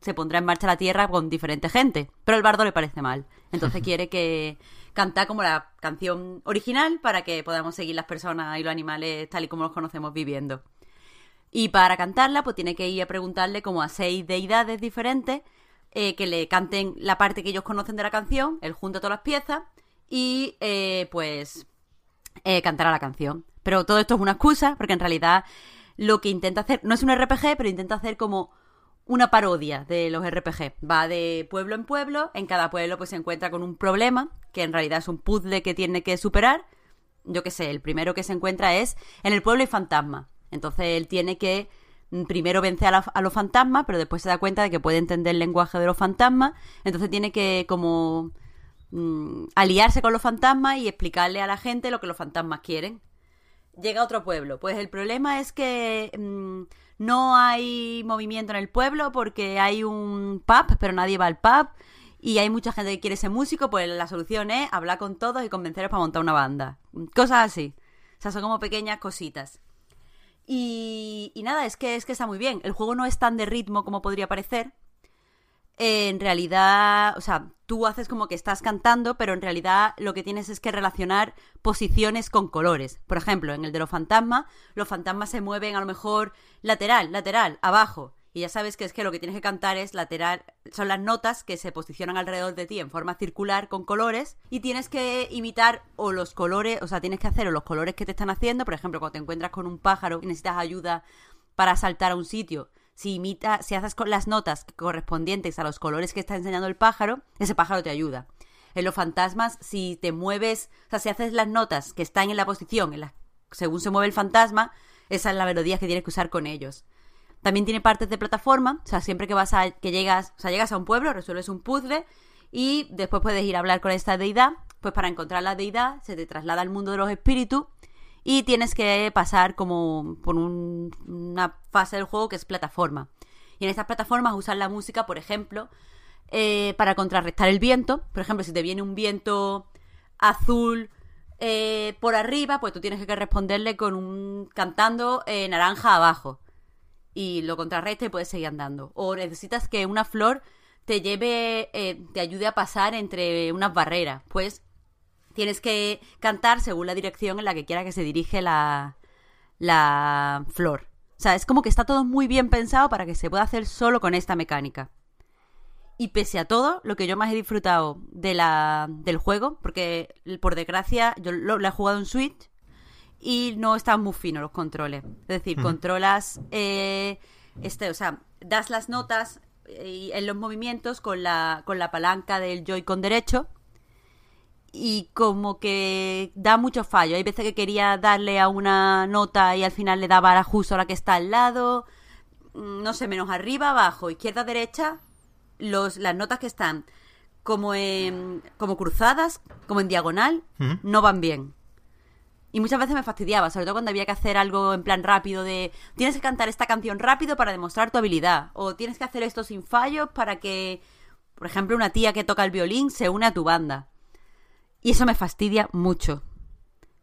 se pondrá en marcha la tierra con diferente gente. Pero al bardo le parece mal. Entonces quiere que canta como la canción original para que podamos seguir las personas y los animales tal y como los conocemos viviendo. Y para cantarla, pues tiene que ir a preguntarle como a seis deidades diferentes eh, que le canten la parte que ellos conocen de la canción, él junta todas las piezas y eh, pues eh, cantará la canción. Pero todo esto es una excusa, porque en realidad lo que intenta hacer, no es un RPG, pero intenta hacer como una parodia de los RPG. Va de pueblo en pueblo, en cada pueblo pues se encuentra con un problema, que en realidad es un puzzle que tiene que superar. Yo qué sé, el primero que se encuentra es en el pueblo hay fantasma. Entonces él tiene que mm, primero vencer a, los fantasmas, pero después se da cuenta de que puede entender el lenguaje de los fantasmas. Entonces tiene que como mm, aliarse con los fantasmas y explicarle a la gente lo que los fantasmas quieren. Llega a otro pueblo. Pues el problema es que mm, no hay movimiento en el pueblo porque hay un pub, pero nadie va al pub. Y hay mucha gente que quiere ser músico, pues la solución es hablar con todos y convencerlos para montar una banda. Cosas así. O sea, son como pequeñas cositas. Y, y nada, es que, es que está muy bien. El juego no es tan de ritmo como podría parecer. En realidad, o sea, tú haces como que estás cantando, pero en realidad lo que tienes es que relacionar posiciones con colores. Por ejemplo, en el de los fantasmas, los fantasmas se mueven a lo mejor lateral, lateral, abajo. Y ya sabes que es que lo que tienes que cantar es lateral, son las notas que se posicionan alrededor de ti en forma circular con colores y tienes que imitar o los colores, o sea, tienes que hacer o los colores que te están haciendo, por ejemplo, cuando te encuentras con un pájaro y necesitas ayuda para saltar a un sitio, si imita, si haces con las notas correspondientes a los colores que está enseñando el pájaro, ese pájaro te ayuda. En los fantasmas, si te mueves, o sea, si haces las notas que están en la posición, en la, según se mueve el fantasma, esa es la melodía que tienes que usar con ellos. También tiene partes de plataforma, o sea, siempre que vas a, que llegas, o sea, llegas a un pueblo, resuelves un puzzle y después puedes ir a hablar con esta deidad, pues para encontrar la deidad se te traslada al mundo de los espíritus y tienes que pasar como por un- una fase del juego que es plataforma. Y en estas plataformas usar la música, por ejemplo, eh, para contrarrestar el viento. Por ejemplo, si te viene un viento azul eh, por arriba, pues tú tienes que responderle con un cantando eh, naranja abajo. Y lo contrarresta y puedes seguir andando. O necesitas que una flor te lleve, te ayude a pasar entre unas barreras. Pues tienes que cantar según la dirección en la que quiera que se dirige la, la flor. O sea, es como que está todo muy bien pensado para que se pueda hacer solo con esta mecánica. Y pese a todo, lo que yo más he disfrutado de la, del juego, porque por desgracia yo lo, lo he jugado en Switch y no están muy finos los controles. Es decir, controlas, eh, este, o sea, das las notas eh, en los movimientos con la, con la palanca del Joy-Con derecho y como que da mucho fallo. Hay veces que quería darle a una nota y al final le daba a justo a la que está al lado. Mm, No sé, menos arriba, abajo, izquierda, derecha. Los, las notas que están como en, como cruzadas, como en diagonal, no van bien. Y muchas veces me fastidiaba, sobre todo cuando había que hacer algo en plan rápido de tienes que cantar esta canción rápido para demostrar tu habilidad o tienes que hacer esto sin fallos para que, por ejemplo, una tía que toca el violín se une a tu banda. Y eso me fastidia mucho.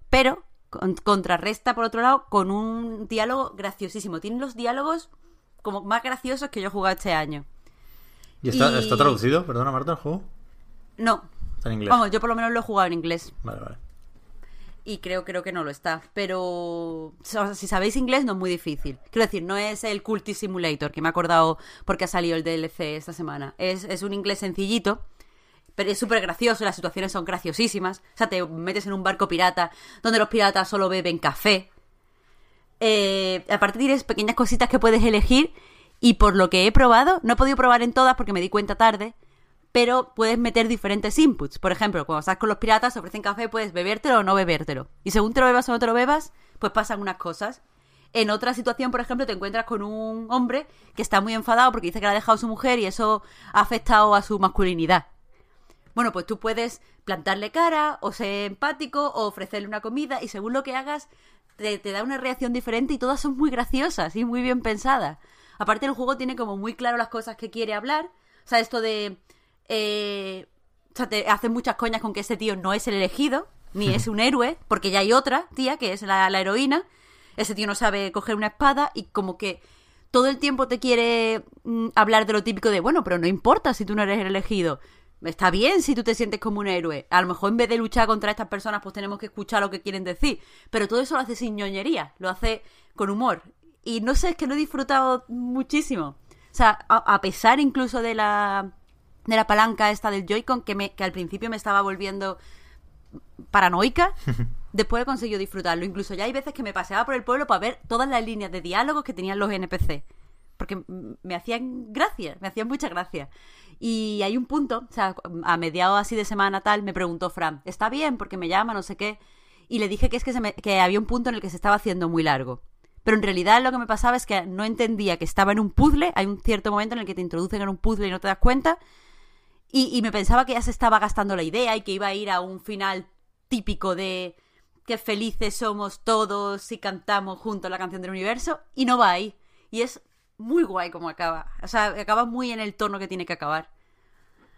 Pero con- contrarresta, por otro lado, con un diálogo graciosísimo. Tiene los diálogos como más graciosos que yo he jugado este año. ¿Y está, Y- está traducido? Perdona, Marta, el juego. No. Está en inglés. Vamos, yo por lo menos lo he jugado en inglés. Vale, vale. Y creo, creo que no lo está. Pero o sea, si sabéis inglés no es muy difícil. Quiero decir, no es el Culti Simulator, que me he acordado porque ha salido el DLC esta semana. Es, es un inglés sencillito, es súper gracioso, las situaciones son graciosísimas. O sea, te metes en un barco pirata donde los piratas solo beben café. Eh, aparte tienes pequeñas cositas que puedes elegir y por lo que he probado, no he podido probar en todas porque me di cuenta tarde, pero puedes meter diferentes inputs. Por ejemplo, cuando estás con los piratas, ofrecen café, puedes bebértelo o no bebértelo. Y según te lo bebas o no te lo bebas, pues pasan unas cosas. En otra situación, por ejemplo, te encuentras con un hombre que está muy enfadado porque dice que le ha dejado su mujer y eso ha afectado a su masculinidad. Bueno, pues tú puedes plantarle cara, o ser empático, o ofrecerle una comida, y según lo que hagas, te, da una reacción diferente y todas son muy graciosas y muy bien pensadas. Aparte, el juego tiene como muy claro las cosas que quiere hablar. O sea, esto de. eh, o sea, te hacen muchas coñas con que ese tío no es el elegido, ni es un héroe, porque ya hay otra tía, que es la, la heroína. Ese tío no sabe coger una espada y como que todo el tiempo te quiere mm, hablar de lo típico de, bueno, pero no importa si tú no eres el elegido. Está bien si tú te sientes como un héroe. A lo mejor en vez de luchar contra estas personas, pues tenemos que escuchar lo que quieren decir. Pero todo eso lo hace sin ñoñería, lo hace con humor. Y no sé, es que lo he disfrutado muchísimo. O sea, a, a pesar incluso de la, de la palanca esta del Joy-Con, que, me, que al principio me estaba volviendo paranoica, después he conseguido disfrutarlo. Incluso ya hay veces que me paseaba por el pueblo para ver todas las líneas de diálogos que tenían los NPC. Porque me hacían gracia, me hacían mucha gracia. Y hay un punto, o sea, a mediados así de semana tal, me preguntó Fran, ¿está bien? Porque me llama, no sé qué. Y le dije que es que, se me- que había un punto en el que se estaba haciendo muy largo. Pero en realidad lo que me pasaba es que no entendía que estaba en un puzzle. Hay un cierto momento en el que te introducen en un puzzle y no te das cuenta. Y, me pensaba que ya se estaba gastando la idea y que iba a ir a un final típico de que felices somos todos si cantamos juntos la canción del universo. Y no va ahí. Y es muy guay como acaba. O sea, acaba muy en el tono que tiene que acabar.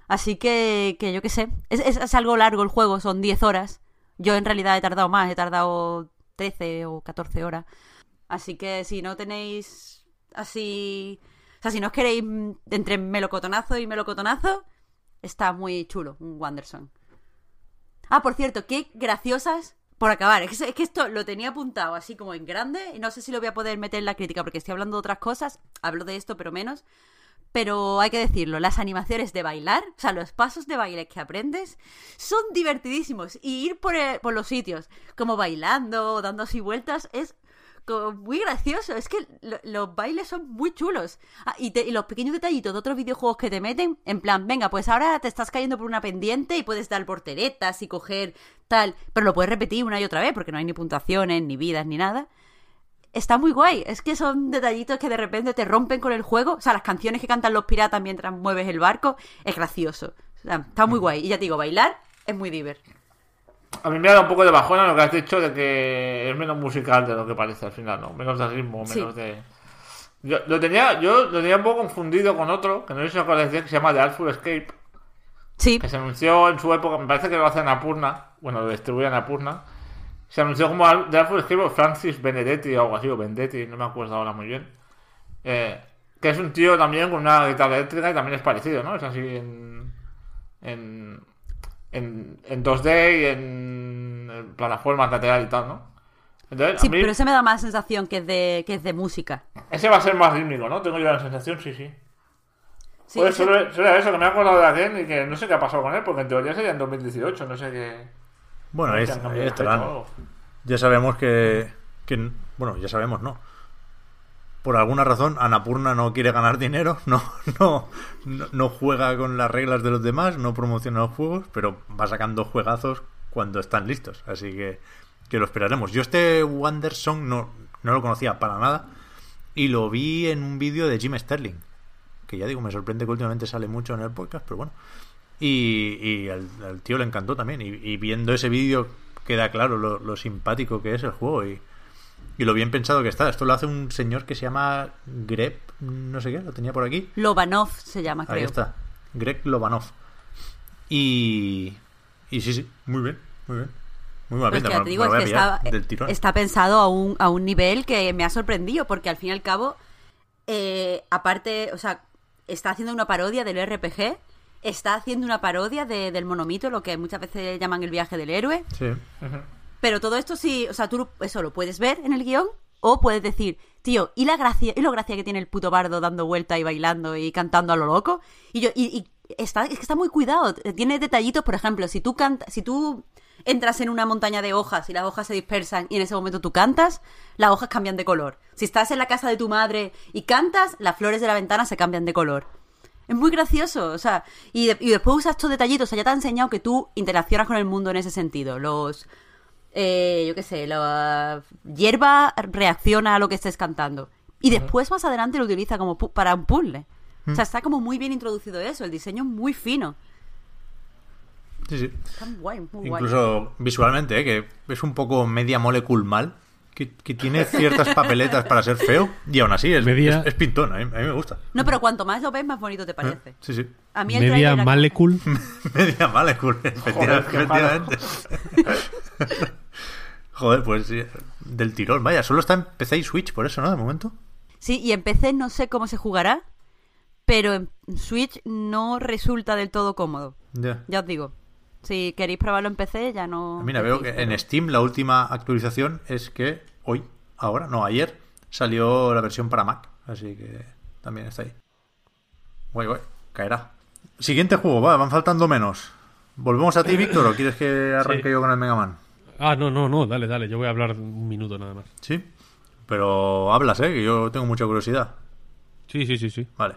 Así que, que yo qué sé. Es, es- es algo largo el juego, son 10 horas. Yo en realidad he tardado más, he tardado 13 o 14 horas. Así que si no tenéis así... O sea, si no os queréis mm, entre melocotonazo y melocotonazo, está muy chulo, un Wanderson. Ah, por cierto, qué graciosas. Por acabar, es que, es que esto lo tenía apuntado así como en grande y no sé si lo voy a poder meter en la crítica porque estoy hablando de otras cosas. Hablo de esto, pero menos. Pero hay que decirlo, las animaciones de bailar, o sea, los pasos de baile que aprendes, son divertidísimos. Y ir por, por los sitios, como bailando, dando así vueltas, es como muy gracioso. Es que lo- los bailes son muy chulos. Ah, y, te- y los pequeños detallitos de otros videojuegos que te meten, en plan, venga, pues ahora te estás cayendo por una pendiente y puedes dar porteretas y coger tal, pero lo puedes repetir una y otra vez porque no hay ni puntuaciones, ni vidas, ni nada. Está muy guay. Es que son detallitos que de repente te rompen con el juego. O sea, las canciones que cantan los piratas mientras mueves el barco es gracioso. O sea, está muy guay. Y ya te digo, bailar es muy divertido. A mí me ha dado un poco de bajona lo que has dicho de que es menos musical de lo que parece al final, ¿no? Menos de ritmo, Sí. menos de... Yo lo tenía, yo lo tenía un poco confundido con otro, que no sé si os acordáis de él, que se llama The Artful Escape, Sí, que se anunció en su época, me parece que lo hace Napurna, bueno, lo distribuye Napurna, se anunció como The Artful Escape Francis Benedetti o algo así, o Vendetti, no me acuerdo ahora muy bien. Eh, que es un tío también con una guitarra eléctrica y también es parecido, ¿no? Es así en... en en, en 2D y en, en plataformas lateral y tal, ¿no? Entonces, sí, mí, pero ese me da más sensación que es de, que es de música. ese va a ser más rítmico, ¿no? Tengo yo la sensación, sí, sí. Sí, pues ese- solo, solo eso, que me he acordado de aquel y que no sé qué ha pasado con él, porque en teoría sería en 2018, no sé qué. Bueno, no sé algo. Ya sabemos que, que- Bueno, ya sabemos, no. Por alguna razón, Anapurna no quiere ganar dinero, no, no, no, juega con las reglas de los demás, no promociona los juegos, pero va sacando juegazos cuando están listos. Así que, que lo esperaremos. Yo este Wandersong no, no lo conocía para nada y lo vi en un vídeo de Jim Sterling. Que ya digo, me sorprende que últimamente sale mucho en el podcast, pero bueno. Y, y al, al tío le encantó también. Y, y viendo ese vídeo queda claro lo, lo simpático que es el juego y, y lo bien pensado que está. Esto lo hace un señor que se llama Greg, no sé qué, lo tenía por aquí. Lobanov se llama, creo. Ahí está, Greg Lobanov. Y, y sí, sí, muy bien, muy bien. Muy buena es pinta, que ya me- te digo, me es voy a que pillar está, del tirón. está pensado a un, a un nivel que me ha sorprendido, porque al fin y al cabo, eh, aparte, o sea, está haciendo una parodia del RPG, está haciendo una parodia de- del monomito, lo que muchas veces llaman el viaje del héroe, Sí. Pero todo esto sí, o sea, tú eso lo puedes ver en el guion, o puedes decir, tío, ¿y la gracia, y lo gracia que tiene el puto bardo dando vuelta y bailando y cantando a lo loco? Y yo, y, y está, es que está muy cuidado. Tiene detallitos, por ejemplo, si tú cantas, si tú entras en una montaña de hojas y las hojas se dispersan y en ese momento tú cantas, las hojas cambian de color. Si estás en la casa de tu madre y cantas, las flores de la ventana se cambian de color. Es muy gracioso, o sea, y, y después usas estos detallitos, o sea, ya te ha enseñado que tú interaccionas con el mundo en ese sentido. Los, eh, yo qué sé, la hierba reacciona a lo que estés cantando. Y después más adelante lo utiliza como pu- para un puzzle. O sea, está como muy bien introducido eso, el diseño es muy fino. Sí, sí. Está muy guay, muy guay. Incluso visualmente, ¿eh? que es un poco media molecule mal, que, que tiene ciertas papeletas para ser feo, y aún así es, Media- es, es pintón, a mí, a mí me gusta. No, pero cuanto más lo ves, más bonito te parece. Sí, sí. A mí el Media molecule. Media molecule, efectivamente. malo. efectivamente. Joder, pues sí, del tirón. Vaya, solo está en PC y Switch, por eso, ¿no? De momento. Sí, y en PC no sé cómo se jugará, pero en Switch no resulta del todo cómodo. Ya. Ya os digo. Si queréis probarlo en PC, ya no. Mira, veo que en Steam la última actualización es que hoy, ahora, no, ayer, salió la versión para Mac. Así que también está ahí. Guay, guay, caerá. Siguiente juego, va, van faltando menos. ¿Volvemos a ti, Víctor, o quieres que arranque Sí. yo con el Mega Man? Ah, no, no, no, dale, dale. Yo voy a hablar un minuto nada más. Sí. Pero hablas, ¿eh? Que yo tengo mucha curiosidad. Sí, sí, sí, sí. Vale.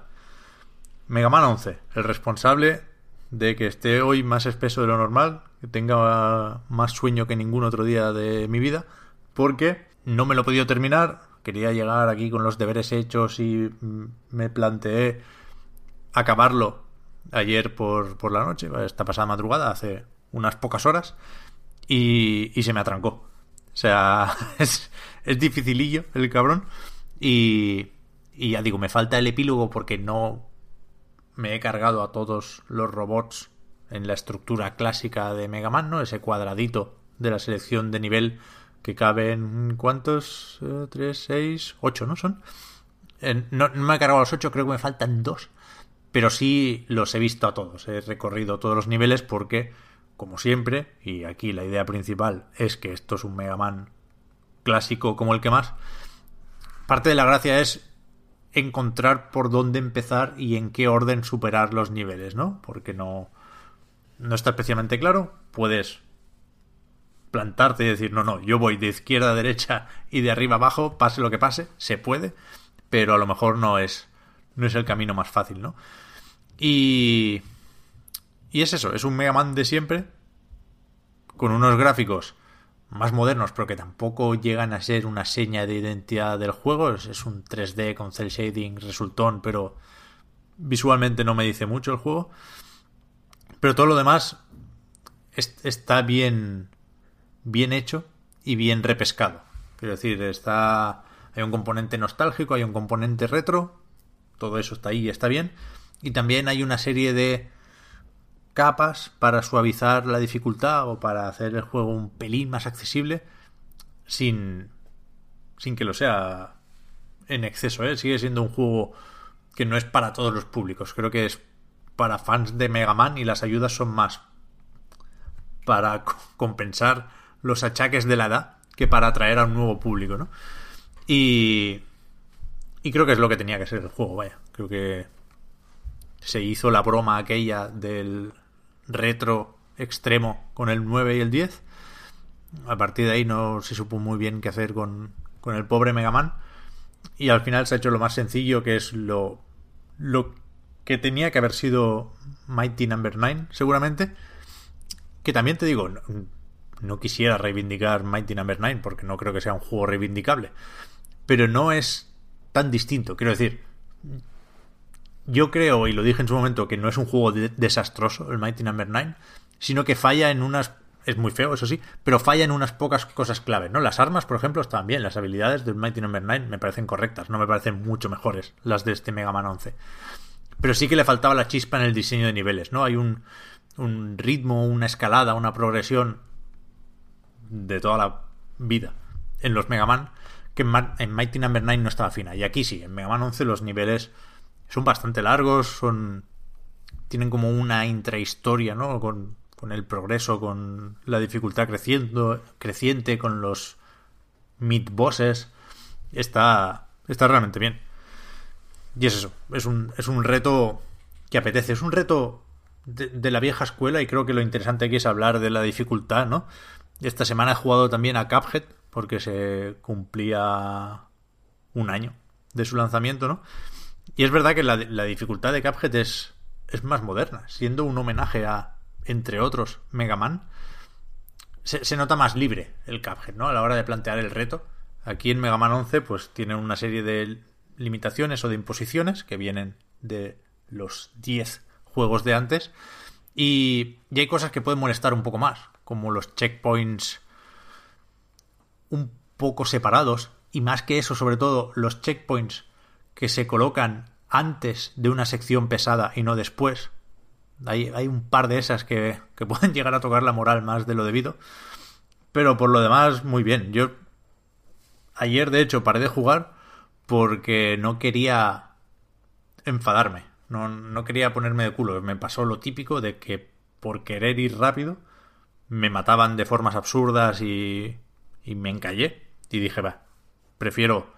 Mega Man 11, el responsable de que esté hoy más espeso de lo normal, que tenga más sueño que ningún otro día de mi vida, porque no me lo he podido terminar, quería llegar aquí con los deberes hechos y mm, me planteé acabarlo ayer por, por la noche, esta pasada madrugada, hace unas pocas horas, y, y se me atrancó. O sea, es, es dificilillo el cabrón. Y, y ya digo, me falta el epílogo porque no me he cargado a todos los robots en la estructura clásica de Mega Man, ¿no? Ese cuadradito de la selección de nivel que caben... ¿Cuántos? Eh, ¿Tres, seis, ocho, no son? No, me he cargado a los ocho, creo que me faltan dos. Pero sí los he visto a todos. He recorrido todos los niveles porque, como siempre, y aquí la idea principal es que esto es un Mega Man clásico como el que más, parte de la gracia es encontrar por dónde empezar y en qué orden superar los niveles, ¿no? Porque no, no está especialmente claro. Puedes plantarte y decir, no, no, yo voy de izquierda a derecha y de arriba a abajo, pase lo que pase, se puede, pero a lo mejor no es, no es el camino más fácil, ¿no? Y, y es eso, es un Mega Man de siempre, con unos gráficos más modernos, pero que tampoco llegan a ser una seña de identidad del juego. Es, un 3D con cel shading resultón, pero visualmente no me dice mucho el juego. Pero todo lo demás es- está bien, bien hecho y bien repescado. Quiero decir, está hay un componente nostálgico, hay un componente retro, todo eso está ahí y está bien. Y también hay una serie de capas para suavizar la dificultad o para hacer el juego un pelín más accesible sin, sin que lo sea en exceso. ¿eh? Sigue siendo un juego que no es para todos los públicos. Creo que es para fans de Mega Man y las ayudas son más para co- compensar los achaques de la edad que para atraer a un nuevo público, ¿no? Y, y creo que es lo que tenía que ser el juego, vaya. Creo que se hizo la broma aquella del retro extremo con el 9 y el 10. A partir de ahí no se supo muy bien qué hacer con, con el pobre Mega Man. Y al final se ha hecho lo más sencillo, que es lo, lo que tenía que haber sido Mighty Number 9, seguramente. Que también te digo, no, no quisiera reivindicar Mighty Number 9 porque no creo que sea un juego reivindicable. Pero no es tan distinto. Quiero decir, yo creo, y lo dije en su momento, que no es un juego de- desastroso el Mighty Number 9, sino que falla en unas... Es muy feo, eso sí, pero falla en unas pocas cosas clave, ¿no? Las armas, por ejemplo, están bien. Las habilidades del Mighty Number 9 me parecen correctas, no me parecen mucho mejores las de este Mega Man 11. Pero sí que le faltaba la chispa en el diseño de niveles, ¿no? Hay un, un ritmo, una escalada, una progresión de toda la vida en los Mega Man que en, Mighty Number 9 no estaba fina. Y aquí sí, en Mega Man 11 los niveles son bastante largos, son tienen como una intrahistoria, ¿no? Con, con el progreso, con la dificultad creciendo, creciente, con los mid bosses. Está, está realmente bien. Y es eso, es un, es un reto que apetece. Es un reto de, la vieja escuela y creo que lo interesante aquí es hablar de la dificultad, ¿no? Esta semana he jugado también a Cuphead porque se cumplía un año de su lanzamiento, ¿no? Y es verdad que la, dificultad de Cuphead es, es más moderna, siendo un homenaje a, entre otros, Mega Man. Se, se nota más libre el Cuphead, ¿no? A la hora de plantear el reto. Aquí en Mega Man 11 pues tiene una serie de limitaciones o de imposiciones que vienen de los 10 juegos de antes y, y hay cosas que pueden molestar un poco más, como los checkpoints un poco separados y más que eso, sobre todo los checkpoints que se colocan antes de una sección pesada y no después. Hay, un par de esas que, que, pueden llegar a tocar la moral más de lo debido. Pero por lo demás, muy bien. Yo ayer, de hecho, paré de jugar porque no quería enfadarme. No, no quería ponerme de culo. Me pasó lo típico de que por querer ir rápido me mataban de formas absurdas y, y me encallé. Y dije, va, prefiero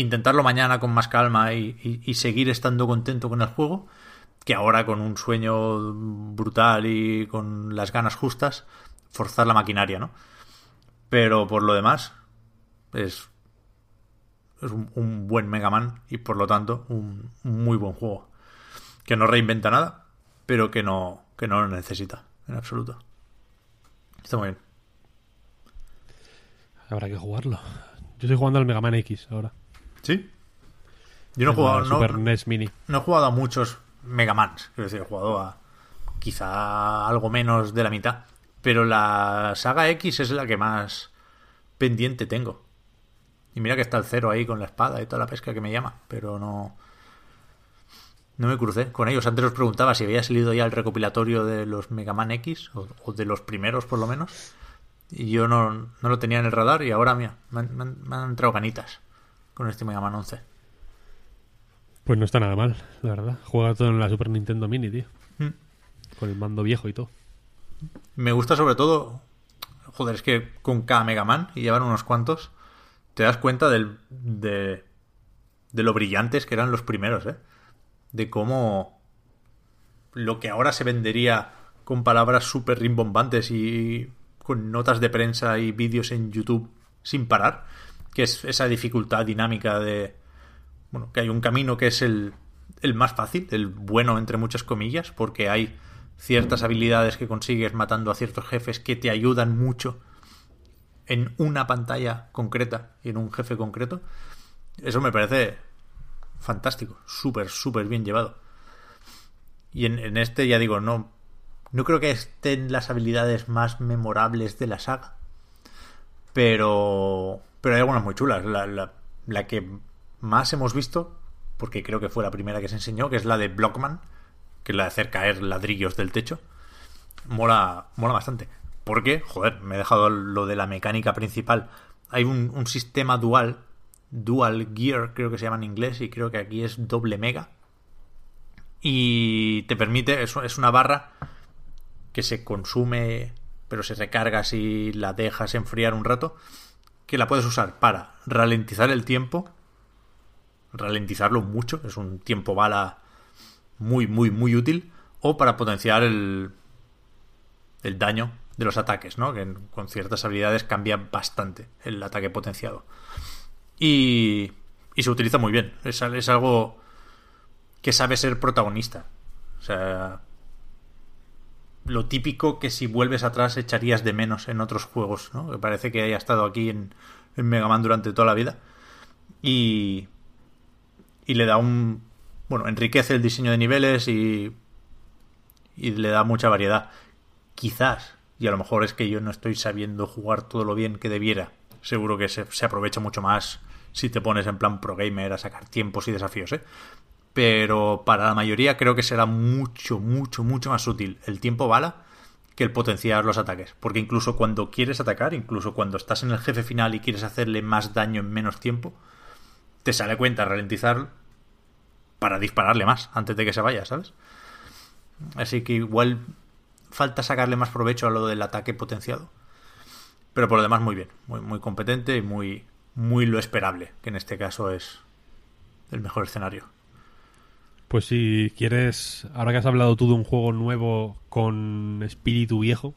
intentarlo mañana con más calma y, seguir estando contento con el juego que ahora con un sueño brutal y con las ganas justas forzar la maquinaria, ¿no? Pero por lo demás es, es un, buen Mega Man y por lo tanto un, un, muy buen juego que no reinventa nada pero que no que no lo necesita en absoluto. Está muy bien. Habrá que jugarlo. Yo estoy jugando al Mega Man X ahora ¿Sí? Yo no he jugado. Super no, NES Mini. No he jugado a muchos Mega Mans. Quiero decir, he jugado a quizá algo menos de la mitad. Pero la saga X es la que más pendiente tengo. Y mira que está el cero ahí con la espada y toda la pesca que me llama. Pero no. No me crucé con ellos. Antes os preguntaba si había salido ya el recopilatorio de los Mega Man X, o, o de los primeros por lo menos. Y yo no, no, lo tenía en el radar y ahora, mira, me han, me han, me han entrado ganitas con este Mega Man 11. Pues no está nada mal, la verdad. Juega todo en la Super Nintendo Mini, tío. Mm. Con el mando viejo y todo. Me gusta sobre todo... Joder, es que con cada Mega Man, y llevan unos cuantos, te das cuenta del, de, de lo brillantes que eran los primeros, ¿eh? De cómo lo que ahora se vendería con palabras súper rimbombantes y con notas de prensa y vídeos en YouTube sin parar que es esa dificultad dinámica de bueno que hay un camino que es el, el más fácil el bueno entre muchas comillas porque hay ciertas habilidades que consigues matando a ciertos jefes que te ayudan mucho en una pantalla concreta y en un jefe concreto. Eso me parece fantástico súper súper bien llevado. Y en, en este ya digo no no creo que estén las habilidades más memorables de la saga pero pero hay algunas muy chulas. La, la, la, que más hemos visto, porque creo que fue la primera que se enseñó, que es la de Blockman, que es la de hacer caer ladrillos del techo. Mola, mola bastante. Porque, joder, me he dejado lo de la mecánica principal. Hay un, un sistema dual, dual gear, creo que se llama en inglés, y creo que aquí es doble mega. Y te permite, es, es una barra que se consume, pero se recarga si la dejas enfriar un rato que la puedes usar para ralentizar el tiempo, ralentizarlo mucho, es un tiempo bala muy, muy, muy útil, o para potenciar el, el daño de los ataques, ¿no? Que con ciertas habilidades cambia bastante el ataque potenciado. Y, y se utiliza muy bien, es, es algo que sabe ser protagonista. O sea, lo típico que si vuelves atrás echarías de menos en otros juegos, ¿no? Que parece que haya estado aquí en, Mega Man durante toda la vida. Y. Y le da un. Bueno, enriquece el diseño de niveles y. Y le da mucha variedad. Quizás, y a lo mejor es que yo no estoy sabiendo jugar todo lo bien que debiera. Seguro que se, se aprovecha mucho más si te pones en plan pro gamer a sacar tiempos y desafíos, ¿eh? Pero para la mayoría creo que será mucho, mucho, mucho más útil el tiempo bala que el potenciar los ataques. Porque incluso cuando quieres atacar, incluso cuando estás en el jefe final y quieres hacerle más daño en menos tiempo, te sale cuenta ralentizar para dispararle más antes de que se vaya, ¿sabes? Así que igual falta sacarle más provecho a lo del ataque potenciado. Pero por lo demás muy bien, muy, muy competente y muy, muy lo esperable, que en este caso es el mejor escenario. Pues si quieres, ahora que has hablado tú de un juego nuevo con espíritu viejo,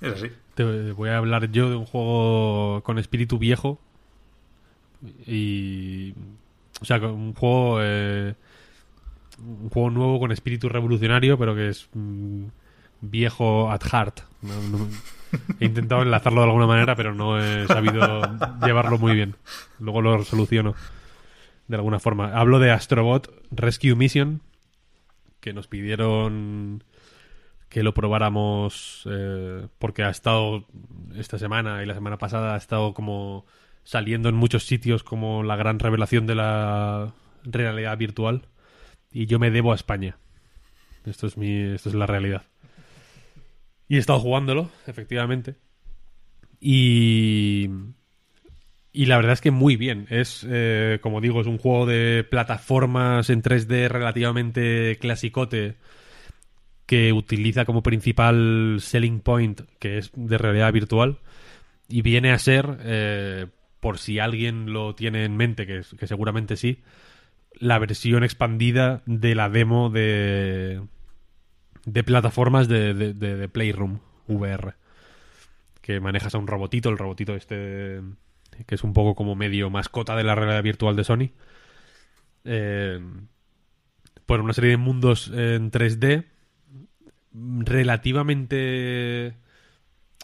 Es así. te voy a hablar yo de un juego con espíritu viejo. Y o sea un juego eh, un juego nuevo con espíritu revolucionario pero que es mm, viejo at heart. No- no- he intentado enlazarlo de alguna manera pero no he sabido llevarlo muy bien. Luego lo soluciono de alguna forma hablo de Astrobot Rescue Mission que nos pidieron que lo probáramos eh, porque ha estado esta semana y la semana pasada ha estado como saliendo en muchos sitios como la gran revelación de la realidad virtual y yo me debo a España. Esto es mi esto es la realidad. Y he estado jugándolo, efectivamente. Y y la verdad es que muy bien. Es, eh, como digo, es un juego de plataformas en 3D relativamente clasicote que utiliza como principal selling point, que es de realidad virtual, y viene a ser, eh, por si alguien lo tiene en mente, que, seguramente sí, la versión expandida de la demo de, de plataformas de- de Playroom VR. Que manejas a un robotito, el robotito este, que es un poco como medio mascota de la realidad virtual de Sony. Eh, por una serie de mundos en 3D relativamente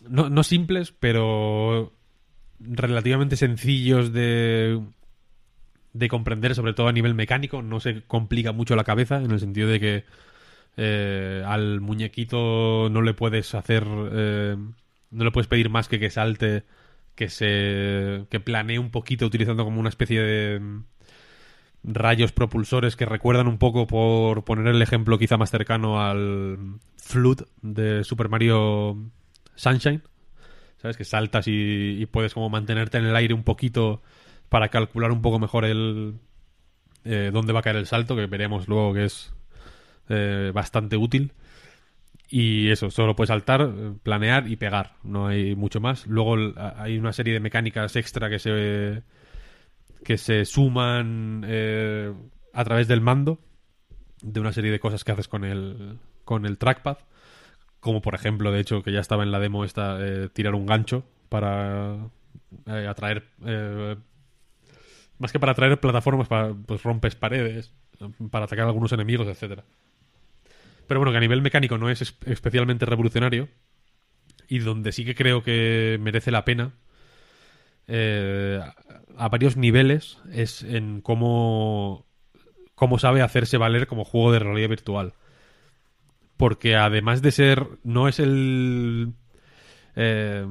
no, no simples, pero relativamente sencillos de de comprender, sobre todo a nivel mecánico, no se complica mucho la cabeza en el sentido de que eh, al muñequito no le puedes hacer eh, no le puedes pedir más que que salte que se que planee un poquito utilizando como una especie de mm, rayos propulsores que recuerdan un poco por poner el ejemplo quizá más cercano al Flood de Super Mario Sunshine. Sabes que saltas y, puedes como mantenerte en el aire un poquito para calcular un poco mejor el eh, dónde va a caer el salto que veremos luego que es eh, bastante útil y eso, solo puedes saltar, planear y pegar, no hay mucho más. Luego hay una serie de mecánicas extra que se que se suman eh, a través del mando de una serie de cosas que haces con el con el trackpad, como por ejemplo, de hecho, que ya estaba en la demo esta eh, tirar un gancho para eh, atraer eh, más que para atraer plataformas, para, pues rompes paredes, para atacar a algunos enemigos, etcétera. Pero bueno, que a nivel mecánico no es es- especialmente revolucionario. Y donde sí que creo que merece la pena, eh, a- a varios niveles, es en cómo, cómo sabe hacerse valer como juego de realidad virtual. Porque además de ser, no es el eh,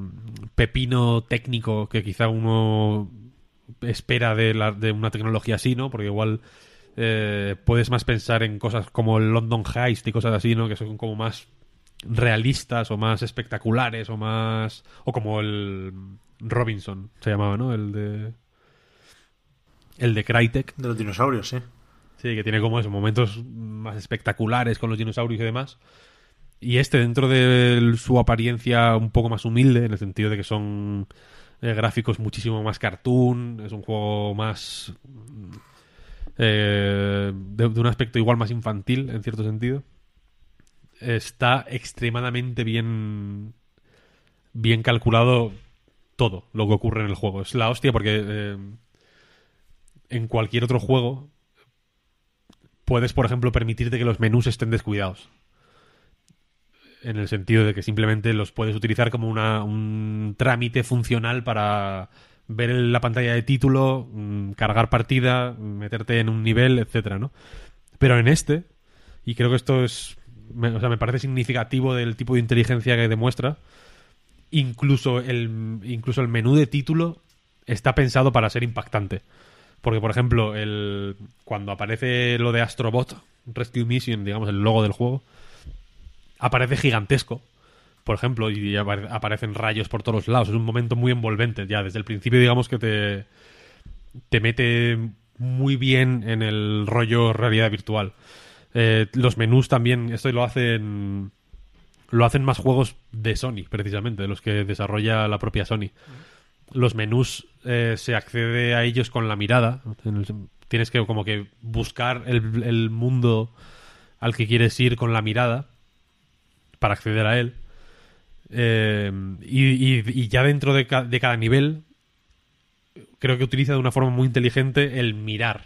pepino técnico que quizá uno espera de, la- de una tecnología así, ¿no? Porque igual eh, puedes más pensar en cosas como el London Heist y cosas así, ¿no? Que son como más realistas o más espectaculares o más... o como el Robinson se llamaba, ¿no? El de... El de Crytek. De los dinosaurios, sí. Sí, que tiene como esos momentos más espectaculares con los dinosaurios y demás. Y este, dentro de su apariencia un poco más humilde, en el sentido de que son eh, gráficos muchísimo más cartoon, es un juego más. Eh, de, de un aspecto igual más infantil, en cierto sentido. Está extremadamente bien. Bien calculado todo lo que ocurre en el juego. Es la hostia porque. eh, en cualquier otro juego puedes, por ejemplo, permitirte que los menús estén descuidados. En el sentido de que simplemente los puedes utilizar como una, un trámite funcional para ver la pantalla de título, mm, cargar partida, meterte en un nivel, etcétera, ¿no? Pero en este, y creo que esto es, o sea, me parece significativo del tipo de inteligencia que demuestra, incluso el, incluso el menú de título está pensado para ser impactante. Porque, por ejemplo, el, cuando aparece lo de Astrobot Rescue Mission, digamos, el logo del juego, aparece gigantesco, por ejemplo, y apare- aparecen rayos por todos lados. Es un momento muy envolvente. Ya desde el principio, digamos que te, te mete muy bien en el rollo realidad virtual. Eh, los menús también, esto lo hacen lo hacen más juegos de Sony, precisamente, de los que desarrolla la propia Sony. los menús eh, se accede a ellos con la mirada. Tienes que como que buscar el, el mundo al que quieres ir con la mirada para acceder a él. Eh, y, ya dentro de, ca- de cada nivel, creo que utiliza de una forma muy inteligente el mirar.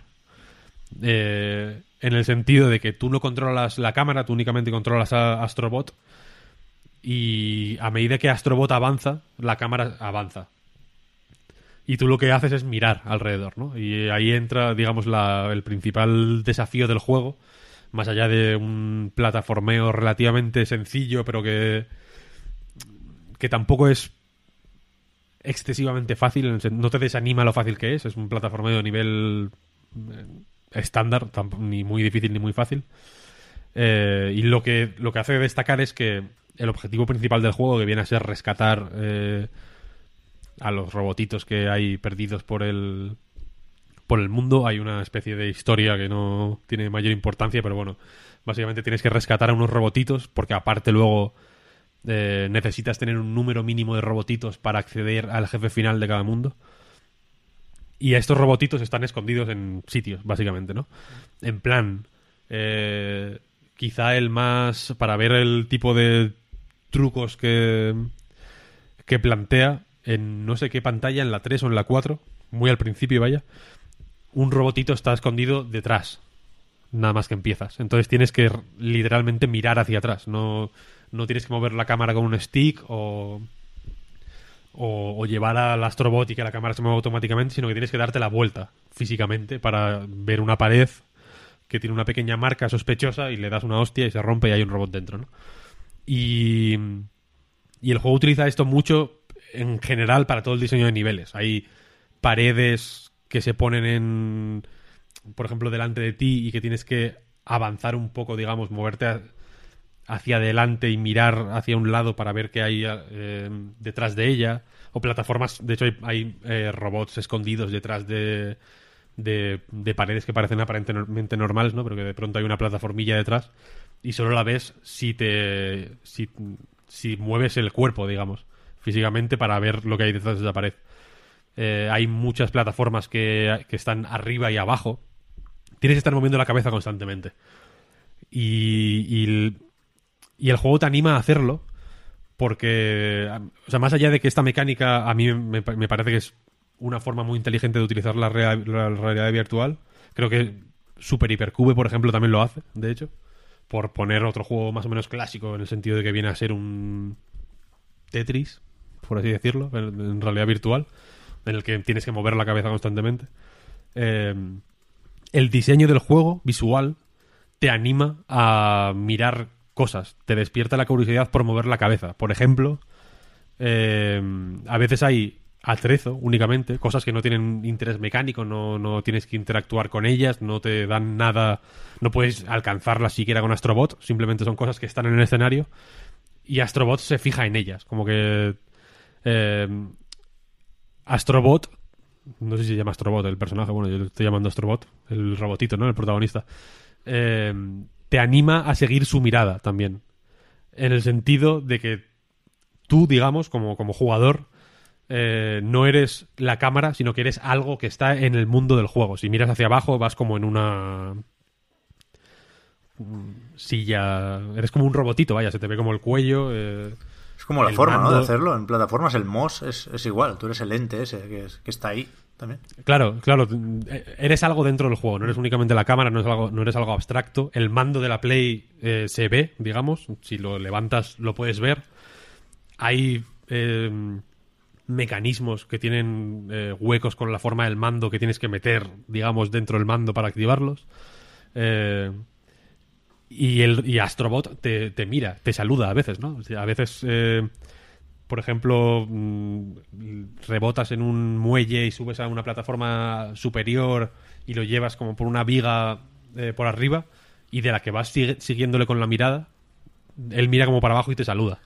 Eh, en el sentido de que tú no controlas la cámara, tú únicamente controlas a Astrobot. Y a medida que Astrobot avanza, la cámara avanza. Y tú lo que haces es mirar alrededor, ¿no? Y ahí entra, digamos, el principal desafío del juego. Más allá de un plataformeo relativamente sencillo, pero que. Que tampoco es excesivamente fácil. No te desanima lo fácil que es. Es un plataformeo de nivel eh, estándar, ni muy difícil ni muy fácil. Eh, y lo que, lo que hace destacar es que el objetivo principal del juego, que viene a ser rescatar eh, a los robotitos que hay perdidos por el por el mundo, hay una especie de historia que no tiene mayor importancia, pero bueno, básicamente tienes que rescatar a unos robotitos, porque aparte luego eh, necesitas tener un número mínimo de robotitos para acceder al jefe final de cada mundo. Y estos robotitos están escondidos en sitios, básicamente, ¿no? En plan, eh, quizá el más. Para ver el tipo de trucos que, que plantea en no sé qué pantalla, en la 3 o en la 4, muy al principio, vaya, un robotito está escondido detrás, nada más que empiezas. Entonces tienes que literalmente mirar hacia atrás, no, no tienes que mover la cámara con un stick o, o, llevar al astrobot y que la cámara se mueva automáticamente, sino que tienes que darte la vuelta físicamente para ver una pared que tiene una pequeña marca sospechosa y le das una hostia y se rompe y hay un robot dentro, ¿no? Y, y el juego utiliza esto mucho en general para todo el diseño de niveles. Hay paredes que se ponen en, por ejemplo, delante de ti y que tienes que avanzar un poco, digamos, moverte a- hacia adelante y mirar hacia un lado para ver qué hay eh, detrás de ella. O plataformas, de hecho hay, eh, robots escondidos detrás de, de, de paredes que parecen aparentemente normales, ¿no? Pero que de pronto hay una plataformilla detrás y solo la ves si te si, si mueves el cuerpo, digamos, físicamente para ver lo que hay detrás de la pared. Eh, hay muchas plataformas que, que están arriba y abajo. Tienes que estar moviendo la cabeza constantemente. Y, y, y el juego te anima a hacerlo porque, o sea, más allá de que esta mecánica a mí me, parece que es una forma muy inteligente de utilizar la, la realidad virtual, creo que Super Hypercube, por ejemplo, también lo hace, de hecho, por poner otro juego más o menos clásico en el sentido de que viene a ser un Tetris, por así decirlo, en, en realidad virtual, en el que tienes que mover la cabeza constantemente. Eh, el diseño del juego visual te anima a mirar cosas, te despierta la curiosidad por mover la cabeza. Por ejemplo, eh, a veces hay atrezo únicamente, cosas que no tienen interés mecánico, no, no tienes que interactuar con ellas, no te dan nada, no puedes alcanzarlas siquiera con Astrobot, simplemente son cosas que están en el escenario y Astrobot se fija en ellas, como que eh, Astrobot, no sé si se llama Astrobot el personaje, bueno, yo le estoy llamando Astrobot, el robotito, ¿no? El protagonista. Eh, te anima a seguir su mirada también. En el sentido de que tú, digamos, como, como jugador, eh, no eres la cámara, sino que eres algo que está en el mundo del juego. Si miras hacia abajo, vas como en una mm, silla. Eres como un robotito, vaya, se te ve como el cuello. eh, Es como la forma, ¿no? De hacerlo. En plataformas el MOS es, es igual. Tú eres el ente ese que, es- que está ahí Claro, claro. Eres algo dentro del juego, no eres únicamente la cámara, no, es algo, no eres algo abstracto. El mando de la Play eh, se ve, digamos. Si lo levantas, lo puedes ver. Hay eh, mecanismos que tienen eh, huecos con la forma del mando que tienes que meter, digamos, dentro del mando para activarlos. Eh, y, el, y Astrobot te, te mira, te saluda a veces, ¿no? A veces, por ejemplo, mm, rebotas en un muelle y subes a una plataforma superior y lo llevas como por una viga eh, por arriba y de la que vas siguiéndole con la mirada, él mira como para abajo y te saluda.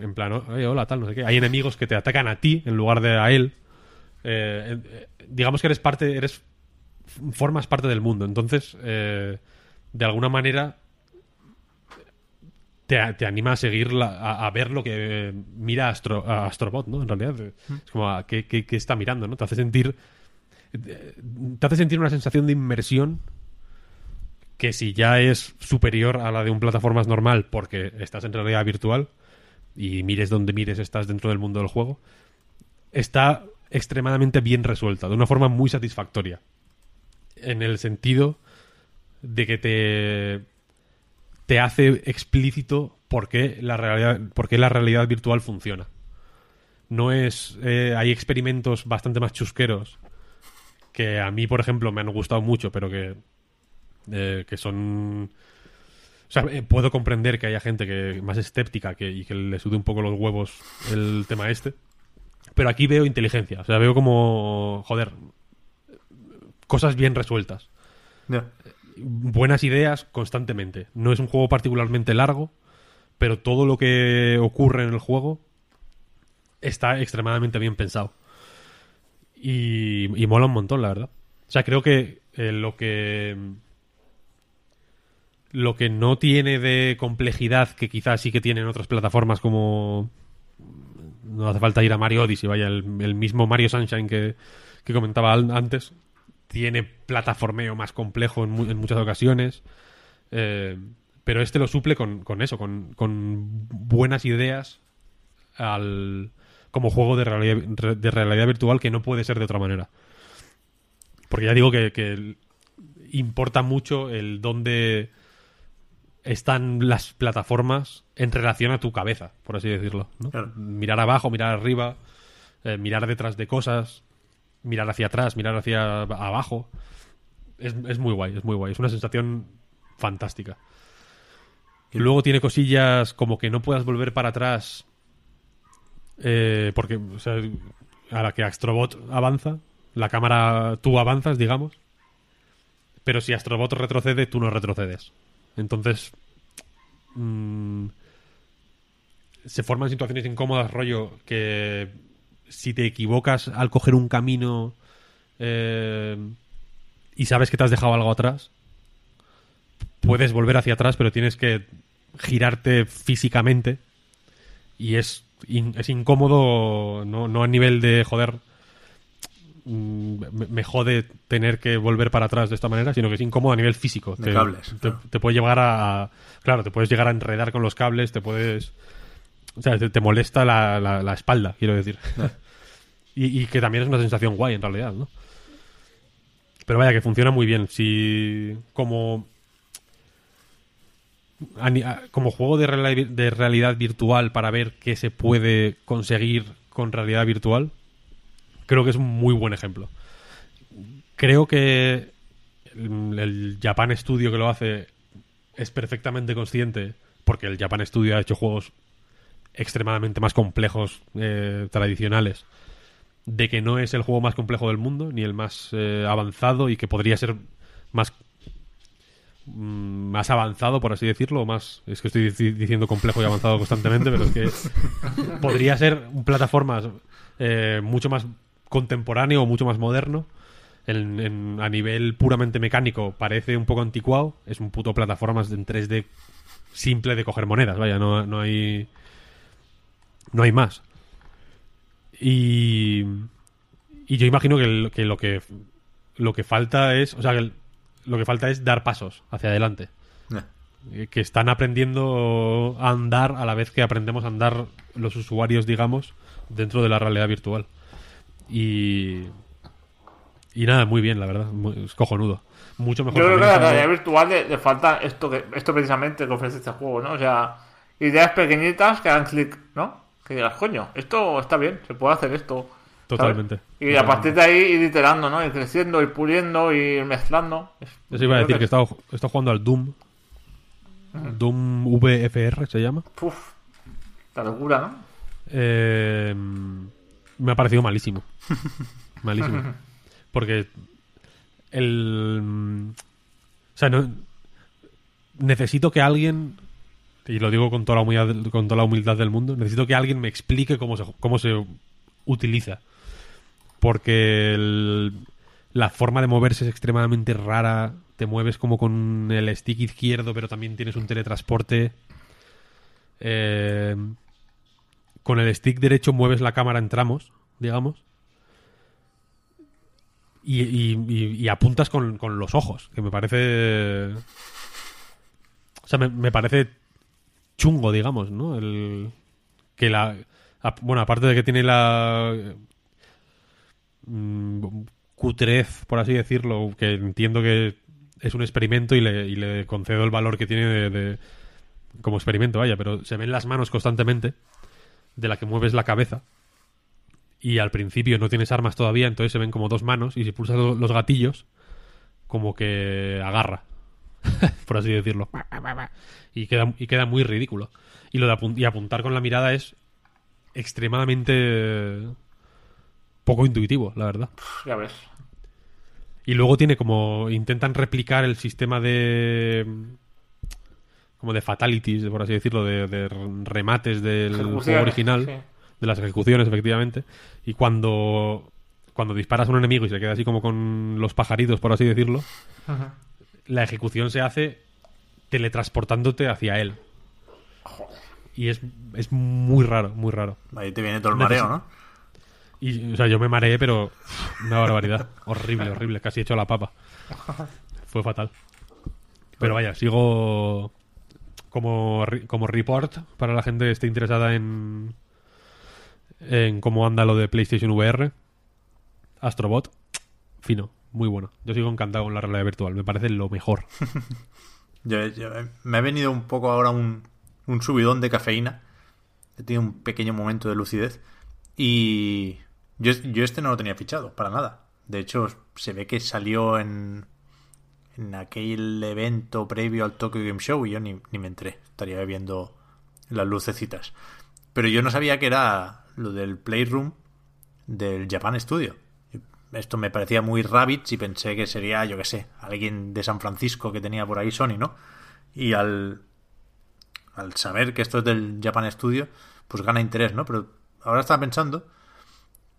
En plan, "Oye, hola, tal, no sé qué. Hay enemigos que te atacan a ti en lugar de a él. Eh, eh, digamos que eres parte, eres formas parte del mundo. Entonces, eh, de alguna manera, te, te anima a seguir, la- a, a ver lo que mira Astro, a Astrobot, ¿no? En realidad, es como a qué, qué- qué está mirando, ¿no? Te hace sentir te hace sentir una sensación de inmersión que si ya es superior a la de un plataformas normal porque estás en realidad virtual y mires donde mires estás dentro del mundo del juego, está extremadamente bien resuelta, de una forma muy satisfactoria. En el sentido de que te, te hace explícito por qué la realidad, por qué la realidad virtual funciona. No es. eh, hay experimentos bastante más chusqueros que a mí, por ejemplo, me han gustado mucho, pero que, eh, que son... O sea, eh, puedo comprender que haya gente que más escéptica que, y que le sude un poco los huevos el tema este. Pero aquí veo inteligencia. O sea, veo como... Joder. Cosas bien resueltas. Buenas ideas constantemente. No es un juego particularmente largo, pero todo lo que ocurre en el juego está extremadamente bien pensado. Y, y mola un montón, la verdad. O sea, creo que eh, lo que. Lo que no tiene de complejidad, que quizás sí que tiene en otras plataformas como. No hace falta ir a Mario Odyssey, vaya, el, el mismo Mario Sunshine que, que comentaba antes. Tiene plataformeo más complejo en, mu- en muchas ocasiones. Eh, pero este lo suple con, con eso, con, con buenas ideas al, como juego de realidad, de realidad virtual que no puede ser de otra manera. Porque ya digo que, que importa mucho el dónde están las plataformas en relación a tu cabeza, por así decirlo. ¿no? Claro. Mirar abajo, mirar arriba, eh, mirar detrás de cosas, mirar hacia atrás, mirar hacia abajo. Es, es muy guay, es muy guay. Es una sensación fantástica. Y luego tiene cosillas como que no puedas volver para atrás eh, porque o sea, a la que Astrobot avanza, la cámara tú avanzas, digamos, pero si Astrobot retrocede, tú no retrocedes. Entonces mm, se forman situaciones incómodas, rollo, que si te equivocas al coger un camino eh, y sabes que te has dejado algo atrás, puedes volver hacia atrás, pero tienes que girarte físicamente y es, in- es incómodo, no, no a nivel de joder, mm, me, me jode tener que volver para atrás de esta manera, sino que es incómodo a nivel físico. De te, cables, te, claro. te puede llevar a- Claro, te puedes llegar a enredar con los cables, te puedes... O sea, te, te molesta la, la- la espalda, quiero decir. y, y que también es una sensación guay, en realidad, ¿no? Pero vaya, que funciona muy bien. Si como como juego de, reali- de realidad virtual para ver qué se puede conseguir con realidad virtual, creo que es un muy buen ejemplo. Creo que el, el Japan Studio que lo hace es perfectamente consciente, porque el Japan Studio ha hecho juegos extremadamente más complejos, eh, tradicionales, de que no es el juego más complejo del mundo, ni el más eh, avanzado, y que podría ser más mm, más avanzado, por así decirlo, o más... Es que estoy dici- diciendo complejo y avanzado constantemente, pero es que podría ser un plataformas eh, mucho más contemporáneo o mucho más moderno. En- en- a nivel puramente mecánico parece un poco anticuado. Es un puto plataformas en 3D simple de coger monedas, vaya, no, no hay... No hay más. Y... Y yo imagino que, el- que lo que lo que falta es, o sea, que el- lo que falta es dar pasos hacia adelante. Eh, Que están aprendiendo a andar a la vez que aprendemos a andar los usuarios, digamos, dentro de la realidad virtual. Y. Y nada, muy bien, la verdad. muy- es cojonudo. Mucho mejor. Yo creo que a la también realidad estando- virtual le, le falta esto que esto precisamente que ofrece este juego, ¿no? O sea, ideas pequeñitas que hagan clic, ¿no? Que digas, coño, esto está bien, se puede hacer esto. ¿sabes? Totalmente. Y a partir de ahí ir iterando, ¿no? Ir creciendo, ir puliendo, ir mezclando. Es- Eso iba a decir que estado jugando al Doom. Doom VFR se llama. Uf, la locura, ¿no? Eh, me ha parecido malísimo. malísimo. Porque el... O sea, no, necesito que alguien, y lo digo con toda, la humildad, con toda la humildad del mundo, necesito que alguien me explique cómo se, cómo se utiliza. Porque la forma de moverse es extremadamente rara. Te mueves como con el stick izquierdo, pero también tienes un teletransporte. eh, con el stick derecho mueves la cámara en tramos, digamos. Y, y- apuntas con, con los ojos, que me parece... O sea, me parece chungo, digamos, ¿no? El, que la... Bueno, aparte de que tiene la... mm, cutrez, por así decirlo, que entiendo que es un experimento y le, concedo el valor que tiene de, de- como experimento, vaya, pero se ven las manos constantemente de la que mueves la cabeza y al principio no tienes armas todavía, entonces se ven como dos manos y si pulsas lo- los gatillos como que agarra, por así decirlo. Y queda, y queda muy ridículo. Y lo de apun- y apuntar con la mirada es extremadamente poco intuitivo, la verdad. Ya ves. Y luego tiene como. Intentan replicar el sistema de. Como de fatalities, por así decirlo, de, de remates del juego original. sí. De las ejecuciones, efectivamente. Y cuando. Cuando disparas a un enemigo y se queda así como con los pajaritos, por así decirlo, la ejecución se hace teletransportándote hacia él. Y es, es muy raro, muy raro. Ahí te viene todo el mareo, ¿no? Y, o sea, yo me mareé, pero una barbaridad. horrible, horrible. Casi he hecho la papa. Fue fatal. Pero vaya, sigo como, como report para la gente que esté interesada en, en cómo anda lo de PlayStation VR. Astrobot, fino, muy bueno. Yo sigo encantado con la realidad virtual. Me parece lo mejor. Yo- yo- me ha venido un poco ahora un, un subidón de cafeína. He tenido un pequeño momento de lucidez. Y yo, yo este no lo tenía fichado, para nada. De hecho, se ve que salió en, en aquel evento previo al Tokyo Game Show y yo ni, ni me entré. Estaría viendo las lucecitas. Pero yo no sabía que era lo del Playroom del Japan Studio. Esto me parecía muy Rabbids y pensé que sería, yo qué sé, alguien de San Francisco que tenía por ahí Sony, ¿no? Y al, al saber que esto es del Japan Studio, pues gana interés, ¿no? Pero ahora estaba pensando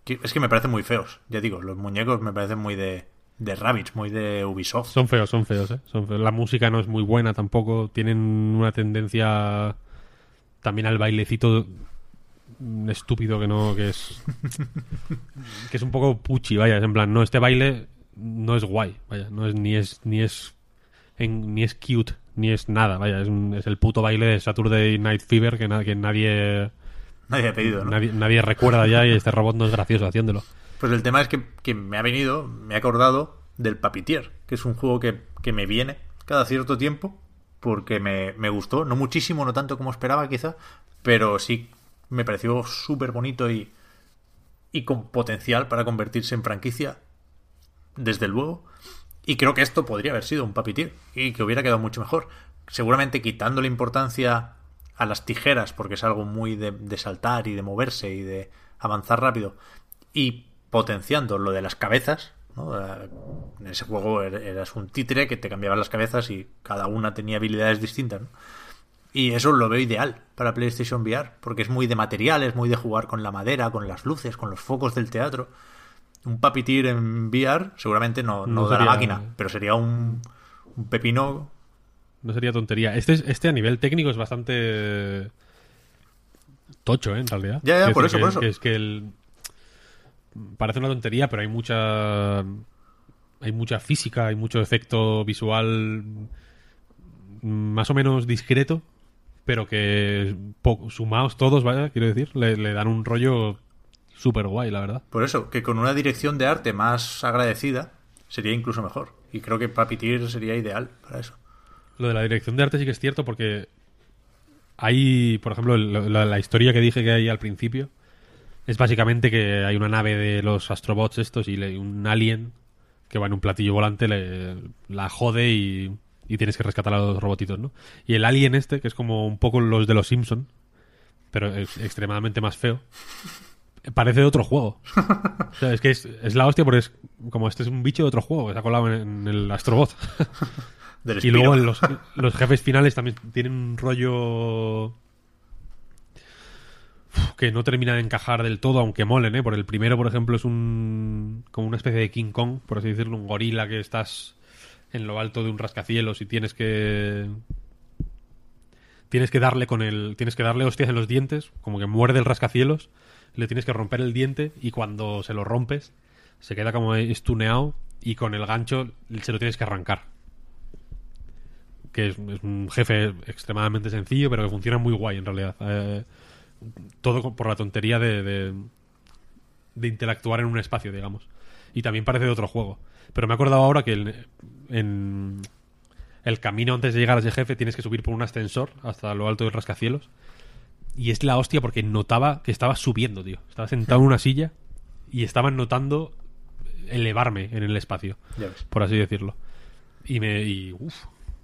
es que me parecen muy feos, ya digo, los muñecos me parecen muy de, de Rabbids, muy de Ubisoft. Son feos, son feos, ¿eh? Son feos. La música no es muy buena tampoco. Tienen una tendencia también al bailecito estúpido que no, que es que es un poco puchi, vaya, es en plan, no, este baile no es guay, vaya, no es ni es ni es en- ni es cute, ni es nada, vaya, es, un- es el puto baile de Saturday Night Fever que, na- que nadie, Nadie ha pedido, ¿no? nadie nadie recuerda ya y este robot no es gracioso haciéndolo. Pues el tema es que, que me ha venido, me he acordado del Papitier, que es un juego que, que me viene cada cierto tiempo, porque me, me gustó, no muchísimo, no tanto como esperaba quizá, pero sí me pareció súper bonito y, y con potencial para convertirse en franquicia, desde luego. Y creo que esto podría haber sido un Papitier y que hubiera quedado mucho mejor. Seguramente quitando la importancia a las tijeras, porque es algo muy de, de saltar y de moverse y de avanzar rápido, y potenciando lo de las cabezas. ¿no? Eh, En ese juego er- eras un títere que te cambiaban las cabezas y cada una tenía habilidades distintas. ¿no? Y eso lo veo ideal para PlayStation VR, porque es muy de materiales, muy de jugar con la madera, con las luces, con los focos del teatro. Un papitir en VR seguramente no, no, No da la máquina, pero sería un, un pepino. No sería tontería. Este, es- este a nivel técnico es bastante tocho, ¿eh? En realidad. Ya, ya, por eso, que- por eso. que es que el... Parece una tontería, pero hay mucha... Hay mucha física, hay mucho efecto visual más o menos discreto, pero que sumados todos, vaya, quiero decir, le, le dan un rollo súper guay, la verdad. Por eso, que con una dirección de arte más agradecida sería incluso mejor. Y creo que Papitir sería ideal para eso. Lo de la dirección de arte sí que es cierto porque hay, por ejemplo, la, la historia que dije que hay al principio es básicamente que hay una nave de los astrobots estos y le- un alien que va en un platillo volante le, la jode y, y tienes que rescatar a los robotitos, ¿no? Y el alien este, que es como un poco los de los Simpson, pero es extremadamente más feo, parece de otro juego. O sea, es que es, es la hostia porque es como este es un bicho de otro juego que se ha colado en, en el astrobot. Del Y luego los, los jefes finales también tienen un rollo que no termina de encajar del todo, aunque molen, ¿eh? Por el primero, por ejemplo, es un como una especie de King Kong, por así decirlo, un gorila que estás en lo alto de un rascacielos y tienes que tienes que darle con el. Tienes que darle hostias en los dientes, como que muerde el rascacielos, le tienes que romper el diente y cuando se lo rompes, se queda como estuneado y con el gancho se lo tienes que arrancar. Que es, un jefe extremadamente sencillo, pero que funciona muy guay en realidad. Eh, todo por la tontería de, de, de interactuar en un espacio, digamos. Y también parece de otro juego. Pero me he acordado ahora que el- en el camino antes de llegar a ese jefe tienes que subir por un ascensor hasta lo alto del rascacielos. Y es la hostia porque notaba que estaba subiendo, tío. Estaba sentado en una silla y estaba notando elevarme en el espacio, Ya ves. por así decirlo. Y me. Y, uf,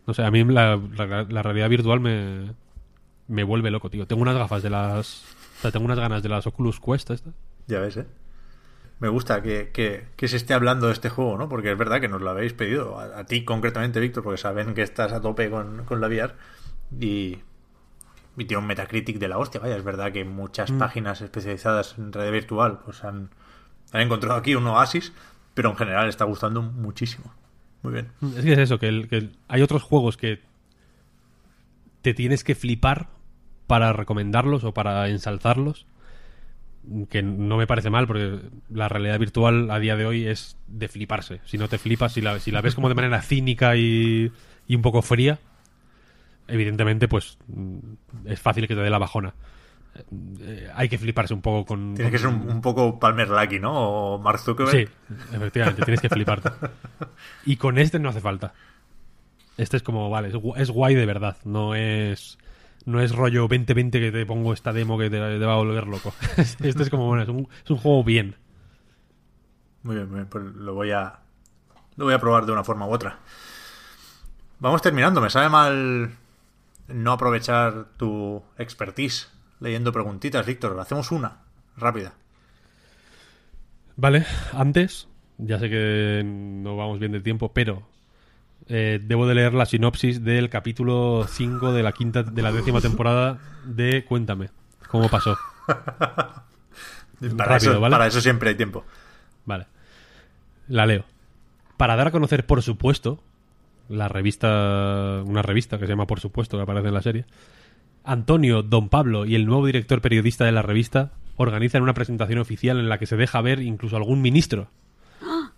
no sé, a mí la, la- la realidad virtual me, me vuelve loco, tío. Tengo unas gafas de las. O sea, tengo unas ganas de las Oculus Quest estas. Ya ves, ¿eh? Me gusta que, que- que se esté hablando de este juego, ¿no? Porque es verdad que nos lo habéis pedido. A, a ti concretamente, Víctor, porque saben que estás a tope con, con la VR. Y, y tiene un Metacritic de la hostia. Vaya, es verdad que muchas páginas especializadas en red virtual pues han, han encontrado aquí un oasis, pero en general está gustando muchísimo. Muy bien. Es que es eso, que, el- que el- hay otros juegos que te tienes que flipar para recomendarlos o para ensalzarlos. Que no me parece mal, porque la realidad virtual a día de hoy es de fliparse. Si no te flipas, si la, si la ves como de manera cínica y, y un poco fría, evidentemente, pues es fácil que te dé la bajona. Eh, hay que fliparse un poco con. Tiene que ser un, un poco Palmer Lucky, ¿no? O Mark Zuckerberg. Sí, efectivamente, tienes que fliparte. Y con este no hace falta. Este es como, vale, es, es guay de verdad. No es no es rollo 2020 que te pongo esta demo que te, te va a volver loco. este es como, bueno, es un, es un juego bien. Muy bien, muy bien, pues lo voy a lo voy a probar de una forma u otra. Vamos terminando, me sabe mal no aprovechar tu expertise leyendo preguntitas, Víctor. Hacemos una, rápida. Vale, antes, ya sé que no vamos bien de tiempo, pero eh, debo de leer la sinopsis del capítulo 5 de la quinta de la décima temporada de Cuéntame. ¿Cómo pasó? Para, Rápido, eso, ¿vale? para eso siempre hay tiempo. Vale. La leo. Para dar a conocer, por supuesto, la revista, una revista que se llama Por supuesto, que aparece en la serie, Antonio, Don Pablo y el nuevo director periodista de la revista organizan una presentación oficial en la que se deja ver incluso algún ministro.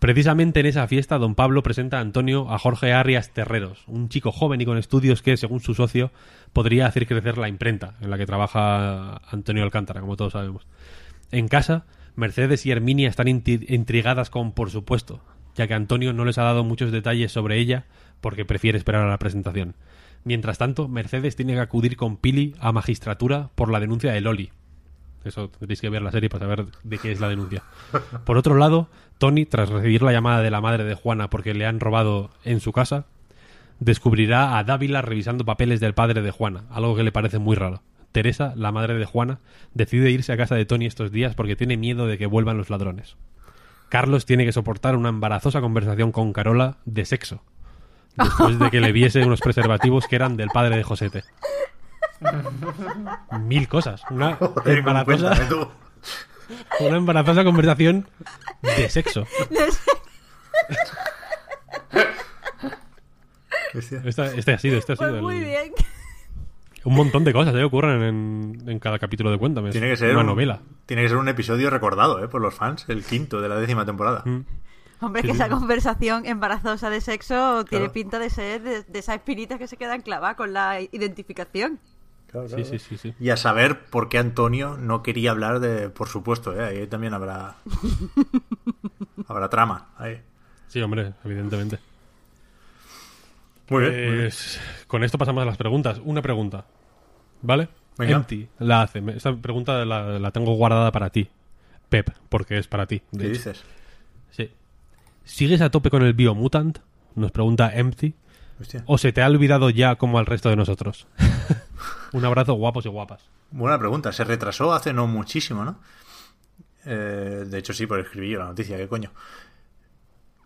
Precisamente en esa fiesta, Don Pablo presenta a Antonio a Jorge Arias Terreros, un chico joven y con estudios que, según su socio, podría hacer crecer la imprenta en la que trabaja Antonio Alcántara, como todos sabemos. En casa, Mercedes y Herminia están intrigadas con por supuesto, ya que Antonio no les ha dado muchos detalles sobre ella porque prefiere esperar a la presentación. Mientras tanto, Mercedes tiene que acudir con Pili a magistratura por la denuncia de Loli. Eso tendréis que ver la serie para saber de qué es la denuncia. Por otro lado, Tony, tras recibir la llamada de la madre de Juana porque le han robado en su casa, descubrirá a Dávila revisando papeles del padre de Juana, algo que le parece muy raro. Teresa, la madre de Juana, decide irse a casa de Tony estos días porque tiene miedo de que vuelvan los ladrones. Carlos tiene que soportar una embarazosa conversación con Carola de sexo, después de que le viese unos preservativos que eran del padre de Josete. Mil cosas. Una Joder, embarazosa, una embarazosa conversación de sexo. Este, este ha sido, este ha sido Pues el- muy bien. Un montón de cosas ¿eh? ocurren en, en cada capítulo de Cuéntame. Tiene que ser una un- novela. Tiene que ser un episodio recordado, ¿eh? Por los fans, el quinto de la décima temporada. Mm. Hombre, Sí, que sí, esa conversación embarazosa de sexo tiene pinta de ser de, de esas espinitas que se quedan clavadas con la identificación. Claro, Sí, claro. sí, sí, sí. Y a saber por qué Antonio no quería hablar de, por supuesto, ¿eh? ahí también habrá habrá trama. Ahí. Sí, hombre, evidentemente. Muy bien, muy bien. Pues con esto pasamos a las preguntas. Una pregunta. ¿Vale? Venga. Empty la hace. Esta pregunta la, la tengo guardada para ti. Pep, porque es para ti. ¿Qué hecho. dices? Sí. ¿Sigues a tope con el Biomutant? Nos pregunta Empty. Hostia. ¿O se te ha olvidado ya como al resto de nosotros? Un abrazo, guapos y guapas. Buena pregunta. Se retrasó hace no muchísimo, ¿no? Eh, de hecho, sí, por escribir yo la noticia, ¿qué coño?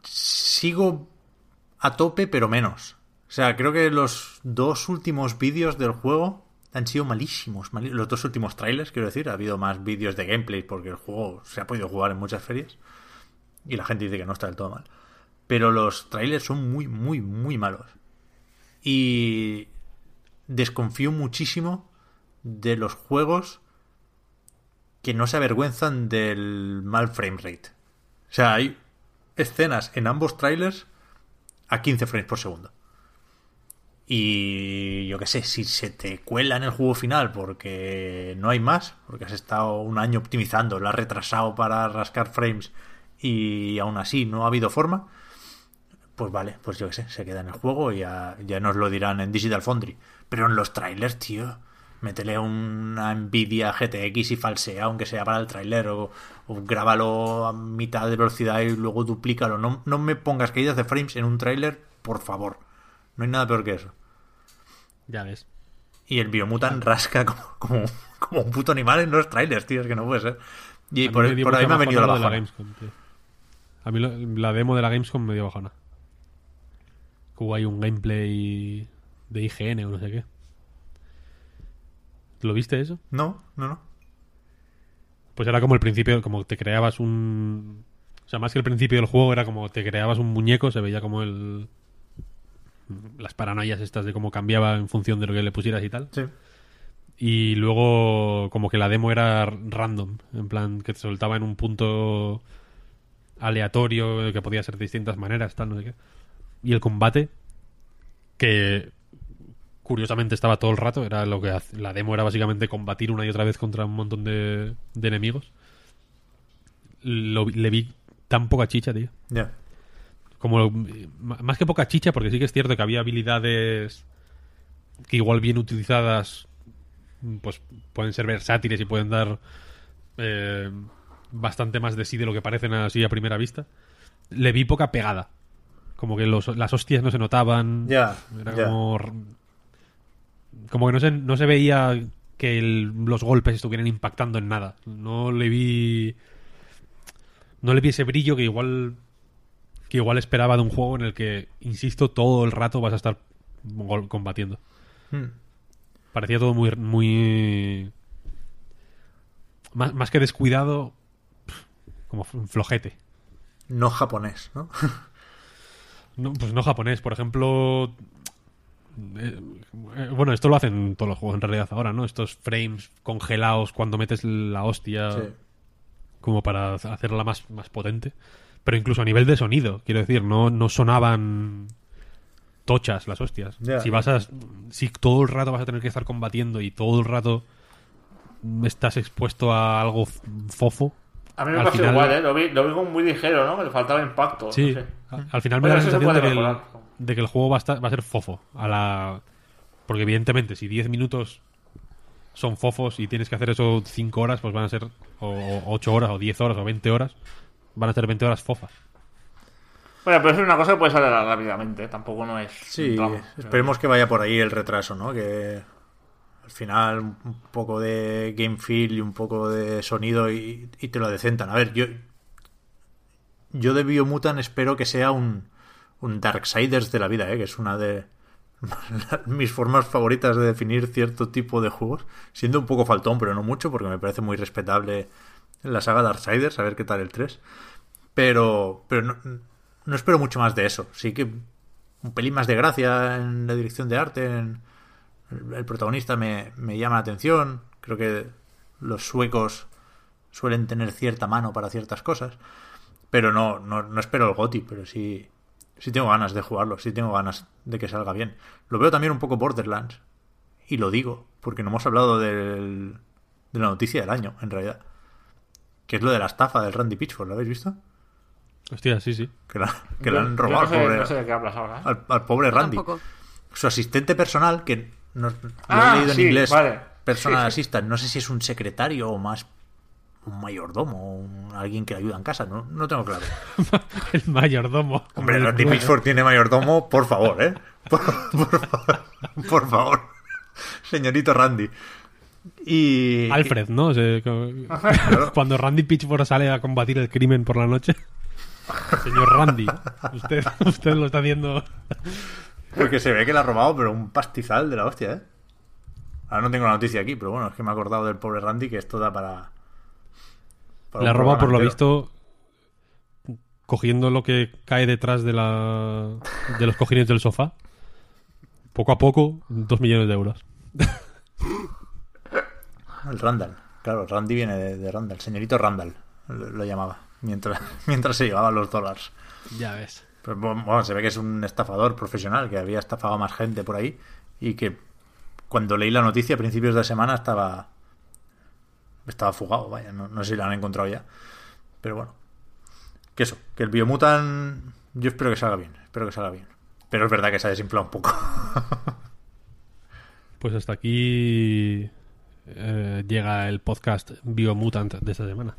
Sigo a tope, pero menos. O sea, creo que los dos últimos vídeos del juego han sido malísimos. mali- los dos últimos trailers, quiero decir. Ha habido más vídeos de gameplay porque el juego se ha podido jugar en muchas ferias. Y la gente dice que no está del todo mal. Pero los trailers son muy, muy, muy malos. Y desconfío muchísimo de los juegos que no se avergüenzan del mal frame rate. O sea, hay escenas en ambos trailers a 15 frames por segundo. Y yo qué sé, si se te cuela en el juego final porque no hay más, porque has estado un año optimizando, lo has retrasado para rascar frames y aún así no ha habido forma, pues vale, pues yo qué sé, se queda en el juego y ya, ya nos lo dirán en Digital Foundry. Pero en los trailers, tío, métele una Nvidia GTX y falsea, aunque sea para el trailer, o, o grábalo a mitad de velocidad y luego duplícalo. No, no me pongas caídas de frames en un trailer, por favor. No hay nada peor que eso. Ya ves. Y el Biomutant rasca como, como, como un puto animal en los trailers, tío, es que no puede ser. Y por, ahí me ha venido la bajona. Gamescom, tío. A mí lo- la demo de la Gamescom me dio bajona. Que Hubo ahí un gameplay de IGN o no sé qué. ¿Lo viste eso? No, no, no. Pues era como el principio, como te creabas un... O sea, más que el principio del juego, era como te creabas un muñeco, se veía como el... Las paranoias estas de cómo cambiaba en función de lo que le pusieras y tal. Sí. Y luego como que la demo era random, en plan que te soltaba en un punto aleatorio, que podía ser de distintas maneras, tal, no sé qué. Y el combate, que curiosamente estaba todo el rato, era lo que la demo era básicamente combatir una y otra vez contra un montón de, de enemigos. Lo le vi tan poca chicha, tío Ya. como m- más que poca chicha, porque sí que es cierto que había habilidades que igual bien utilizadas, pues pueden ser versátiles y pueden dar eh, bastante más de sí de lo que parecen así a primera vista. Le vi poca pegada. Como que los- las hostias no se notaban. Ya, Era ya. como. Como que no se, no se veía que el- los golpes estuvieran impactando en nada. No le vi. No le vi ese brillo que igual. Que igual esperaba de un juego en el que, insisto, todo el rato vas a estar combatiendo. Hmm. Parecía todo muy. muy más, más que descuidado, como flojete. No japonés, ¿no? No, pues no japonés, por ejemplo. eh, eh, bueno, esto lo hacen todos los juegos en realidad ahora, ¿no? Estos frames congelados cuando metes la hostia Sí. como para hacerla más, más potente. Pero incluso a nivel de sonido, quiero decir, no, no sonaban tochas las hostias. Si vas a. Si todo el rato vas a tener que estar combatiendo y todo el rato estás expuesto a algo fofo. A mí me al pasó final- igual, ¿eh? Lo vi, lo vi como muy ligero, ¿no? Que le faltaba impacto. Sí, no sé. al final me da la se sensación de que, el, mejorar. de que el juego va a, estar- va a ser fofo. A la... Porque evidentemente, si 10 minutos son fofos y tienes que hacer eso 5 horas, pues van a ser o 8 horas, o 10 horas, o 20 horas. Van a ser 20 horas fofas. Bueno, pero es una cosa que puede salir rápidamente, ¿eh? tampoco no es. Sí, esperemos que vaya por ahí el retraso, ¿no? Que al final un poco de game feel y un poco de sonido y, te lo decentan. A ver, yo yo de Biomutant espero que sea un, un Darksiders de la vida, ¿eh? Que es una de mis formas favoritas de definir cierto tipo de juegos, siendo un poco faltón, pero no mucho, porque me parece muy respetable la saga Darksiders, a ver qué tal el 3. Pero, pero no, no espero mucho más de eso. Sí que un pelín más de gracia en la dirección de arte, en el, protagonista me, me llama la atención. Creo que los suecos suelen tener cierta mano para ciertas cosas. Pero no, no, no espero el GOTI, pero sí, sí tengo ganas de jugarlo, sí tengo ganas de que salga bien. Lo veo también un poco Borderlands. Y lo digo, porque no hemos hablado del, de la noticia del año, en realidad. Que es lo de la estafa del Randy Pitchford, ¿lo habéis visto? Hostia, sí, sí. Que la, que Yo- le han robado no sé, al pobre- no sé de qué hablas ahora. ¿eh? al, al pobre Randy. Tampoco. Su asistente personal, que no, lo Ah, he leído sí, en inglés, vale. personal Sí, sí. assistant, no sé si es un secretario o más un mayordomo, un- alguien que le ayuda en casa, no, no tengo claro. El mayordomo. Hombre, Randy Pitchford tiene mayordomo, por favor, ¿eh? Por, por favor, por favor. Señorito Randy. Y... Alfred, ¿no? O sea, como- Cuando Randy Pitchford sale a combatir el crimen por la noche. Señor Randy, usted, usted lo está haciendo. Porque se ve que le ha robado, pero un pastizal de la hostia, ¿eh? Ahora no tengo la noticia aquí, pero bueno, es que me he acordado del pobre Randy que esto da para... para Le ha robado, por lo visto, cogiendo lo que cae detrás de la de los cojines del sofá. Poco a poco, dos millones de euros. El Randall. Claro, Randy viene de, de Randall. Señorito Randall lo, lo llamaba. Mientras, mientras se llevaba los dólares. Ya ves. Pero, bueno, se ve que es un estafador profesional que había estafado a más gente por ahí y que cuando leí la noticia a principios de semana estaba estaba fugado, vaya, no, no sé si lo han encontrado ya. Pero bueno, que eso, que el Biomutant yo espero que salga bien, espero que salga bien. Pero es verdad que se ha desinflado un poco. Pues hasta aquí eh, llega el podcast Biomutant de esta semana.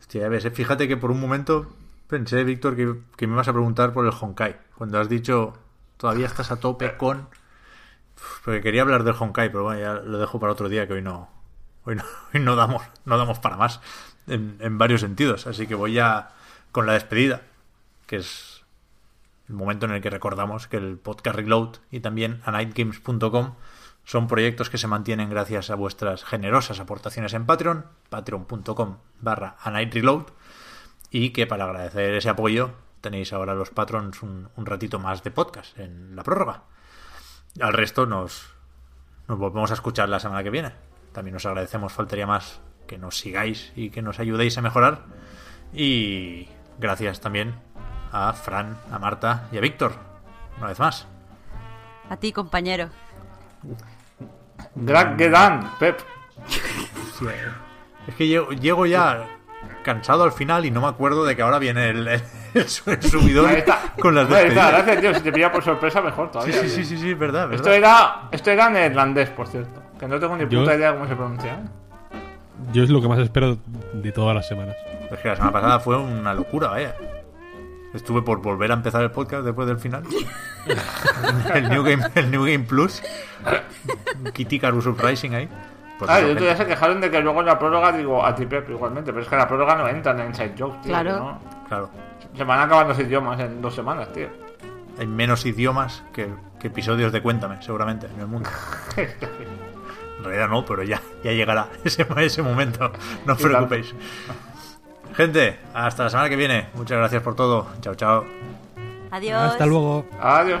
Hostia, eh, fíjate que por un momento pensé, Víctor, que, que me ibas a preguntar por el Honkai. Cuando has dicho, todavía estás a tope con... Porque quería hablar del Honkai, pero bueno, ya lo dejo para otro día, que hoy no, hoy no, hoy no damos, no damos para más en, en varios sentidos. Así que voy ya con la despedida, que es el momento en el que recordamos que el podcast Reload y también anightgames.com son proyectos que se mantienen gracias a vuestras generosas aportaciones en Patreon, patreon.com barra anightreload, y que para agradecer ese apoyo tenéis ahora los patrons un, un ratito más de podcast en la prórroga. Al resto nos, nos volvemos a escuchar la semana que viene. También os agradecemos, faltaría más, que nos sigáis y que nos ayudéis a mejorar. Y gracias también a Fran, a Marta y a Víctor. Una vez más. A ti, compañero. Gran Gedan, Pep. Es que llego, llego ya cansado al final y no me acuerdo de que ahora viene el, el, el subidón Ahí está. con las Ahí está, despedidas. gracias, tío. Si te pilla por sorpresa, mejor Sí, todavía. sí, sí, sí, sí, es verdad, verdad. Esto era, esto era neerlandés, por cierto. Que no tengo ni Yo- puta idea cómo se pronuncia. ¿eh? Yo es lo que más espero de todas las semanas. Es que la semana pasada fue una locura, vaya. Estuve por volver a empezar el podcast después del final. el, New Game, el New Game Plus. Kitty Carus Uprising ahí. Pues Ah, eso, y otro día gente. se quejaron de que luego en la prórroga digo a ti Pep igualmente, pero es que en la prórroga no entran en Inside Jokes, tío. Claro. no- Claro. Se van a acabar los idiomas en dos semanas, tío. Hay menos idiomas que, que episodios de Cuéntame, seguramente, en el mundo. En realidad no, pero ya, ya llegará ese, ese momento. No os preocupéis. Gente, hasta la semana que viene. Muchas gracias por todo. Chao, chao. Adiós. Hasta luego. Adiós.